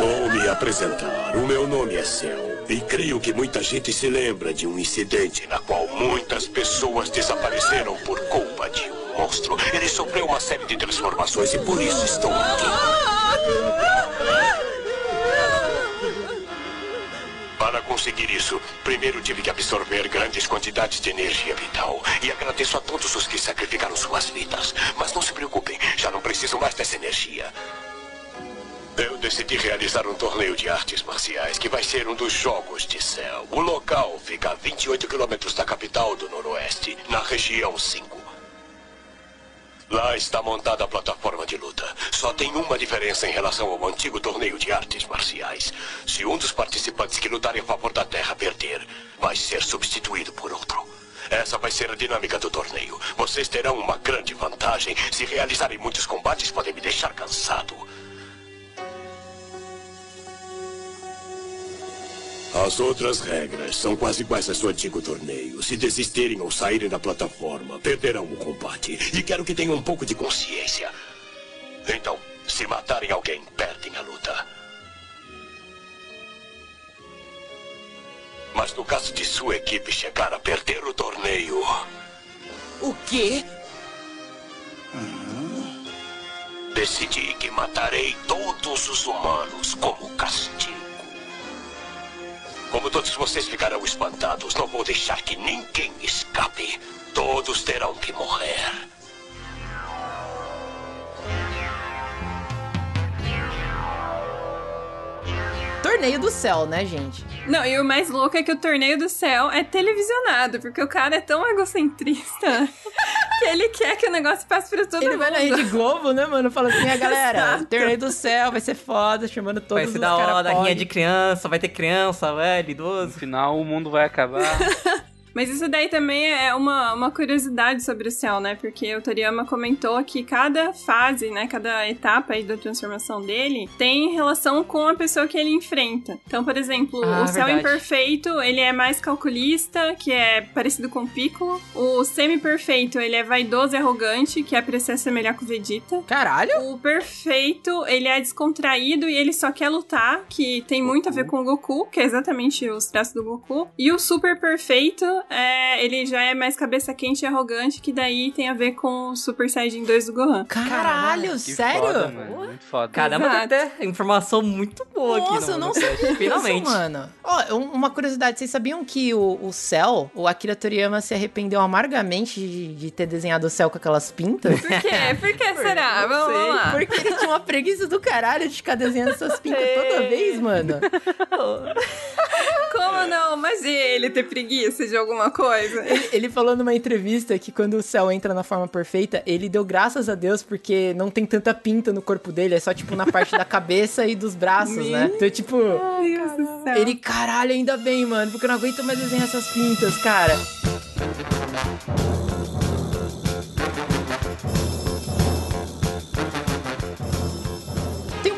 Vou me apresentar. O meu nome é Cell. E creio que muita gente se lembra de um incidente na qual muitas pessoas desapareceram por culpa de um monstro. Ele sofreu uma série de transformações e por isso estou aqui. Para conseguir isso, primeiro tive que absorver grandes quantidades de energia vital. E agradeço a todos os que sacrificaram suas vidas. Mas não se preocupem, já não preciso mais dessa energia. Decidi realizar um torneio de artes marciais que vai ser um dos Jogos de Céu. O local fica a 28 quilômetros da capital do Noroeste, na região 5. Lá está montada a plataforma de luta. Só tem uma diferença em relação ao antigo torneio de artes marciais. Se um dos participantes que lutarem a favor da Terra perder, vai ser substituído por outro. Essa vai ser a dinâmica do torneio. Vocês terão uma grande vantagem. Se realizarem muitos combates, podem me deixar cansado. As outras regras são quase iguais ao seu antigo torneio. Se desistirem ou saírem da plataforma, perderão o combate. E quero que tenham um pouco de consciência. Então, se matarem alguém, perdem a luta. Mas no caso de sua equipe chegar a perder o torneio. O quê? Decidi que matarei todos os humanos como castigo. Como todos vocês ficarão espantados, não vou deixar que ninguém escape. Todos terão que morrer. Torneio do céu, né, gente? Não, e o mais louco é que o torneio do céu é televisionado, porque o cara é tão egocentrista que ele quer que o negócio passe pra todo Ele mundo. vai na Rede Globo, né, mano? Fala assim, a galera, Exato. torneio do céu, vai ser foda, chamando todos Vai ser os da hora, rinha de criança, vai ter criança, velho, No idoso. final, o mundo vai acabar. Mas isso daí também é uma, uma curiosidade sobre o céu, né? Porque o Toriyama comentou que cada fase, né? Cada etapa aí da transformação dele tem relação com a pessoa que ele enfrenta. Então, por exemplo, Ah, o céu verdade. imperfeito, ele é mais calculista, que é parecido com o Piccolo. O semi-perfeito, ele é vaidoso e arrogante, que é pra se assemelhar com o Vegeta. Caralho! O perfeito, ele é descontraído e ele só quer lutar, que tem muito a ver com o Goku, que é exatamente os traços do Goku. E o super perfeito, é, ele já é mais cabeça quente e arrogante, que daí tem a ver com o Super Saiyajin 2 do Gohan. Caralho, Que sério? foda, mano. Muito foda. Caramba, Exato. até informação muito boa aqui. Nossa, no- eu não sabia disso, Finalmente. mano. Ó, um- uma curiosidade, vocês sabiam que o, o Cell, o Akira Toriyama se arrependeu amargamente de, de ter desenhado o céu com aquelas pintas? Por quê? Por que será? não Vamos, vamos lá. Porque ele tinha uma preguiça do caralho de ficar desenhando essas pintas toda vez, mano. Como não? Mas e ele ter preguiça de alguma coisa? Ele, ele falou numa entrevista que quando o céu entra na forma perfeita, ele deu graças a Deus porque não tem tanta pinta no corpo dele, é só tipo na parte da cabeça e dos braços, né? Então, tipo, céu. ele, caralho, ainda bem, mano, porque eu não aguento mais desenhar essas pintas, cara.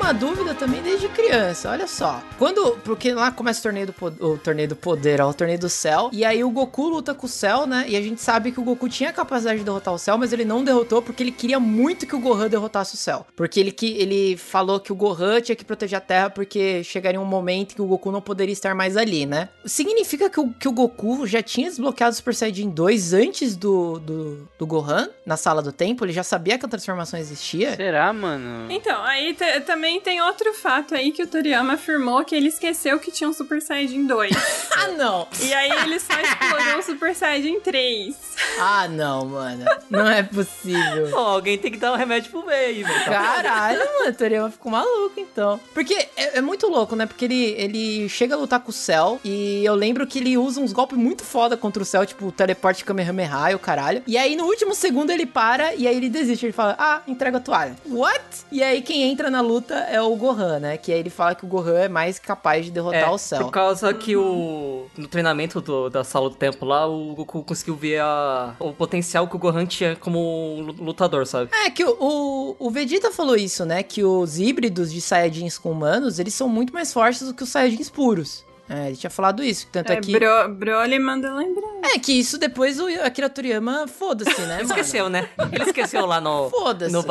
Uma dúvida também desde criança, olha só. Quando. Porque lá começa o torneio do, po- o torneio do poder, ó, o torneio do céu. E aí o Goku luta com o céu, né? E a gente sabe que o Goku tinha a capacidade de derrotar o céu, mas ele não derrotou porque ele queria muito que o Gohan derrotasse o céu. Porque ele, que, ele falou que o Gohan tinha que proteger a Terra porque chegaria um momento que o Goku não poderia estar mais ali, né? Significa que o, que o Goku já tinha desbloqueado o Super Saiyajin 2 antes do, do, do Gohan, na sala do tempo? Ele já sabia que a transformação existia? Será, mano? Então, aí te- também tem outro fato aí que o Toriyama afirmou que ele esqueceu que tinha um Super Saiyajin 2. Ah, não! e aí ele só explorou o Super Saiyajin 3. Ah, não, mano. Não é possível. Pô, alguém tem que dar um remédio pro meio, velho. Tá Caralho, mano, o Toriyama ficou maluco, então. Porque é, é muito louco, né? Porque ele, ele chega a lutar com o Cell e eu lembro que ele usa uns golpes muito foda contra o Cell, tipo o teleporte Kamehameha e o caralho. E aí no último segundo ele para e aí ele desiste. Ele fala, ah, entrega a toalha. What? E aí quem entra na luta é o Gohan, né? Que aí ele fala que o Gohan é mais capaz de derrotar É, o Cell. por causa que o... No treinamento do- da sala do tempo lá, o Goku conseguiu ver a, o potencial que o Gohan tinha como lu- lutador, sabe? É, que o, o, o Vegeta falou isso, né? Que os híbridos de Saiyajins com humanos, eles são muito mais fortes do que os Saiyajins puros. É, ele tinha falado isso. Tanto é, É, que. Bro, Broly manda lembrar. É que isso depois o Akira Toriyama, foda-se, né? Esqueceu, né? Ele esqueceu lá no, Foda-se. no,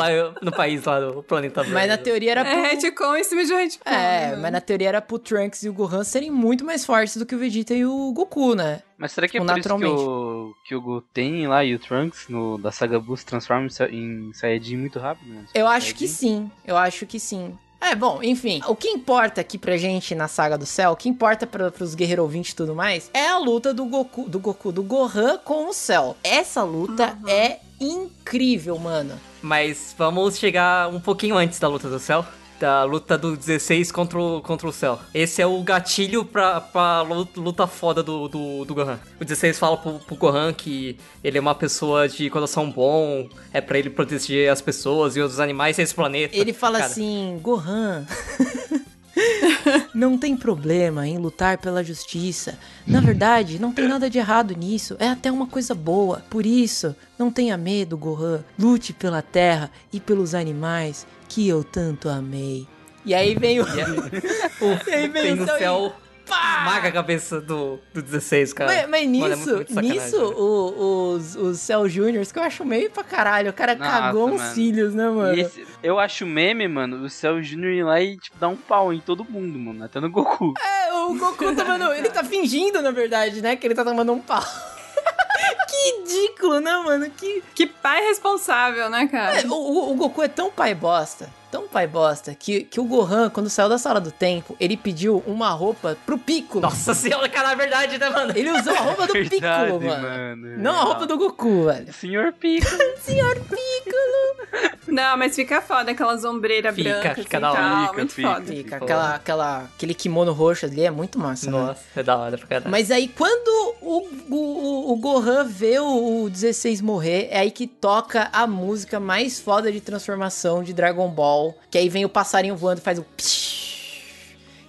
no país lá do planeta Mas na teoria era pro... É retcon em cima de retcon. É, mas na teoria era pro Trunks e o Gohan serem muito mais fortes do que o Vegeta e o Goku, né? Mas será que é Tipo, por isso que o, que o Goten lá e o Trunks no, da saga Buu se transformam em em Saiyajin muito rápido? Né? Eu acho que Saiyajin? sim, eu acho que sim. É, bom, enfim, o que importa aqui pra gente na saga do céu, o que importa pra, pros guerreiros ouvintes e tudo mais, é a luta do Goku, do Goku, do Gohan com o céu. Essa luta é incrível, mano. Mas vamos chegar um pouquinho antes da luta do céu. Da luta do 16 contra o, contra o céu. Esse é o gatilho pra, pra lu- luta foda do, do, do Gohan. O 16 fala pro, pro Gohan que ele é uma pessoa de coração bom, é pra ele proteger as pessoas e os animais desse planeta. Ele fala Cara, assim, Gohan. Não tem problema em lutar pela justiça. Na verdade, não tem nada de errado nisso. É até uma coisa boa. Por isso, não tenha medo, Gohan. Lute pela terra e pelos animais que eu tanto amei. E aí vem o. o, E aí vem o céu e- céu, esmaga a cabeça do, do 16, cara. Mas, mas Mano, é nisso, muito sacanagem, nisso, né? o- os, os Cell Juniors, que eu acho meio pra caralho. O cara Nossa, cagou uns mano. cílios, né, mano? E esse- eu acho meme, mano, o Cell Jr. ir lá e, tipo, dar um pau em todo mundo, mano. Até no Goku. É, o Goku tá tomando. Ele tá fingindo, na verdade, né? Que ele tá tomando um pau. que ridículo, né, mano? Que. Que pai responsável, né, cara? É, o, o- Goku é tão pai bosta, tão pai bosta, que, que o Gohan, quando saiu da sala do tempo, ele pediu uma roupa pro Piccolo. Nossa senhora, cara, é verdade, né, mano? Ele usou a roupa do Verdade, Piccolo, mano. mano. Não a roupa do Goku, velho. Senhor Piccolo. Senhor Piccolo. Não, mas fica foda aquelas ombreiras Fica, brancas. fica assim, da hora. tal, Fica, muito fica. foda. Fica aquela, aquela, aquele kimono roxo ali, é muito massa, né? Nossa, é da hora pra caralho. Mas aí, quando o, o, o Gohan vê o, o 16 morrer, é aí que toca a música mais foda de transformação de Dragon Ball. Que aí vem o passarinho voando e faz o. psh.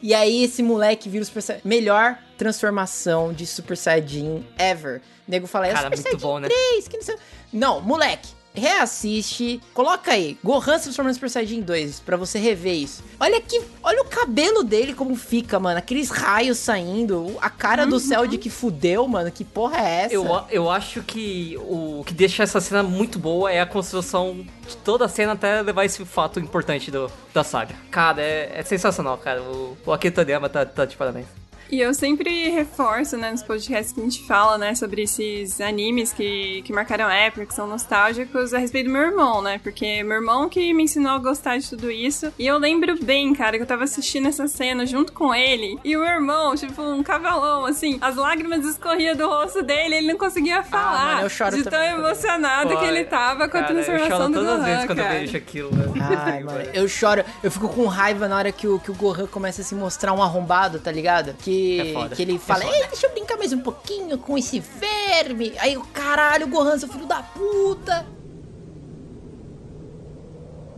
E aí esse moleque vira o Super Saiyajin. Melhor transformação de Super Saiyajin ever. O nego fala, é Cara, Super muito Saiyajin bom, né? 3, que não sei. Não, moleque. Reassiste, coloca aí, Gohan se transformando em Super Saiyajin 2, pra você rever isso. Olha que, olha o cabelo dele como fica, mano, aqueles raios saindo, a cara do céu de que fudeu, mano, que porra é essa? Eu, eu acho que o que deixa essa cena muito boa é a construção de toda a cena até levar esse fato importante do, da saga. Cara, é, é sensacional, cara. O, o Toriyama tá, tá de parabéns. E eu sempre reforço, né, nos podcasts que a gente fala, né, sobre esses animes que, que marcaram época, que são nostálgicos, a respeito do meu irmão, né, porque meu irmão que me ensinou a gostar de tudo isso, e eu lembro bem, cara, que eu tava assistindo essa cena junto com ele, e o meu irmão, tipo, um cavalão, assim, as lágrimas escorriam do rosto dele, ele não conseguia falar, mano, eu choro de tão emocionado que ele tava com a Cara, eu transformação choro do todas as vezes quando eu cara. vejo aquilo, né? Ai, mano, eu choro, eu fico com raiva na hora que o, que o Gohan começa a se mostrar um arrombado, tá ligado? Que, É foda. que ele fala, É ei, deixa eu brincar mais um pouquinho com esse verme. Aí o caralho, Gohan, seu filho da puta.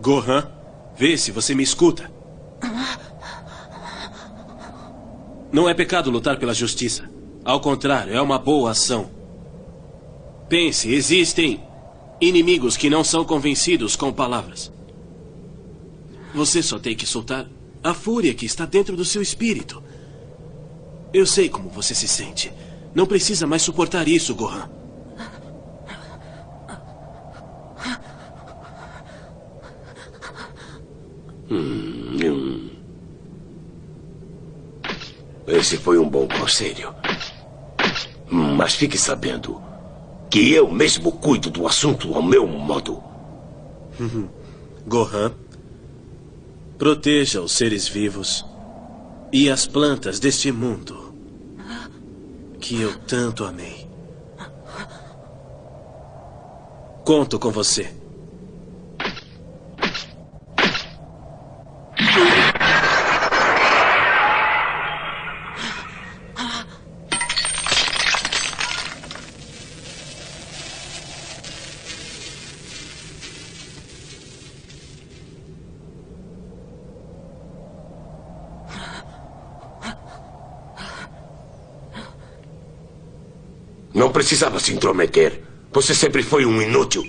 Gohan, vê se você me escuta. Não é pecado lutar pela justiça. Ao contrário, é uma boa ação. Pense, existem inimigos que não são convencidos com palavras. Você só tem que soltar a fúria que está dentro do seu espírito. Eu sei como você se sente. Não precisa mais suportar isso, Gohan. Hum. Esse foi um bom conselho. Mas fique sabendo que eu mesmo cuido do assunto ao meu modo. Uhum. Gohan, proteja os seres vivos e as plantas deste mundo que eu tanto amei. Conto com você. Não precisava se intrometer. Você sempre foi um inútil.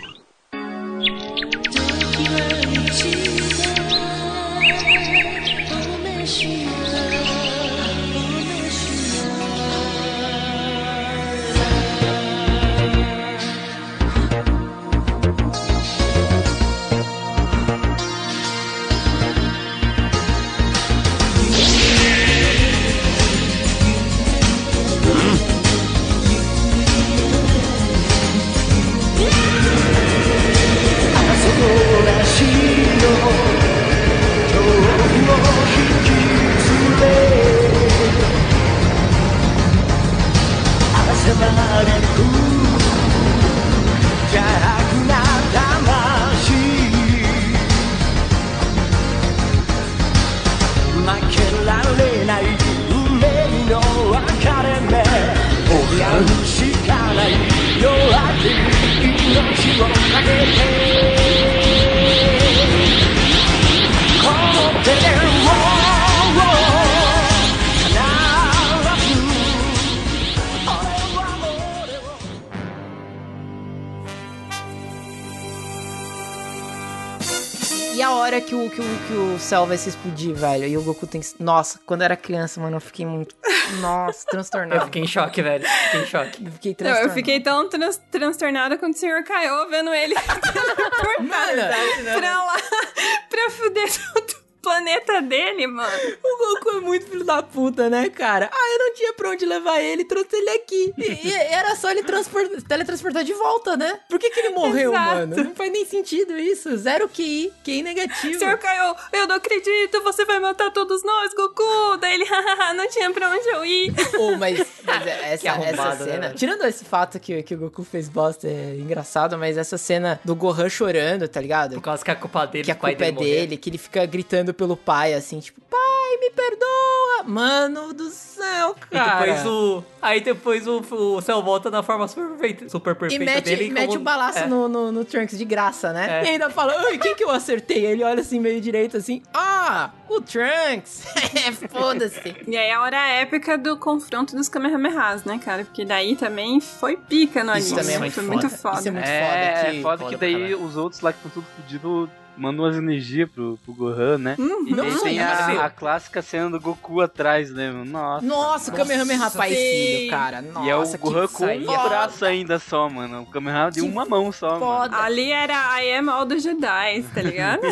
Vai se explodir, velho. E o Goku tem que. Nossa, quando eu era criança, mano, eu fiquei muito. Nossa, transtornado. Eu fiquei em choque, velho. Fiquei em choque. Eu fiquei Não, transtornado. eu fiquei tão trans- transtornada quando o senhor Kaiô vendo ele Mano, pra lá, pra fuder todo o planeta dele, mano. O Goku é muito filho da puta, né, cara? Ah, eu não tinha pra onde levar ele, trouxe ele aqui. E, e era só ele transpor- teletransportar de volta, né? Por que, que ele morreu, Exato. mano? Não faz nem sentido isso. Zero QI, QI negativo. Senhor Kaiô, eu não acredito, você vai matar todos nós, Goku. Daí ele, hahaha, não tinha pra onde eu ir. Pô, mas, mas é- essa, essa né, cena. velho? tirando esse fato que, que o Goku fez bosta, é engraçado, mas essa cena do Gohan chorando, tá ligado? Por causa que a culpa dele, que a culpa é dele morrer. dele, que ele fica gritando pelo pai, assim, tipo, pai, me perdoa! Mano do céu, E cara. depois o. Aí depois o, o céu volta na forma super perfeita, super E perfeita mete, dele. mete como- o balaço é. no, no, no Trunks de graça, né? É. E ainda fala, ai, quem que eu acertei? Ele olha assim, meio direito, assim, ah, o Trunks! Foda-se. E aí a hora épica do confronto dos Kamehamehas, né, cara? Porque daí também foi pica no Isso anime. também é né? muito foi foda. muito Isso foda. é muito é, foda é que- foda foda que daí os outros lá que estão tudo fudidos mandam umas energias pro, pro Gohan, né? Uhum. E Não, tem a, a clássica cena do Goku atrás, né? mano? Nossa. Nossa, o Kamehameha pai sim. filho, cara. Nossa, e é o Gohan com foda. um braço ainda só, mano. O Kamehameha de Que uma mão só, mano. Foda. Ali era I am all the Jedi, tá ligado?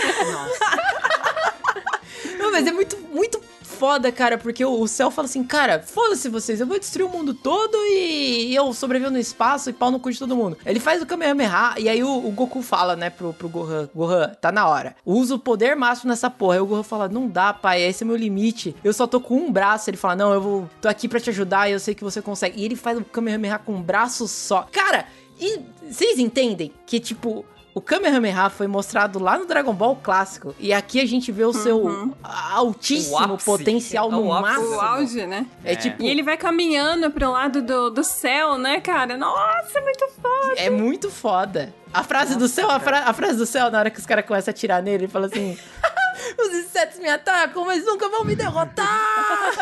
Não, mas é muito, muito foda, cara, porque o, Cell fala assim, cara, foda-se vocês, eu vou destruir o mundo todo e eu sobrevivo no espaço e pau no cu de todo mundo. Ele faz o Kamehameha e aí o, o Goku fala, né, pro, pro Gohan, Gohan, tá na hora. Usa o poder máximo nessa porra. Aí o Gohan fala, não dá, pai, esse é meu limite. Eu só tô com um braço. Ele fala, não, eu vou, tô aqui pra te ajudar e eu sei que você consegue. E ele faz o Kamehameha com um braço só. Cara, e vocês entendem que, tipo... O Kamehameha foi mostrado lá no Dragon Ball clássico. E aqui a gente vê o seu altíssimo O potencial É o no máximo. o auge, né? É tipo, E ele vai caminhando pro lado do, do céu, né, cara? Nossa, é muito foda. é muito foda. A frase do céu, a, fra- a frase do céu, na hora que os caras começam a atirar nele, ele fala assim: Os insetos me atacam, mas nunca vão me derrotar!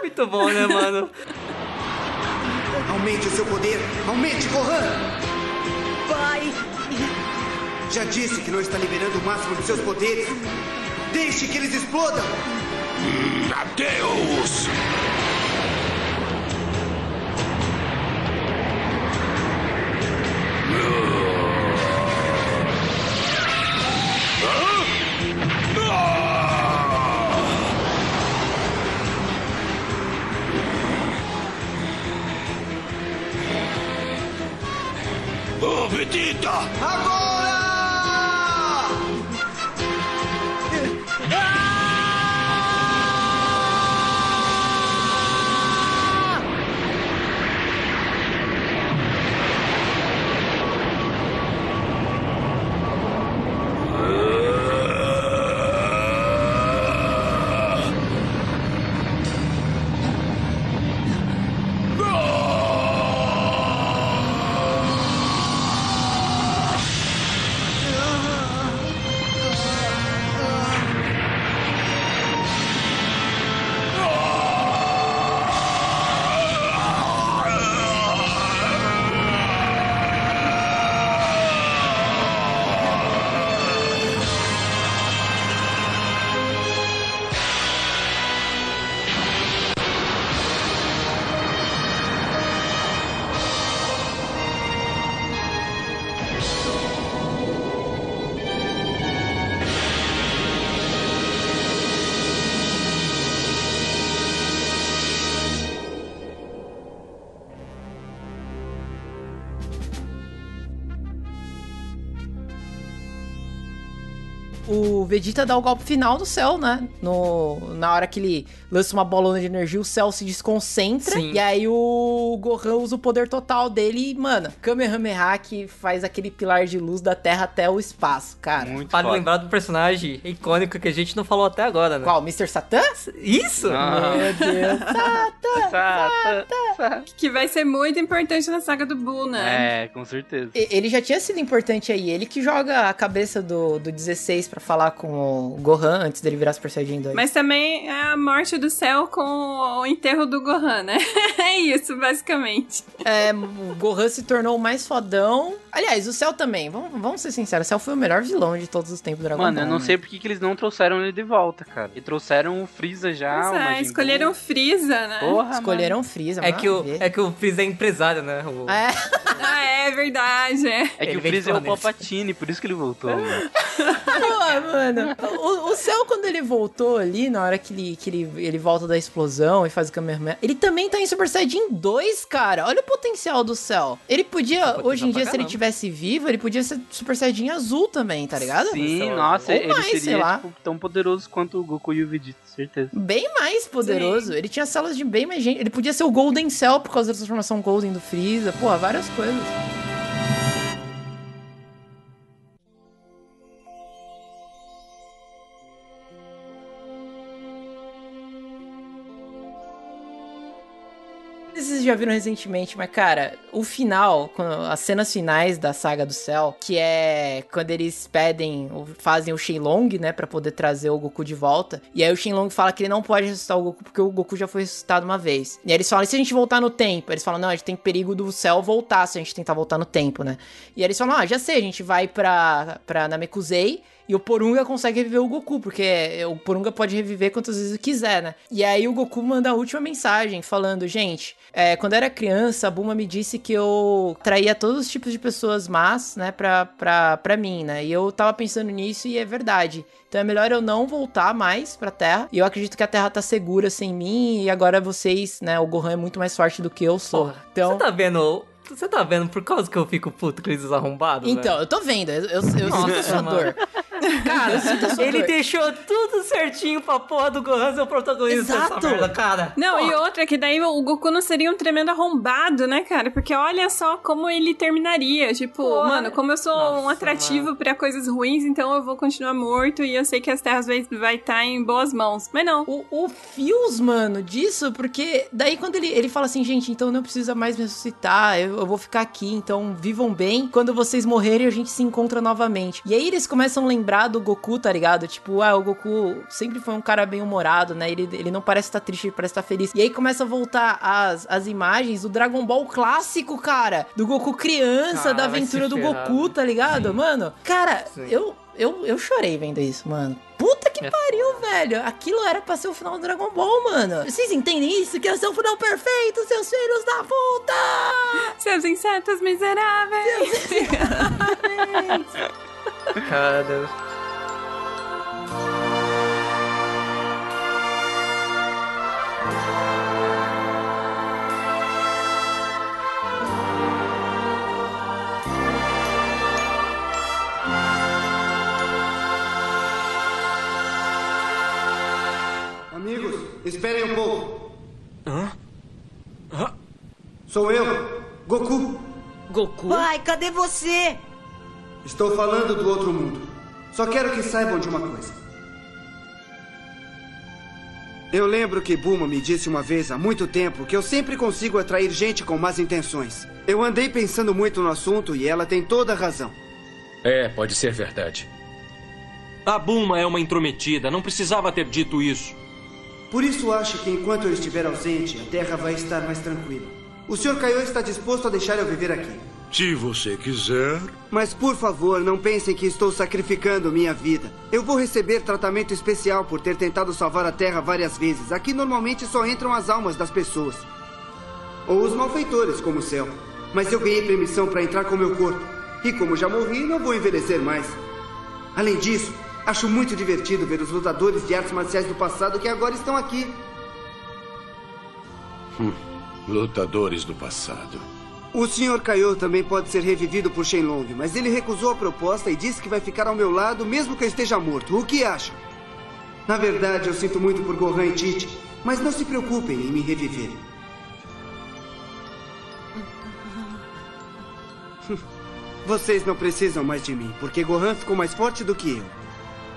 Muito bom, né, mano? Aumente o seu poder! Aumente, Gohan! Pai, Já disse que não está liberando o máximo de seus poderes. Deixe que eles explodam! Adeus! Vegeta! Vegeta dá o golpe final do céu, né? No, na hora que ele lança uma bolona de energia, o céu se desconcentra. Sim. E aí o Gohan usa o poder total dele e, mano, Kamehameha que faz aquele pilar de luz da Terra até o espaço, cara. Muito Para foda. lembrar do personagem icônico que a gente não falou até agora, né? Qual? Mr. Satan? Isso! Ah. Meu Deus. Satan! Sata, Sata. Que vai ser muito importante na saga do Buu, né? É, com certeza. Ele já tinha sido importante aí. Ele que joga a cabeça do, do 16 pra falar com o Gohan antes dele virar Super Saiyajin 2. Mas também é a morte do céu com o enterro do Gohan, né? é isso, basicamente. É, o Gohan se tornou o mais fodão. Aliás, o Cell também. Vamos, vamos ser sinceros, o Cell foi o melhor vilão de todos os tempos do Dragon Mano, Ball. eu não né? sei por que eles não trouxeram ele de volta, cara. E trouxeram o Freeza já, o é, escolheram Freeza, né? Porra, Escolheram o Freeza, É mano, que, o, é que o Freeza é empresário, né? O- É. Ah, é verdade, é. É que Ele o de Freeza é o. Palpatine, por isso que ele voltou, mano. Pô, mano. O, o Cell, quando ele voltou ali, na hora que ele, que ele, ele volta da explosão e faz o Kamehameha, ele também tá em Super Saiyajin 2, cara. Olha o potencial do Cell. Ele podia, hoje em dia, se ele tivesse vivo, ele podia ser Super Saiyajin azul também, tá ligado? Sim, Ou nossa, mais, ele sei seria lá. tipo, tão poderoso quanto o Goku e o Vegeta, certeza. Bem mais poderoso. Ele tinha células de bem mais gente. Ele podia ser o Golden Cell por causa da transformação Golden do Freeza. Porra, várias coisas. Já viram recentemente, mas cara, o final, as cenas finais da saga do céu, que é quando eles pedem, fazem o Shenlong, né, Pra poder trazer o Goku de volta. E aí o Shenlong fala que ele não pode ressuscitar o Goku porque o Goku já foi ressuscitado uma vez. E aí eles falam, e se a gente voltar no tempo? Eles falam, não, a gente tem perigo do céu voltar se a gente tentar voltar no tempo, né? E aí eles falam, ah, já sei, a gente vai pra, pra Namekusei e o Porunga consegue reviver o Goku, porque o Porunga pode reviver quantas vezes quiser, né? E aí o Goku manda a última mensagem falando, gente, é, quando eu era criança, a Bulma me disse que eu traía todos os tipos de pessoas más, né, pra, pra, pra mim, né? E eu tava pensando nisso e é verdade. Então é melhor eu não voltar mais pra Terra. E eu acredito que a Terra tá segura sem mim. E agora vocês, né? O Gohan é muito mais forte do que eu sou. Porra, então. Você tá vendo? Você tá vendo por causa que eu fico puto com esses arrombados? Então, eu tô vendo. Eu, eu, eu sinto a sua mano. dor. Cara, eu sinto a sua Ele dor. deixou tudo certinho pra porra do Gohan ser o protagonista Exato. dessa merda, cara. Não, e Porra. outra, que daí o Goku não seria um tremendo arrombado, né, cara? Porque olha só como ele terminaria. Tipo, Porra. mano, como eu sou um Nossa, atrativo pra coisas ruins, então eu vou continuar morto e eu sei que as terras vai estar vai tá em boas mãos. Mas não. O, o Fios, mano, disso, porque daí quando ele, ele fala assim, gente, então não precisa mais me ressuscitar, eu, eu vou ficar aqui, então vivam bem. Quando vocês morrerem, a gente se encontra novamente. E aí eles começam a lembrar do Goku, tá ligado? Tipo, ah, o Goku sempre foi um cara bem humorado, né? Ele, ele não parece estar triste, ele parece estar feliz. E aí começa a voltar as, as imagens do Dragon Ball clássico, cara. Do Goku criança, Ah, da aventura do. Goku, tá ligado? Mano, cara, Sim. eu, eu, eu chorei vendo isso, mano. Puta que É pariu, velho. Aquilo era pra ser o final do Dragon Ball, mano. Vocês entendem isso? Que ia ser o final perfeito, seus filhos da puta! Seus insetos miseráveis! Cara. Esperem um pouco. Hã? Hã? Sou eu, Goku. Goku? Pai, cadê você? Estou falando do outro mundo. Só quero que saibam de uma coisa. Eu lembro que Bulma me disse uma vez há muito tempo que eu sempre consigo atrair gente com más intenções. Eu andei pensando muito no assunto e ela tem toda a razão. É, pode ser verdade. A Bulma é uma intrometida, não precisava ter dito isso. Por isso acho que enquanto eu estiver ausente, a Terra vai estar mais tranquila. O Sr. Kaiô está disposto a deixar eu viver aqui. Se você quiser. Mas por favor, não pensem que estou sacrificando minha vida. Eu vou receber tratamento especial por ter tentado salvar a Terra várias vezes. Aqui normalmente só entram as almas das pessoas. Ou os malfeitores, como o céu. Mas eu ganhei permissão para entrar com meu corpo. E como já morri, não vou envelhecer mais. Além disso, acho muito divertido ver os lutadores de artes marciais do passado que agora estão aqui. Hum, lutadores do passado. O Sr. Kaiô também pode ser revivido por Shenlong, mas ele recusou a proposta e disse que vai ficar ao meu lado mesmo que eu esteja morto. O que acham? Na verdade, eu sinto muito por Gohan e Tite, mas não se preocupem em me reviver. Vocês não precisam mais de mim, porque Gohan ficou mais forte do que eu.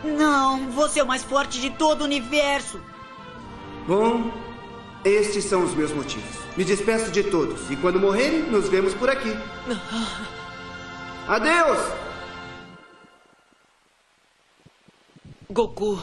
Não, você é o mais forte de todo o universo. Bom, estes são os meus motivos. Me despeço de todos e quando morrerem, nos vemos por aqui. Adeus! Goku.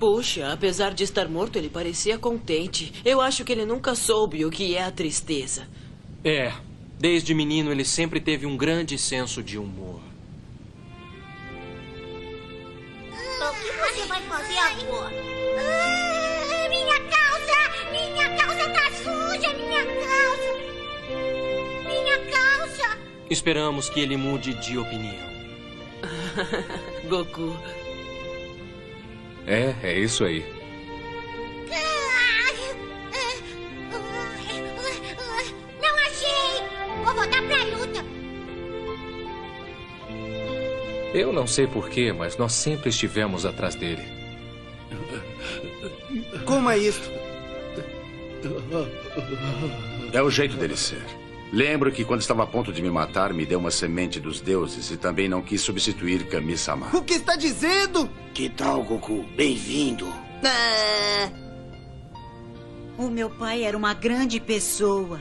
Puxa, apesar de estar morto, ele parecia contente. Eu acho que ele nunca soube o que é a tristeza. É, desde menino ele sempre teve um grande senso de humor. O que você vai fazer agora? Ah, minha calça! Minha calça tá suja! Minha calça! Minha calça! Esperamos que ele mude de opinião. Goku. É, é isso aí. Não achei! Vou voltar pra luta! Eu não sei porquê, mas nós sempre estivemos atrás dele. Como é isso? É o jeito dele ser. Lembro que quando estava a ponto de me matar, me deu uma semente dos deuses e também não quis substituir Kami-sama. O que está dizendo? Que tal, Goku? Bem-vindo. Ah, O meu pai era uma grande pessoa.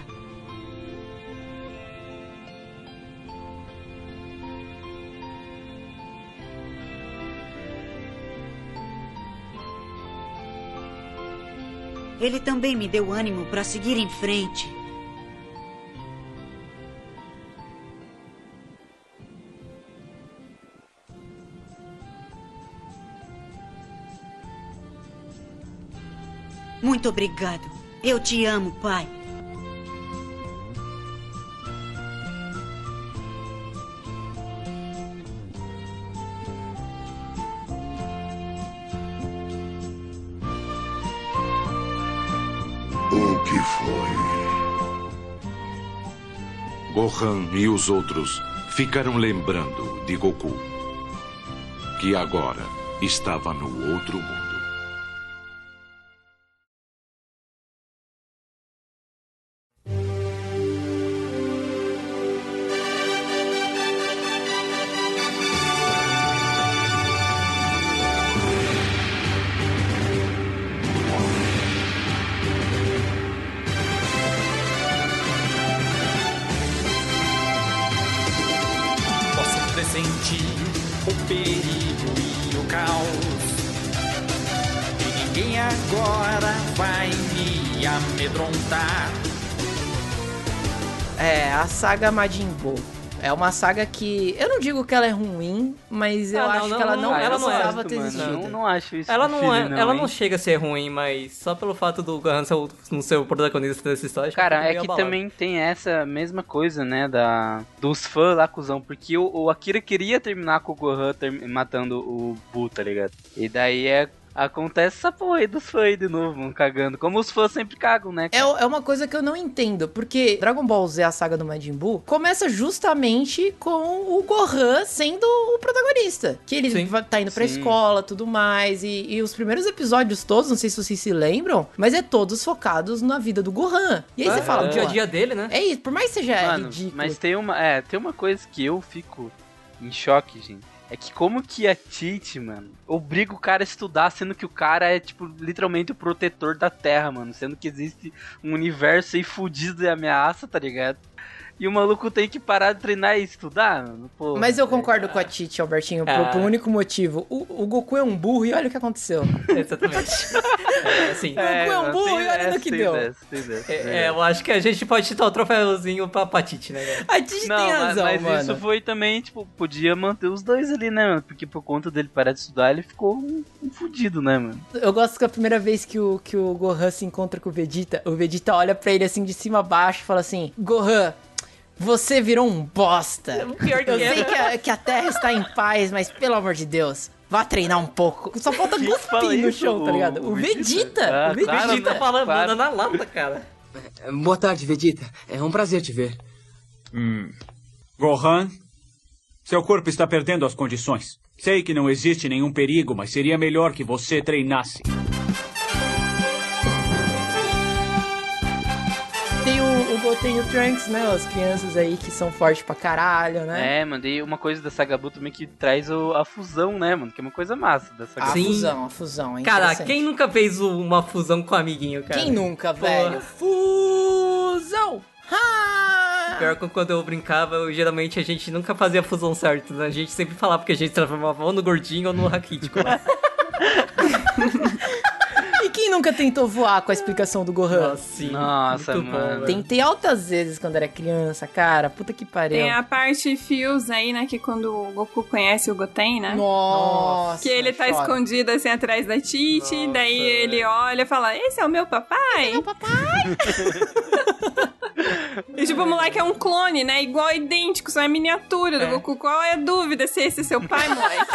Ele também me deu ânimo para seguir em frente. Muito obrigado. Eu te amo, pai. O que foi? Gohan e os outros ficaram lembrando de Goku, que agora estava no outro mundo. Saga Majin Buu. É uma saga que. Eu não digo que ela é ruim, mas eu Ah, acho não, que ela não, não, ela não é, precisava ter existido. não, não acho isso Ela não, é, ela hein? não chega a ser ruim, mas só pelo fato do Gohan ser o, não ser o protagonista dessa história. acho Cara, é que abalado. também tem essa mesma coisa, né, da dos fãs lá, cuzão, porque o, o Akira queria terminar com o Gohan term- matando o Buu, tá ligado? E daí é, acontece essa porra aí dos fãs aí de novo, mano, cagando. Como os fãs sempre cagam, né? É, é uma coisa que eu não entendo, porque Dragon Ball Z, a saga do Majin Buu, começa justamente com o Gohan sendo o protagonista. Que ele vai- tá indo pra Sim. escola, tudo mais, e, e os primeiros episódios todos, não sei se vocês se lembram, mas é todos focados na vida do Gohan. E aí É, você fala, o dia a dia dele, né? É isso, por mais que seja Mano, ridículo. mas tem uma, é, tem uma coisa que eu fico em choque, gente. É que como que a Tite, mano, obriga o cara a estudar, sendo que o cara é, tipo, literalmente o protetor da Terra, mano. Sendo que existe um universo aí fudido de ameaça, tá ligado? E o maluco tem que parar de treinar e estudar, mano. Pô, Mas eu concordo com a Titi, Albertinho, por, Ah. por um único motivo. O, o Goku é um burro e olha o que aconteceu. Exatamente. é, assim. Goku é um burro e olha no que deu. É, é, eu acho que a gente pode dar o troféuzinho pra Patite, né, cara? A Titi Não, tem mas, razão, mas mano. isso foi também, tipo, podia manter os dois ali, né, mano? Porque por conta dele parar de estudar, ele ficou um, um fudido, né, mano? Eu gosto que a primeira vez que o, que o Gohan se encontra com o Vegeta, o Vegeta olha pra ele assim de cima a baixo e fala assim: Gohan, você virou um bosta. Pior que Eu sei que a, que a Terra está em paz, mas pelo amor de Deus, vá treinar um pouco. Só falta cuspir no chão, tá O- ligado? O o Vegeta. Vegeta? o Ah, Vegeta. claro, Vegeta né? falando Claro. na lata, cara. Boa tarde, Vegeta. É um prazer te ver. Hum. Gohan, seu corpo está perdendo as condições. Sei que não existe nenhum perigo, mas seria melhor que você treinasse. Tem o, e Trunks, né? As crianças aí que são fortes pra caralho, né? É, mandei uma coisa da Sagabu também que traz o- a fusão, né, mano? Que é uma coisa massa da A Sagabu. Sim. fusão, a fusão. É Cara, quem nunca fez uma fusão com um amiguinho, cara? Quem nunca, Pô. velho? Fusão! Ha! Pior que quando eu brincava, eu, geralmente a gente nunca fazia a fusão certa, né? A gente sempre falava que a gente transformava ou no gordinho ou no raquítico. E quem nunca tentou voar com a explicação do Gohan? Sim, Nossa, muito bom, mano. velho. Tentei altas vezes quando era criança, cara. Puta que pariu. Tem a parte Fios aí, né? Que quando o Goku conhece o Goten, né? Nossa. Que ele tá chora. escondido assim atrás da Titi, daí ele olha e fala: Esse é o meu papai? meu papai? e tipo, o moleque é um clone, né? Igual, idêntico, só é miniatura do Goku. Qual é a dúvida se esse é seu pai, moleque?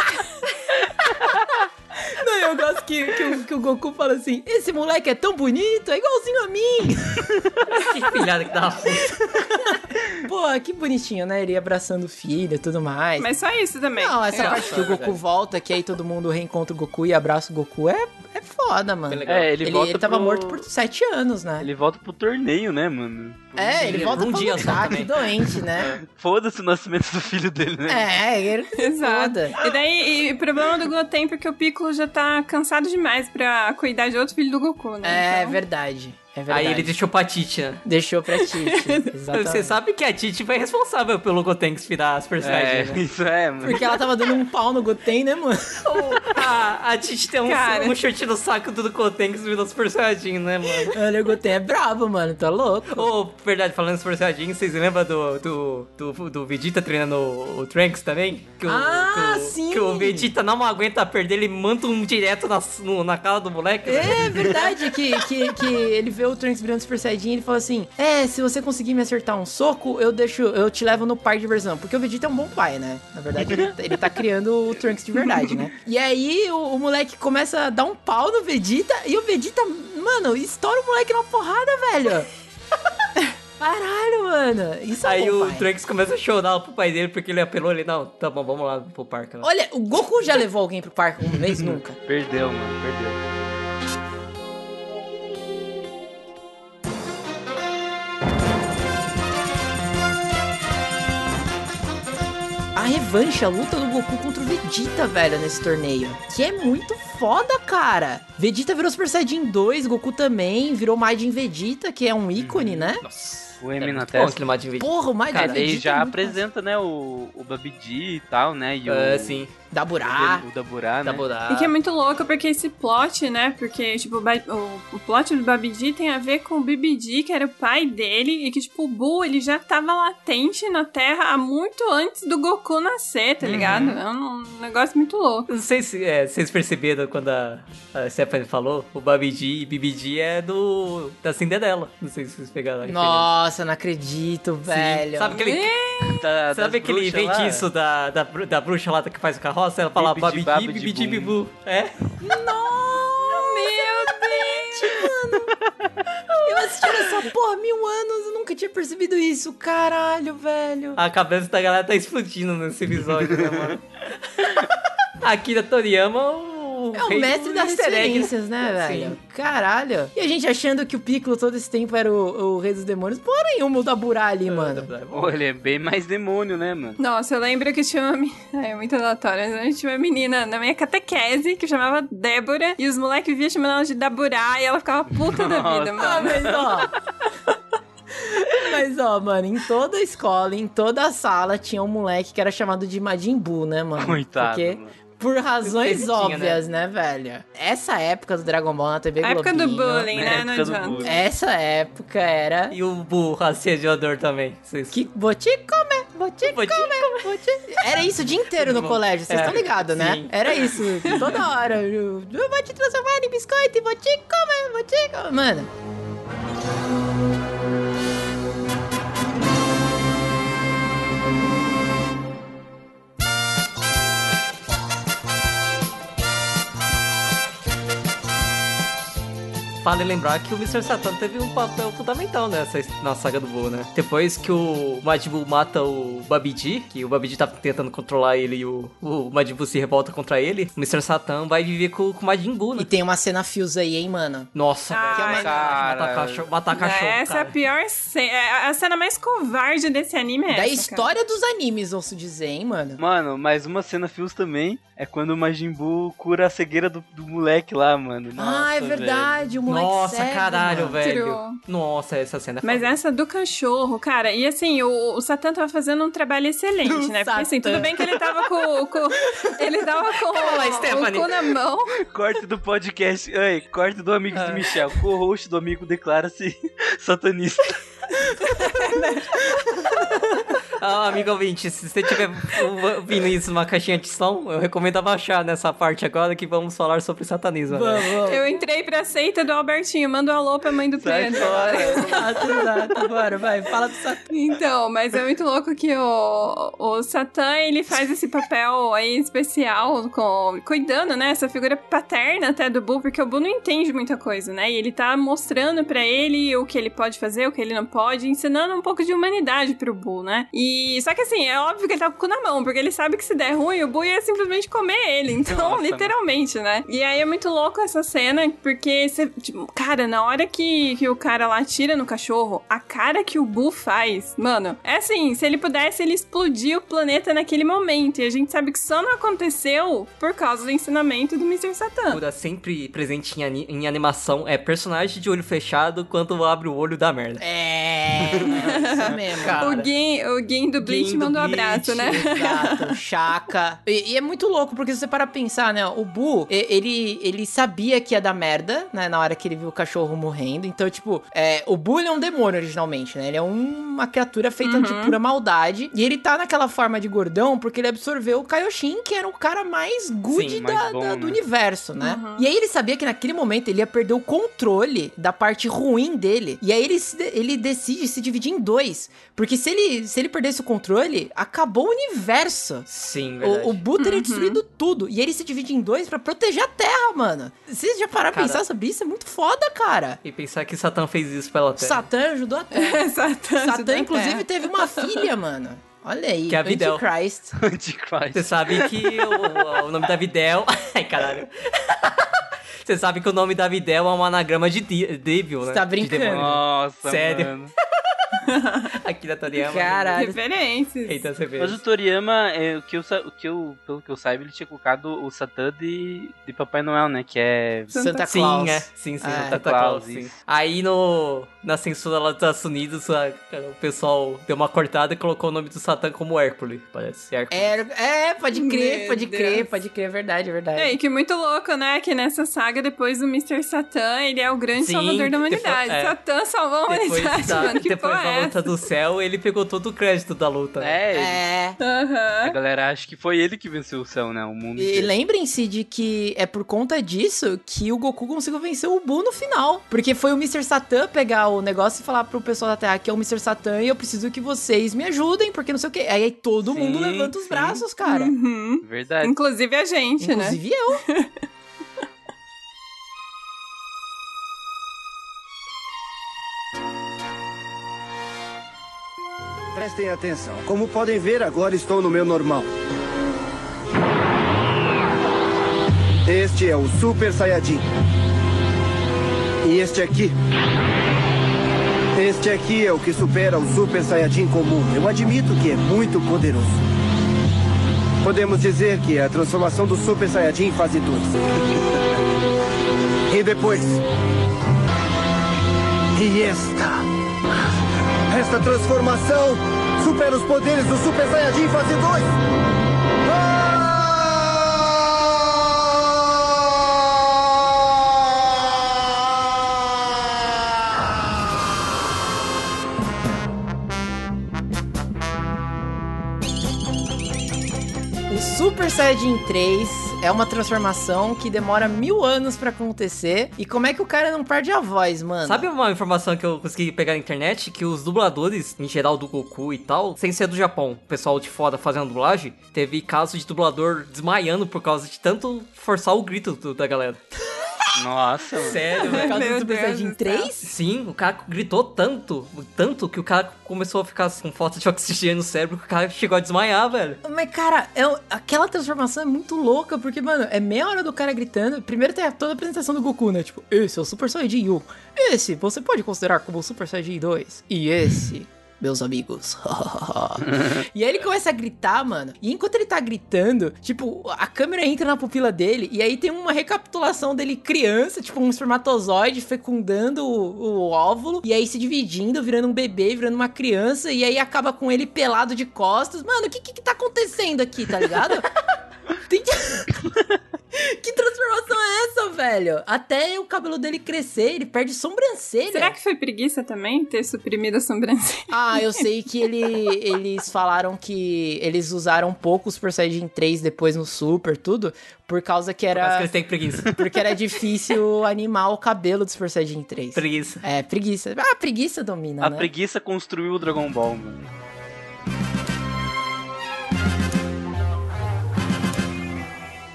Não, eu gosto que, que, o, que o Goku fala assim: esse moleque é tão bonito, é igualzinho a mim. que filhada que dá uma puta. Pô, que bonitinho, né? Ele abraçando o filho e tudo mais. Mas só isso também. Não, essa É. parte que o Goku volta, que aí todo mundo reencontra o Goku e abraça o Goku, é, é foda, mano. É, ele ele, volta ele tava pro- morto por sete anos, né? Ele volta pro torneio, né, mano? Por É, um ele dia. volta um pra dia lutar, que doente, né? Foda-se o nascimento do filho dele, né? É, ele Exato. foda. E daí, e o problema do Goten é porque o Piccolo já tá cansado demais pra cuidar de outro filho do Goku, né? É Então- verdade. É verdade. Aí ele deixou pra Titi, né? Deixou pra Titi. Exatamente. Você sabe que a Titi foi responsável pelo Gotenks virar Super É, Saiyajin, né? isso é, mano. Porque ela tava dando um pau no Goten, né, mano? A, a Titi tem um, Cara. um chute no saco do Gotenks virou Super Saiyajin, né, mano? Olha, o Goten é brabo, mano. Tá louco? Ô, verdade, falando Super Saiyajin, vocês lembram do, do, do, do Vegeta treinando o, o Trunks também? Que o, Ah, que o, sim. Que o Vegeta não aguenta perder, ele manda um direto na, no- na cara do moleque. né? É verdade que, que, que ele vê o Trunks virando Super Saiyajin e ele fala assim: É, se você conseguir me acertar um soco, eu deixo, eu te levo no par de diversão. Porque o Vegeta é um bom pai, né? Na verdade, ele, ele tá criando o Trunks de verdade, né? E aí o, o moleque começa a dar um pau no Vegeta e o Vegeta, mano, estoura o moleque numa porrada, velho. Caralho, mano. Isso é Aí bom o pai. Trunks começa a chorar pro pai dele porque ele apelou ele. Não, tá bom, vamos lá pro parque. Né? Olha, o Goku já levou alguém pro parque uma vez? Nunca. Perdeu, mano, perdeu. Revanche, a luta do Goku contra o Vegeta, velho, nesse torneio. Que é muito foda, cara. Vegeta virou Super Saiyajin 2, Goku também, virou Majin Vegeta, que é um ícone, né? Nossa. O M na Bom, testa. aquele Majin Vegeta. Porra, o Majin Cara, Vegeta. ele já é apresenta, né, o, o Babidi e tal, né? E o, É, sim. Massa. Daburá. O Daburá, né? Daburá. E que é muito louco porque esse plot, né? Porque, tipo, o, o, plot do Babidi tem a ver com o Bibidi, que era o pai dele, e que, tipo, o Buu, ele já tava latente na Terra há muito antes do Goku nascer, tá ligado? É um, um negócio muito louco. Não sei se é, vocês perceberam quando a, a Stephanie falou, o Babidi e Bibidi é do da Cinderela. Não sei se vocês pegaram. Nossa, não acredito, Sim. velho. Sabe aquele, Da- sabe aquele feitiço da, da, da bruxa lá que faz o carroça? Ela fala Bibidi, Babidi. Bibu. É? Meu Deus! Eu assisti essa porra há mil anos, eu nunca tinha percebido isso. Caralho, velho. A cabeça da galera tá explodindo nesse episódio, né, mano? Akira Toriyama, o É o mestre das referências, né, Sim. velho? Caralho. E a gente achando que o Piccolo todo esse tempo era o, o rei dos demônios. Porra nenhuma o Daburá ali, mano. Pô, ele é bem mais demônio, né, mano? Nossa, eu lembro que tinha uma. É muito aleatório. mas A gente tinha uma menina na minha catequese que chamava Débora. E os moleques viviam chamando ela de Daburá e ela ficava puta da vida, Ah, mano. mas ó. Mas ó, mano, em toda a escola, em toda a sala, tinha um moleque que era chamado de Majin Buu, né, mano? Coitado, Porque, mano. Por razões tinha, óbvias, né? velho? Essa época do Dragon Ball na TV A época do bullying, né? Não adianta. Essa época era... E o burro assediador também. Vocês... Que vou te comer, vou te Vou te comer, vou te... Era isso o dia inteiro no colégio, vocês É, estão ligados, né? Era isso, toda hora. Eu, eu vou te transformar em biscoito e vou te comer, vou te comer. Mano, vale lembrar que o Mr. Satan teve um papel fundamental nessa na saga do Buu, né? Depois que o Majin Buu mata o Babidi, que o Babidi tá tentando controlar ele e o, o Majin Buu se revolta contra ele, o Mr. Satan vai viver com, com o Majin Buu, né? E tem uma cena fios aí, hein, mano? Nossa, Ai, velho. cara. Matar cachorro. Matar cachorro essa é a cara. pior cena. A cena mais covarde desse anime é Da essa, história dos animes, ouço dizer, hein, mano? Mano, mas uma cena fios também é quando o Majin Buu cura a cegueira do, do moleque lá, mano. ah, é Nossa, verdade, o moleque Nossa, cego, caralho, mano. velho. True. Nossa, essa cena é Mas foda. essa do cachorro, cara, e assim, o, o Satã tava fazendo um trabalho excelente, Do né? Porque assim, Satã. tudo bem que ele tava com. com ele tava com o, Stephanie. o cu na mão. Corte do podcast. Ai, corte do amigo Ah. do Michel. Co-host do amigo declara-se satanista. Ah, amigo ouvinte, se você tiver ouvindo isso numa caixinha de som, eu recomendo abaixar nessa parte agora que vamos falar sobre satanismo. né? Vamos, vamos. Eu entrei pra seita do Albertinho, manda um alô pra mãe do Pedro. Exato, exato. Bora, vai, fala do Satã. Então, mas é muito louco que o, o Satã, ele faz esse papel aí especial, com, cuidando, né, essa figura paterna até do Boo, porque o Boo não entende muita coisa, né, e ele tá mostrando pra ele o que ele pode fazer, o que ele não pode, ensinando um pouco de humanidade pro Boo, né, e só que assim, é óbvio que ele tá com o cu na mão, porque ele sabe que se der ruim, o Boo ia simplesmente comer ele, então, Nossa, literalmente, né, e aí é muito louco essa cena, porque, você, tipo, cara, na hora que, que o cara lá tira no cachorro, a cara que o Boo faz, mano, é assim, se ele pudesse, ele explodia o planeta naquele momento. E a gente sabe que só não aconteceu por causa do ensinamento do Mr. Satan. Figura sempre presente em, em animação é personagem de olho fechado quando abre o olho da merda. É, isso mesmo. Cara. O Gin, o Gin do Bleach Gin do mandou um abraço, né? Exato, Chaka. E, e é muito louco, porque se você para pensar, né? O Bu, ele, ele sabia que ia dar merda, né? Na hora que ele viu o cachorro morrendo. Então, tipo, é, o Bu ele é um demônio originalmente, né? Ele é um- uma criatura feita de Uhum. pura maldade. E ele tá naquela forma de gordão porque ele absorveu o Kaioshin, que era o cara mais good Sim, mais da- bom, da- do né? universo, né? Uhum. E aí ele sabia que naquele momento ele ia perder o controle da parte ruim dele. E aí ele, de- ele decide se dividir em dois. Porque se ele, se ele perdesse o controle, acabou o universo. Sim, verdade. O, o Buu teria Uhum. destruído tudo. E ele se divide em dois pra proteger a Terra, mano. Vocês já pararam pra pensar sobre isso? É muito foda, cara. E pensar que Satã fez isso pela Terra. Satã ajudou a Terra. Satã, Satã, inclusive, teve uma filha, mano. Olha aí. Que é a Videl. Antichrist. Antichrist. Você sabe que o, o nome da Videl... Ai, caralho. Você sabe que o nome da Videl é um anagrama de Devil, né? Você tá De brincando. demônio. Nossa, Sério. mano. Aqui da Toriyama. Caralho. Referências. Eita, você vê. Mas o Toriyama, é, o, que eu, o que eu, pelo que eu saiba, ele tinha colocado o Satã de, de Papai Noel, né? Que é. Santa Sim, Claus. é. Sim, sim, Ah, Santa Santa Claus, Claus, sim. Aí no, na censura lá dos Estados Unidos, a- o pessoal deu uma cortada e colocou o nome do Satã como Hércules, parece. Hércules. É, é, pode crer, Meu pode Deus. crer, pode crer, é verdade, é verdade. É, e que muito louco, né? Que nessa saga, depois do Mr. Satã, ele é o grande Sim, salvador da depois- humanidade. é. Satã salvou a Depois, humanidade, da, mano. Que depois porra da é luta do céu, ele pegou todo o crédito da luta. né? É, É. a Aham. galera acha que foi ele que venceu o céu, né? O mundo. E lembrem-se de que é por conta disso que o Goku conseguiu vencer o Buu no final. Porque foi o Mr. Satan pegar o negócio e falar pro pessoal da Terra que é o Mr. Satan e eu preciso que vocês me ajudem, porque não sei o quê. Aí todo Sim, mundo levanta os sim. braços, cara. Uhum. Verdade. Inclusive a gente, né? Inclusive eu. Prestem atenção. Como podem ver, agora estou no meu normal. Este é o Super Saiyajin. E este aqui. Este aqui é o que supera o Super Saiyajin comum. Eu admito que é muito poderoso. Podemos dizer que é a transformação do Super Saiyajin fase 2. e depois. E esta. Esta transformação supera os poderes do Super Saiyajin fase 2. O Super Saiyajin 3 é uma transformação que demora mil anos pra acontecer. E como é que o cara não perde a voz, mano? Sabe uma informação que eu consegui pegar na internet? Que os dubladores, em geral do Goku e tal, sem ser do Japão, o pessoal de fora fazendo dublagem, teve caso de dublador desmaiando por causa de tanto forçar o grito da galera. Nossa, mano. Sério, velho. causa do Super Deus Saiyajin do 3? Sim, o cara gritou tanto, tanto que o cara começou a ficar com falta de oxigênio no cérebro que o cara chegou a desmaiar, velho. Mas, cara, é, aquela transformação é muito louca, porque, mano, é meia hora do cara gritando. Primeiro tem toda a apresentação do Goku, né? Tipo, esse é o Super Saiyajin 1. Esse você pode considerar como o Super Saiyajin 2. E esse, meus amigos. e aí ele começa a gritar, mano. E enquanto ele tá gritando, tipo, a câmera entra na pupila dele. E aí tem uma recapitulação dele criança, tipo, um espermatozoide fecundando o, o óvulo. E aí se dividindo, virando um bebê, virando uma criança. E aí acaba com ele pelado de costas. Mano, o que, que que tá acontecendo aqui, tá ligado? Tem- que transformação é essa, velho? Até o cabelo dele crescer, ele perde sobrancelha. Será que foi preguiça também ter suprimido a sobrancelha? Ah, eu sei que ele, eles falaram que eles usaram pouco o Super Saiyajin 3 depois no Super, tudo, por causa que Por causa que era. eles têm preguiça. Porque era difícil animar o cabelo do Super Saiyajin 3. Preguiça. É, preguiça. Ah, preguiça domina, A né? preguiça construiu o Dragon Ball, mano.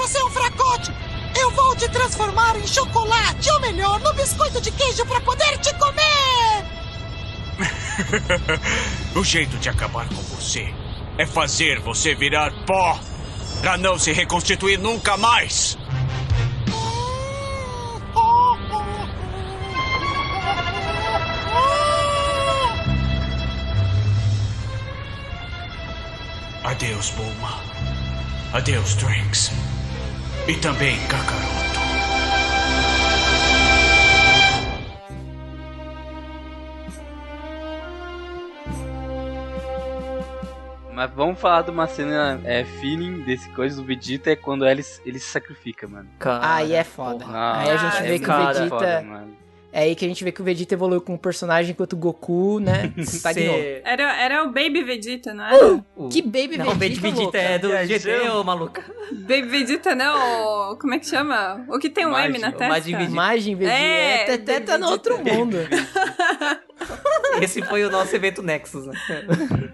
Você é um fracote! Eu vou te transformar em chocolate, ou melhor, no biscoito de queijo para poder te comer! o jeito de acabar com você é fazer você virar pó pra não se reconstituir nunca mais. Adeus, Bulma. Adeus, Trunks. E também Kakaroto. Mas vamos falar de uma cena é, feeling desse coisa do Vegeta é quando ele, ele se sacrifica, mano. Aí é foda. Aí a gente é vê que o cara Vegeta. foda, mano. É aí que a gente vê que o Vegeta evoluiu como personagem enquanto o Goku, né? Estagnou. Era, era o Baby Vegeta, não era? Que Baby Não, Vegeta? Baby Vegeta louca? é do Viajando. GT, ô maluca. Baby Vegeta, não. Como é que chama? O que tem um M na testa? Majin Vegeta. Imagem Vegeta. É, É, até tá no outro mundo. Esse foi o nosso evento Nexus, né?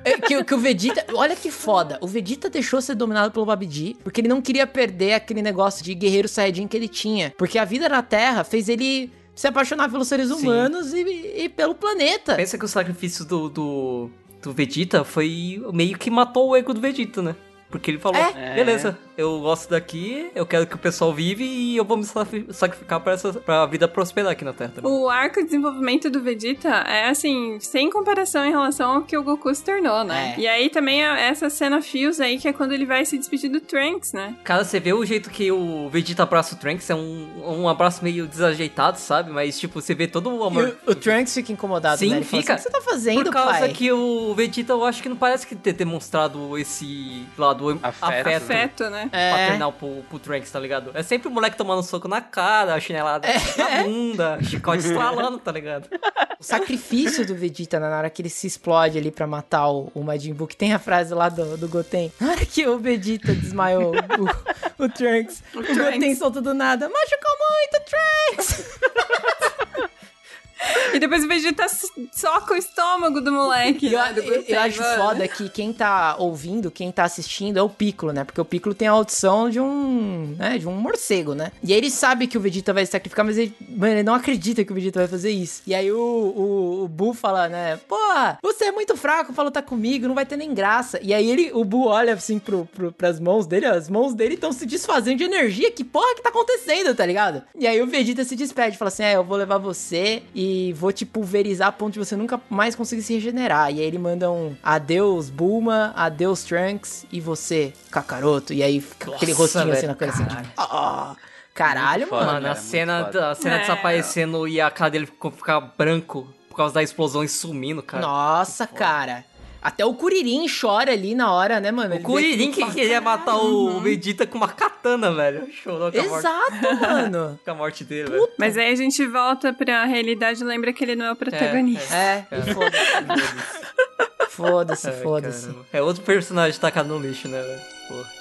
É, que, que o Vegeta. Olha que foda. O Vegeta deixou ser dominado pelo Babidi porque ele não queria perder aquele negócio de guerreiro Saiyajin que ele tinha. Porque a vida na Terra fez ele se apaixonar pelos seres humanos e, e pelo planeta. Pensa que o sacrifício do, do, do Vegeta foi meio que matou o ego do Vegeta, né? Porque ele falou, É. beleza, eu gosto daqui, eu quero que o pessoal vive e eu vou me sacri- sacrificar pra, essa, pra vida prosperar aqui na Terra também. O arco de desenvolvimento do Vegeta é assim, sem comparação em relação ao que o Goku se tornou, né? É. E aí também é essa cena Fios aí, que é quando ele vai se despedir do Trunks, né? Cara, você vê o jeito que o Vegeta abraça o Trunks, é um, um abraço meio desajeitado, sabe? Mas, tipo, você vê todo o E amor. o, o Trunks fica incomodado, Sim, né? Fica. assim, o que você tá fazendo, Por causa pai? que o Vegeta, eu acho que não parece que ter demonstrado esse lado afeto, Afeto, né? É. paternal pro, pro Trunks, tá ligado? É sempre o moleque tomando soco na cara, chinelada na bunda, chicote estralando, tá ligado? O sacrifício do Vegeta né, na hora que ele se explode ali pra matar o, o Majin Buu, que tem a frase lá do, do Goten. Na hora que o Vegeta desmaiou o, o Trunks, o, Goten solta do nada. Machucou muito, Trunks! E depois o Vegeta soca o estômago do moleque. Eu, né, do eu- eu acho foda que quem tá ouvindo, quem tá assistindo é o Piccolo, né? Porque o Piccolo tem a audição de um, né, de um morcego, né? E aí ele sabe que o Vegeta vai se sacrificar, mas ele, mano, ele não acredita que o Vegeta vai fazer isso. E aí o, o, o Buu fala, né? Pô, você é muito fraco pra lutar comigo, não vai ter nem graça. E aí ele, o Buu olha assim pro, pro, pras mãos dele, as mãos dele estão se desfazendo de energia. Que porra que tá acontecendo, tá ligado? E aí o Vegeta se despede, fala assim: É, eu vou levar você e vou te pulverizar a ponto de você nunca mais conseguir se regenerar. E aí ele manda um adeus, Bulma, adeus, Trunks e você, Kakaroto. E aí fica aquele rostinho assim velho, na cara assim, tipo, "Ah, caralho, foda, mano. Mano, a cena, a cena É. desaparecendo e a cara dele ficar branco por causa da explosão e sumindo, cara. Nossa, cara. Até o Kuririn chora ali na hora, né, mano? O Ele Kuririn que queria matar o Vegeta com uma katana, velho. Chorou com a morte. Exato, mano. Com a morte dele, velho. Mas aí a gente volta pra realidade e lembra que ele não é o protagonista. É, e foda-se. Foda-se, Ai, foda-se. caramba. É outro personagem tacado no lixo, né, velho? Porra.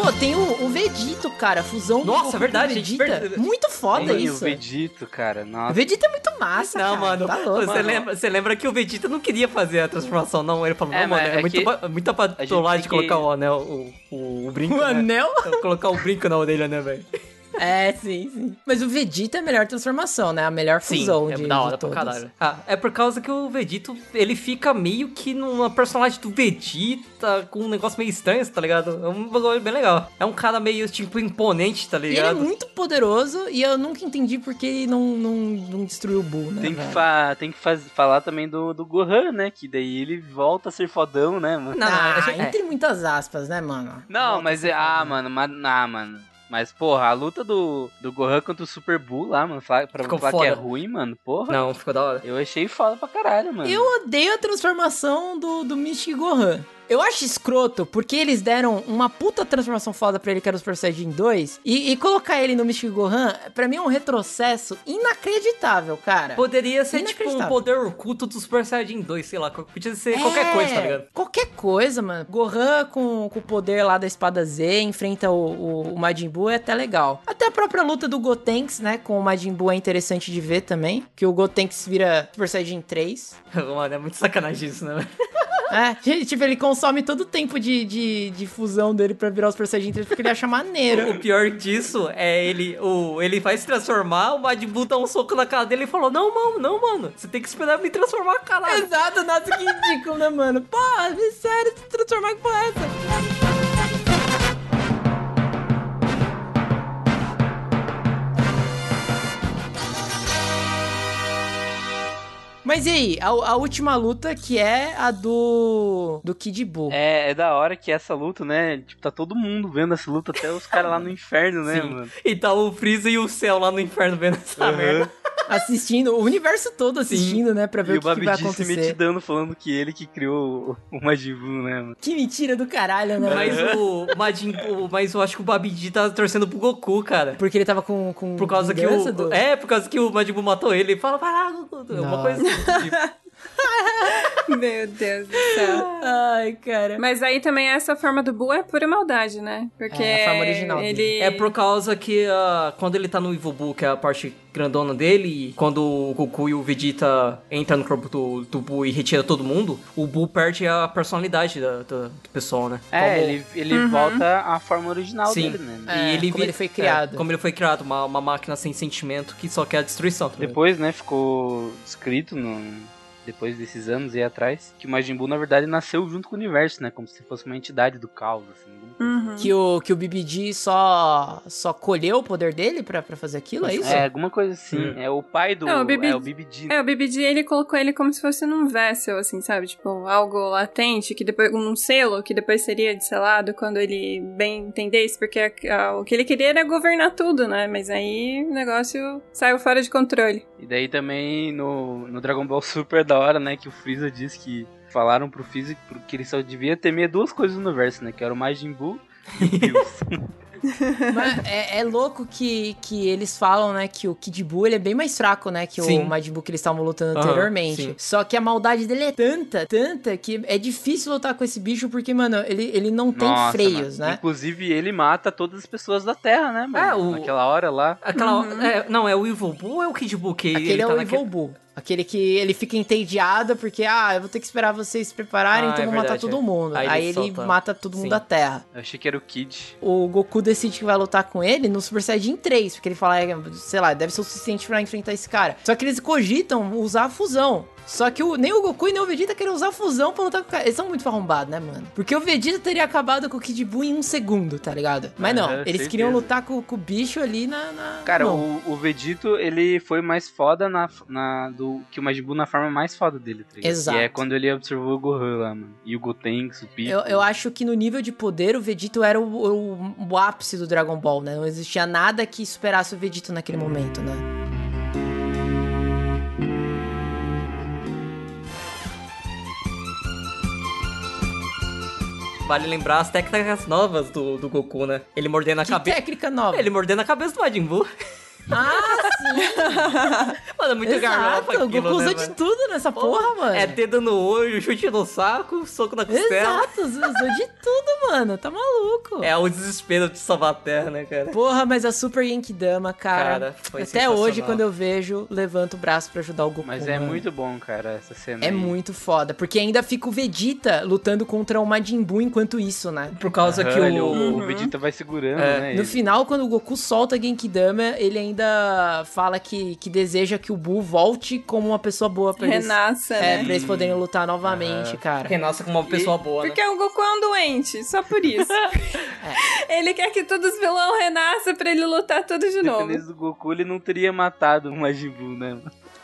Pô, tem o, o Vegito, cara, fusão do Nossa, Goku com verdade, gente, Vegeta. verdade. Muito foda Sim, isso. o Vegito, cara. Nossa. O Vegeta é muito massa, Não, cara. mano, Tá louco. você, Mano. lembra, você lembra que o Vegeta não queria fazer a transformação, não? Ele falou, É, não, mano, é, é muito, que muita patolagem gente de tem que- colocar o anel, o, o, o brinco, O né? anel? Colocar o brinco na orelha, né, velho? É, sim, sim. Mas o Vegeta é a melhor transformação, né? A melhor fusão Sim, é de, da de hora pra todas. caralho. Ah, é por causa que o Vegito, ele fica meio que numa personagem do Vegeta, com um negócio meio estranho, tá ligado? É um bagulho bem legal. É um cara meio, tipo, imponente, tá E ele é ligado? muito poderoso e eu nunca entendi porque ele não, não, não destruiu o Bull, né? Tem que, fa tem que faz falar também do, do Gohan, né? Que daí ele volta a ser fodão, né, mano? ah, é- entre muitas aspas, né, mano? Não, mas é. Ah, mano, mas. Ah, mano. Mas, porra, a luta do, do Gohan contra o Super Bull lá, mano, pra Ficou falar que é foda. ruim, mano, porra. Não, ficou da hora. Eu achei foda pra caralho, mano. Eu odeio a transformação do, do Mystic Gohan. Eu acho escroto porque eles deram uma puta transformação foda pra ele, que era o Super Saiyajin 2, e, e colocar ele no Mystic Gohan, pra mim é um retrocesso inacreditável, cara. Poderia ser, tipo, um poder oculto do Super Saiyajin 2, sei lá. Podia ser qualquer É, coisa, tá ligado? Qualquer coisa, mano. Gohan com, com o poder lá da espada Z enfrenta o, o, o Majin Buu é até legal. Até a própria luta do Gotenks, né, com o Majin Buu é interessante de ver também. Que o Gotenks vira Super Saiyajin 3. Mano, é muito sacanagem isso, né? É, tipo, ele consome todo o tempo de, de, de fusão dele pra virar o Super Saiyajin 3 porque ele acha maneiro. O pior disso é ele, o, ele vai se transformar, o Majin Buu dá um soco na cara dele e falou, não, mano, não, mano, você tem que esperar me transformar, caralho. Exato, nossa, que ridículo, né, mano? Porra, sério, se transformar porra é essa? Mas e aí, a, a última luta que é a do. do Kid Buu. É, é da hora que essa luta, né? Tipo, tá todo mundo vendo essa luta, até os caras lá no inferno, né, Sim. mano? E tá o Freeza e o Céu lá no inferno vendo essa Aham. merda. Assistindo, o universo todo assistindo, né? Pra ver E o o que, que vai Babidi se acontecer. metidando falando que ele que criou o, o Majin Buu, né, mano? Que mentira do caralho, né? Mas o Majin Buu, mas eu acho que o Babidi tá torcendo pro Goku, cara. Porque ele tava com. com Por causa que o. do- É, por causa que o Majin Buu matou ele. Ele fala, vai lá, Goku. Uma coisa assim. you, Meu Deus do céu. Ai, cara. Mas aí também essa forma do Buu é pura maldade, né? Porque É, a forma original dele. ele... É por causa que ah, quando ele tá no Evil Buu, que é a parte grandona dele, e quando o Goku e o Vegeta entram no corpo do, do Buu e retira todo mundo, o Buu perde a personalidade da- da- do pessoal, né? É, Como- ele, ele Uhum. volta à forma original Sim. dele, né? É, e ele como vi- ele foi criado. é, como ele foi criado, uma, uma máquina sem sentimento que só quer a destruição. tá ligado? Depois, né, ficou escrito no, depois desses anos aí atrás, que o Majin Buu, na verdade, nasceu junto com o universo, né? Como se fosse uma entidade do caos, assim. Uhum. Que o, que o BBD só, só colheu o poder dele pra, pra fazer aquilo, é isso? É, alguma coisa assim. Hum. É o pai do. Não, o BB É o BBD. É, o BBD, ele colocou ele como se fosse num vessel, assim, sabe? Tipo, algo latente, que depois, um selo, que depois seria desselado quando ele bem entendesse, porque a- a- o que ele queria era governar tudo, né? Mas aí o negócio saiu fora de controle. E daí também no, no Dragon Ball Super é da hora, né? Que o Freeza diz que falaram pro Freeza que ele só devia temer duas coisas no universo, né? Que era o Majin Buu e o Bills. Mas é, é louco que, que eles falam, né, que o Kid Buu, ele é bem mais fraco, né, que Sim. o Majin Buu que eles estavam lutando anteriormente. sim. Só que a maldade dele é tanta, tanta, que é difícil lutar com esse bicho, porque, mano, ele, ele não tem Nossa, freios, mano. né? Inclusive, ele mata todas as pessoas da Terra, né, mano? É, o- Naquela hora lá. Aquela, Uhum. é, não, é o Evil Buu ou é o Kid Buu que Aquele ele é tá o naquele- Evil Buu. Aquele que ele fica entediado porque, ah, eu vou ter que esperar vocês se prepararem, Ah, então é eu vou matar verdade, todo é. mundo. Aí Aí, ele solta- mata todo mundo Sim. da Terra. Eu achei que era o Kid. O Goku decide que vai lutar com ele no Super Saiyajin 3, porque ele fala, é, sei lá, deve ser o suficiente pra enfrentar esse cara. Só que eles cogitam usar a fusão. Só que o, nem o Goku e nem o Vegeta querem usar a fusão pra lutar com o cara. Eles são muito arrombados, né, mano? Porque o Vegeta teria acabado com o Kid Buu em um segundo, tá ligado? Mas não, Aham, eles queriam lutar com, com o bicho ali na. na- Cara, não. o, o Vegito, ele foi mais foda na, na, do que o Majin Buu na forma mais foda dele, tá ligado? Exato. Que é quando ele observou o Gohan lá, mano. E o Gotenks, o Piccolo. Eu, eu acho que no nível de poder, o Vegito era o, o, o ápice do Dragon Ball, né? Não existia nada que superasse o Vegito naquele momento, né? Vale lembrar as técnicas novas do, do Goku, né? Ele mordendo a Que cabeça. técnica nova. Ele mordendo a cabeça do Majin Buu. Ah, Mano, é muito Exato, garrafa o aquilo, Goku né, usou de mano? tudo nessa porra, mano. É dedo no olho, chute no saco, soco na costela. Exato, usou de tudo, mano. Tá maluco. É o desespero de salvar a terra, né, cara? Porra, mas a Super Genkidama, cara. Cara, foi até hoje, quando eu vejo, levanto o braço pra ajudar o Goku. Mas é mano. muito bom, cara, essa cena. É aí. muito foda, porque ainda fica o Vegeta lutando contra o Majin Buu enquanto isso, né? Por causa Aham, que ele- o... o Vegeta vai segurando, É. né? No ele. final, quando o Goku solta a Genkidama, ele ainda fala que, que deseja que o Buu volte como uma pessoa boa pra eles. Renasça, É, né? pra eles poderem lutar novamente, cara. Renasça como uma pessoa boa, né? Porque o Goku é um doente, só por isso. Ele quer que todos os vilão renasçam pra ele lutar tudo de novo. Dependendo do Goku, ele não teria matado o Majin Buu, né?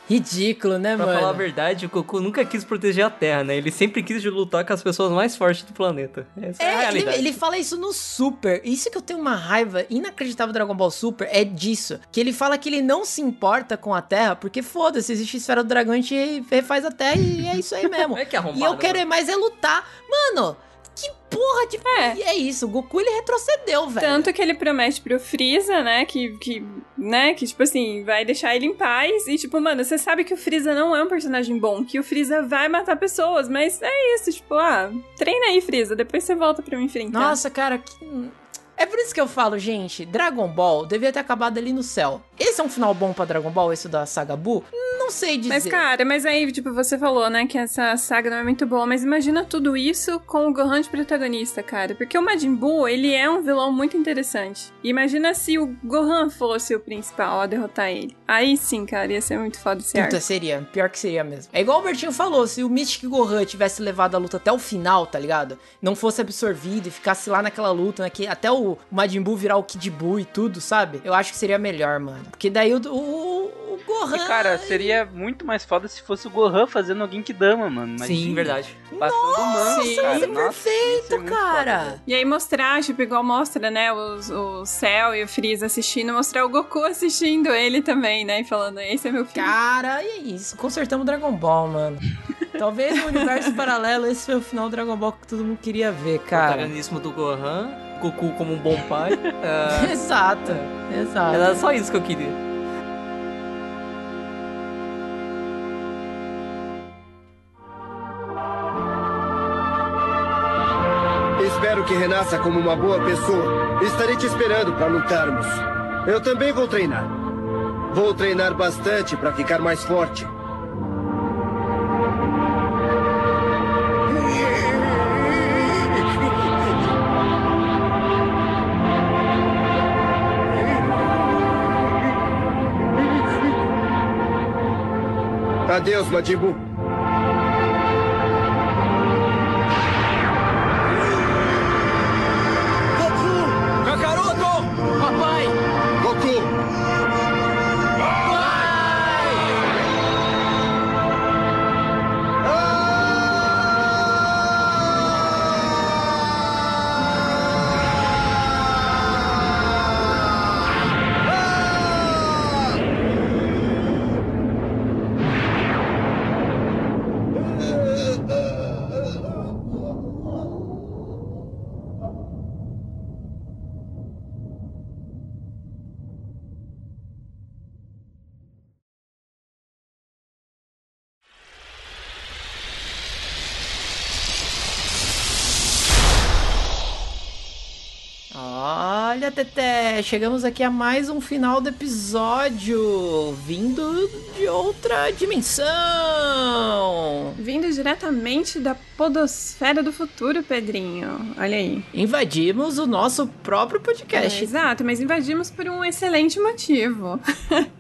Ridículo, né, Pra mano? falar a verdade, o Goku nunca quis proteger a Terra, né? Ele sempre quis lutar com as pessoas mais fortes do planeta. Essa é, a É, ele, realidade. ele fala isso no Super. Isso que eu tenho uma raiva inacreditável do Dragon Ball Super é disso. Que ele fala que ele não se importa com a Terra, porque foda-se, existe esfera do dragão, a gente refaz a Terra e é isso aí mesmo. É que arrombado, e eu quero é mais é lutar. Mano, que porra de. É. E é isso, o Goku ele retrocedeu, velho. Tanto que ele promete pro Freeza, né, que, que, né, que, tipo assim, vai deixar ele em paz. E, tipo, mano, você sabe que o Freeza não é um personagem bom, que o Freeza vai matar pessoas, mas é isso, tipo, ah, treina aí, Freeza, depois você volta pra me enfrentar. Nossa, cara, que. É por isso que eu falo, gente, Dragon Ball devia ter acabado ali no céu. Esse é um final bom pra Dragon Ball, esse da saga Buu? Não sei dizer. Mas, cara, mas aí, tipo, você falou, né, que essa saga não é muito boa, mas imagina tudo isso com o Gohan de protagonista, cara. Porque o Majin Buu, ele é um vilão muito interessante. E imagina se o Gohan fosse o principal a derrotar ele. Aí sim, cara, ia ser muito foda esse Puta, arco. seria. Pior que seria mesmo. É igual o Bertinho falou, se o Mystic Gohan tivesse levado a luta até o final, tá ligado? Não fosse absorvido e ficasse lá naquela luta, né, que até o Majin Buu virar o Kid Buu e tudo, sabe? Eu acho que seria melhor, mano. Porque daí o, o, o Gohan... E, cara, seria muito mais foda se fosse o Gohan fazendo alguém que dama, mano. Sim, Imagina. verdade. Passando o manto, Sim, cara. Nossa, ia ser perfeito, cara. foda. E aí mostrar, tipo, igual mostra, né, os, o Cell e o Freeza assistindo, mostrar o Goku assistindo ele também, né, e falando, esse é meu filho. Cara, e é isso. Consertamos o Dragon Ball, mano. Talvez no universo paralelo esse foi o final do Dragon Ball que todo mundo queria ver, cara. Protagonismo do Gohan, Goku como um bom pai. é, Exato, exato. Era só isso que eu queria. Espero que renasça como uma boa pessoa. Estarei te esperando para lutarmos. Eu também vou treinar. Vou treinar bastante para ficar mais forte. Adeus, Majin chegamos aqui a mais um final do episódio, vindo de outra dimensão. Vindo diretamente da podosfera do futuro, Pedrinho. Olha aí. Invadimos o nosso próprio É, podcast. exato, mas invadimos por um excelente motivo.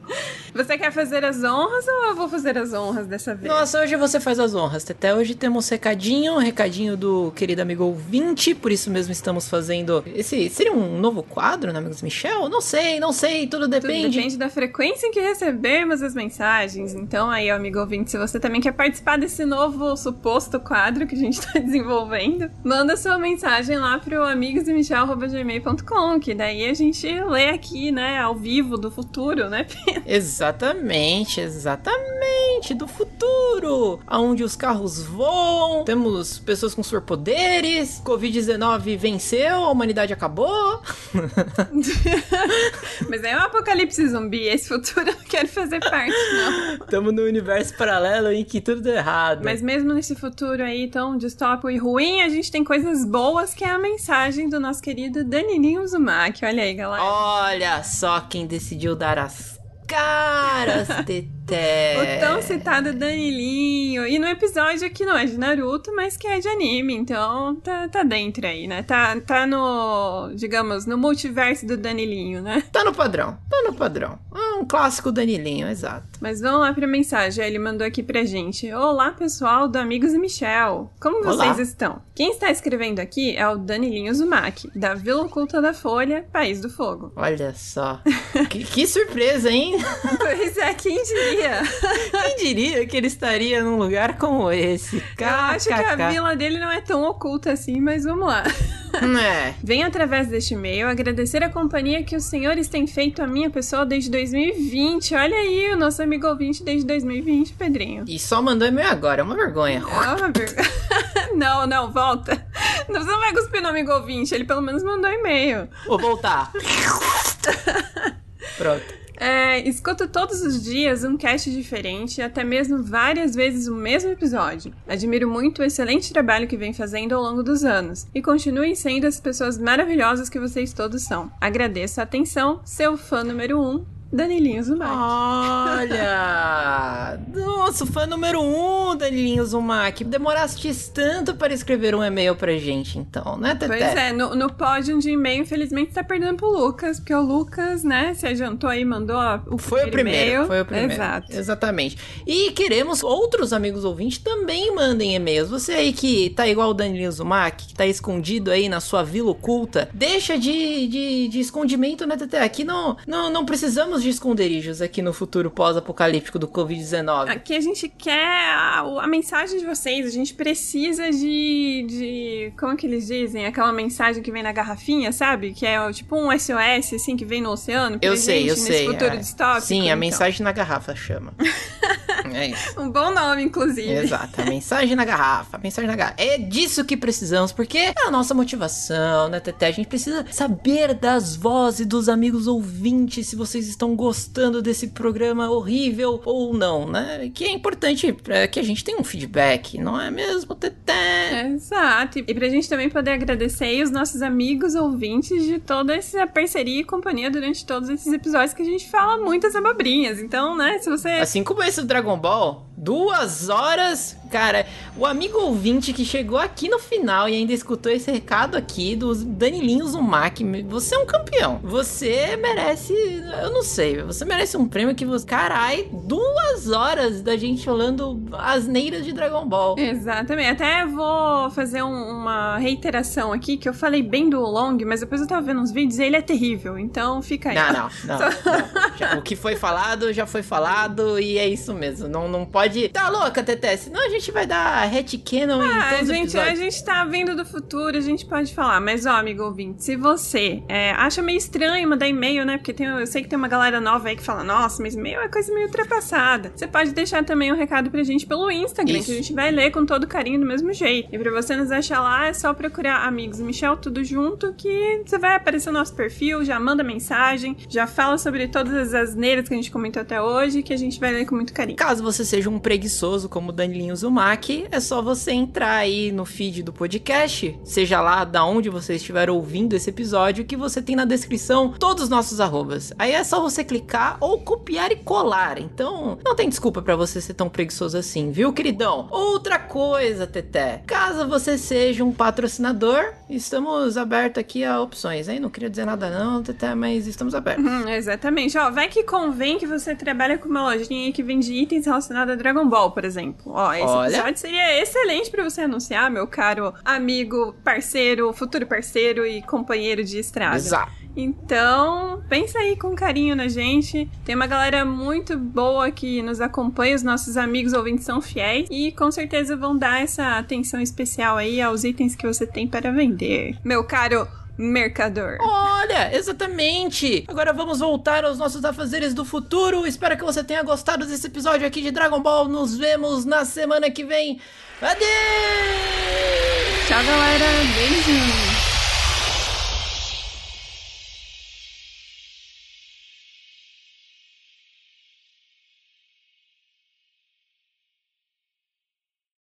Você quer fazer as honras ou eu vou fazer as honras dessa vez? Nossa, hoje você faz as honras, Teté. Hoje temos recadinho, recadinho do querido amigo ouvinte, por isso mesmo estamos fazendo esse. Seria um novo quadro, né, amigos Michel? Não sei, não sei, tudo Tudo depende. depende da frequência em que recebemos as mensagens. Então, aí, amigo ouvinte, se você também quer participar desse novo suposto quadro que a gente tá desenvolvendo, manda sua mensagem lá pro amigosdemichel.gmail.com, que daí a gente lê aqui, né, ao vivo do futuro, né, Pedro? Exatamente, exatamente. do futuro, onde os carros voam, temos pessoas com superpoderes, Covid-19 venceu, a humanidade acabou. Mas é um apocalipse zumbi. Esse futuro eu não quero fazer parte, não. Tamo no universo paralelo em que tudo deu errado. Mas mesmo nesse futuro aí tão distópico e ruim, a gente tem coisas boas, que é a mensagem do nosso querido Danilinho Uzumaki. Olha aí, galera. Olha só quem decidiu dar as caras, Teté. O tão citado Danilinho. E no episódio que não é de Naruto, mas que é de anime. Então tá, tá dentro aí, né? Tá, tá no, digamos, no multiverso do Danilinho, né? Tá no padrão, tá no padrão. Um clássico Danilinho, exato. Mas vamos lá pra mensagem. Ele mandou aqui pra gente. Olá, pessoal do Amigos e Michel. Como Olá. vocês estão? Quem está escrevendo aqui é o Danilinho Uzumaki, da Vila Oculta da Folha, País do Fogo. Olha só. que, que surpresa, hein? Pois é, quem diria? Quem diria que ele estaria num lugar como esse? Eu acho que a vila dele não é tão oculta assim, mas vamos lá. É. Venho através deste e-mail agradecer a companhia que os senhores têm feito à minha pessoa desde 2020. Olha aí, o nosso amigo ouvinte desde 2020, Pedrinho. E só mandou e-mail agora, é uma vergonha. É uma vergonha. Não, não, volta. Não, Você não vai cuspir no amigo ouvinte, ele pelo menos mandou e-mail. Vou voltar. Pronto. É, escuto todos os dias um cast diferente, até mesmo várias vezes o mesmo episódio. Admiro muito o excelente trabalho que vem fazendo ao longo dos anos. E continuem sendo as pessoas maravilhosas que vocês todos são. Agradeço a atenção, seu fã número um, Danilinho Zumaki. Olha! Nossa, fã número um, Danilinho Zumak. Demoraste tanto para escrever um e-mail pra gente, então, né, Teté? Pois é, no, no pódio de e-mail, infelizmente, tá perdendo pro Lucas, porque o Lucas, né, se adiantou aí, mandou o Foi o primeiro, foi o primeiro. Exato. Exatamente. E queremos outros amigos ouvintes também mandem e-mails. Você aí que tá igual o Danilinho Zumak, que tá escondido aí na sua vila oculta, deixa de, de, de escondimento, né, Teté? Aqui não, não, não precisamos de esconderijos aqui no futuro pós-apocalíptico do Covid-19. Aqui a gente quer a, a mensagem de vocês, a gente precisa de, de. Como que eles dizem? Aquela mensagem que vem na garrafinha, sabe? Que é tipo um SOS, assim, que vem no oceano. Eu sei, eu nesse sei. futuro é. distópico. Sim, a então. mensagem na garrafa chama. é isso. Um bom nome, inclusive. Exato, a mensagem na garrafa, a mensagem na garrafa. É disso que precisamos, porque é a nossa motivação, né, Teté? A gente precisa saber das vozes dos amigos ouvintes, se vocês estão gostando desse programa horrível ou não, né? Que é importante é, que a gente tenha um feedback, não é mesmo, Teté? Exato. E pra gente também poder agradecer os nossos amigos ouvintes de toda essa parceria e companhia durante todos esses episódios que a gente fala muitas abobrinhas. Então, né, se você. Assim como esse do Dragon Ball, duas horas, cara, o amigo ouvinte que chegou aqui no final e ainda escutou esse recado aqui do Danilinho Zumak, você é um campeão. Você merece, eu não sei, você merece um prêmio que você, carai, duas horas da gente falando asneiras de Dragon Ball. Exatamente. Até vou fazer um- uma reiteração aqui, que eu falei bem do Long, mas depois eu tava vendo uns vídeos e ele é terrível. Então fica aí. Não, não, não. não. Já- o que foi falado, já foi falado e é isso mesmo. Não, não pode. Tá louca, Teté? Senão a gente vai dar headcanon em Ah, todos os gente, a episódios. gente tá vindo do futuro, a gente pode falar. Mas, ó, amigo ouvinte, se você é, acha meio estranho mandar e-mail, né? Porque tem, eu sei que tem uma galera nova aí que fala, nossa, mas e-mail é coisa meio ultrapassada. Você pode deixar também um recado pra gente pelo Instagram, Isso. que a gente vai ler com todo carinho do mesmo jeito. E pra você nos achar lá, é só procurar Amigos Michel, tudo junto, que você vai aparecer no nosso perfil, já manda mensagem, já fala sobre todas as asneiras que a gente comentou até hoje, que a gente vai ler com muito carinho. Caso você seja um preguiçoso como Danilinho Zumak, é só você entrar aí no feed do podcast, seja lá da onde você estiver ouvindo esse episódio, que você tem na descrição todos os nossos arrobas. Aí é só você clicar ou copiar e colar. Então, não tem desculpa pra você ser tão preguiçoso assim, viu, queridão? Outra coisa, Teté. Caso você seja um patrocinador, estamos abertos aqui a opções, hein? Não queria dizer nada não, Teté, mas estamos abertos. Uhum, exatamente. Ó, vai que convém que você trabalha com uma lojinha que vende itens relacionados Dragon Ball, por exemplo. Ó, esse Olha. episódio seria excelente pra você anunciar, meu caro amigo, parceiro, futuro parceiro e companheiro de estrada. Exato. Então, pensa aí com carinho na gente. Tem uma galera muito boa que nos acompanha, os nossos amigos ouvintes são fiéis e com certeza vão dar essa atenção especial aí aos itens que você tem para vender. Meu caro mercador. Olha, exatamente! Agora vamos voltar aos nossos afazeres do futuro. Espero que você tenha gostado desse episódio aqui de Dragon Ball. Nos vemos na semana que vem. Adeus! Tchau, galera. Beijinhos.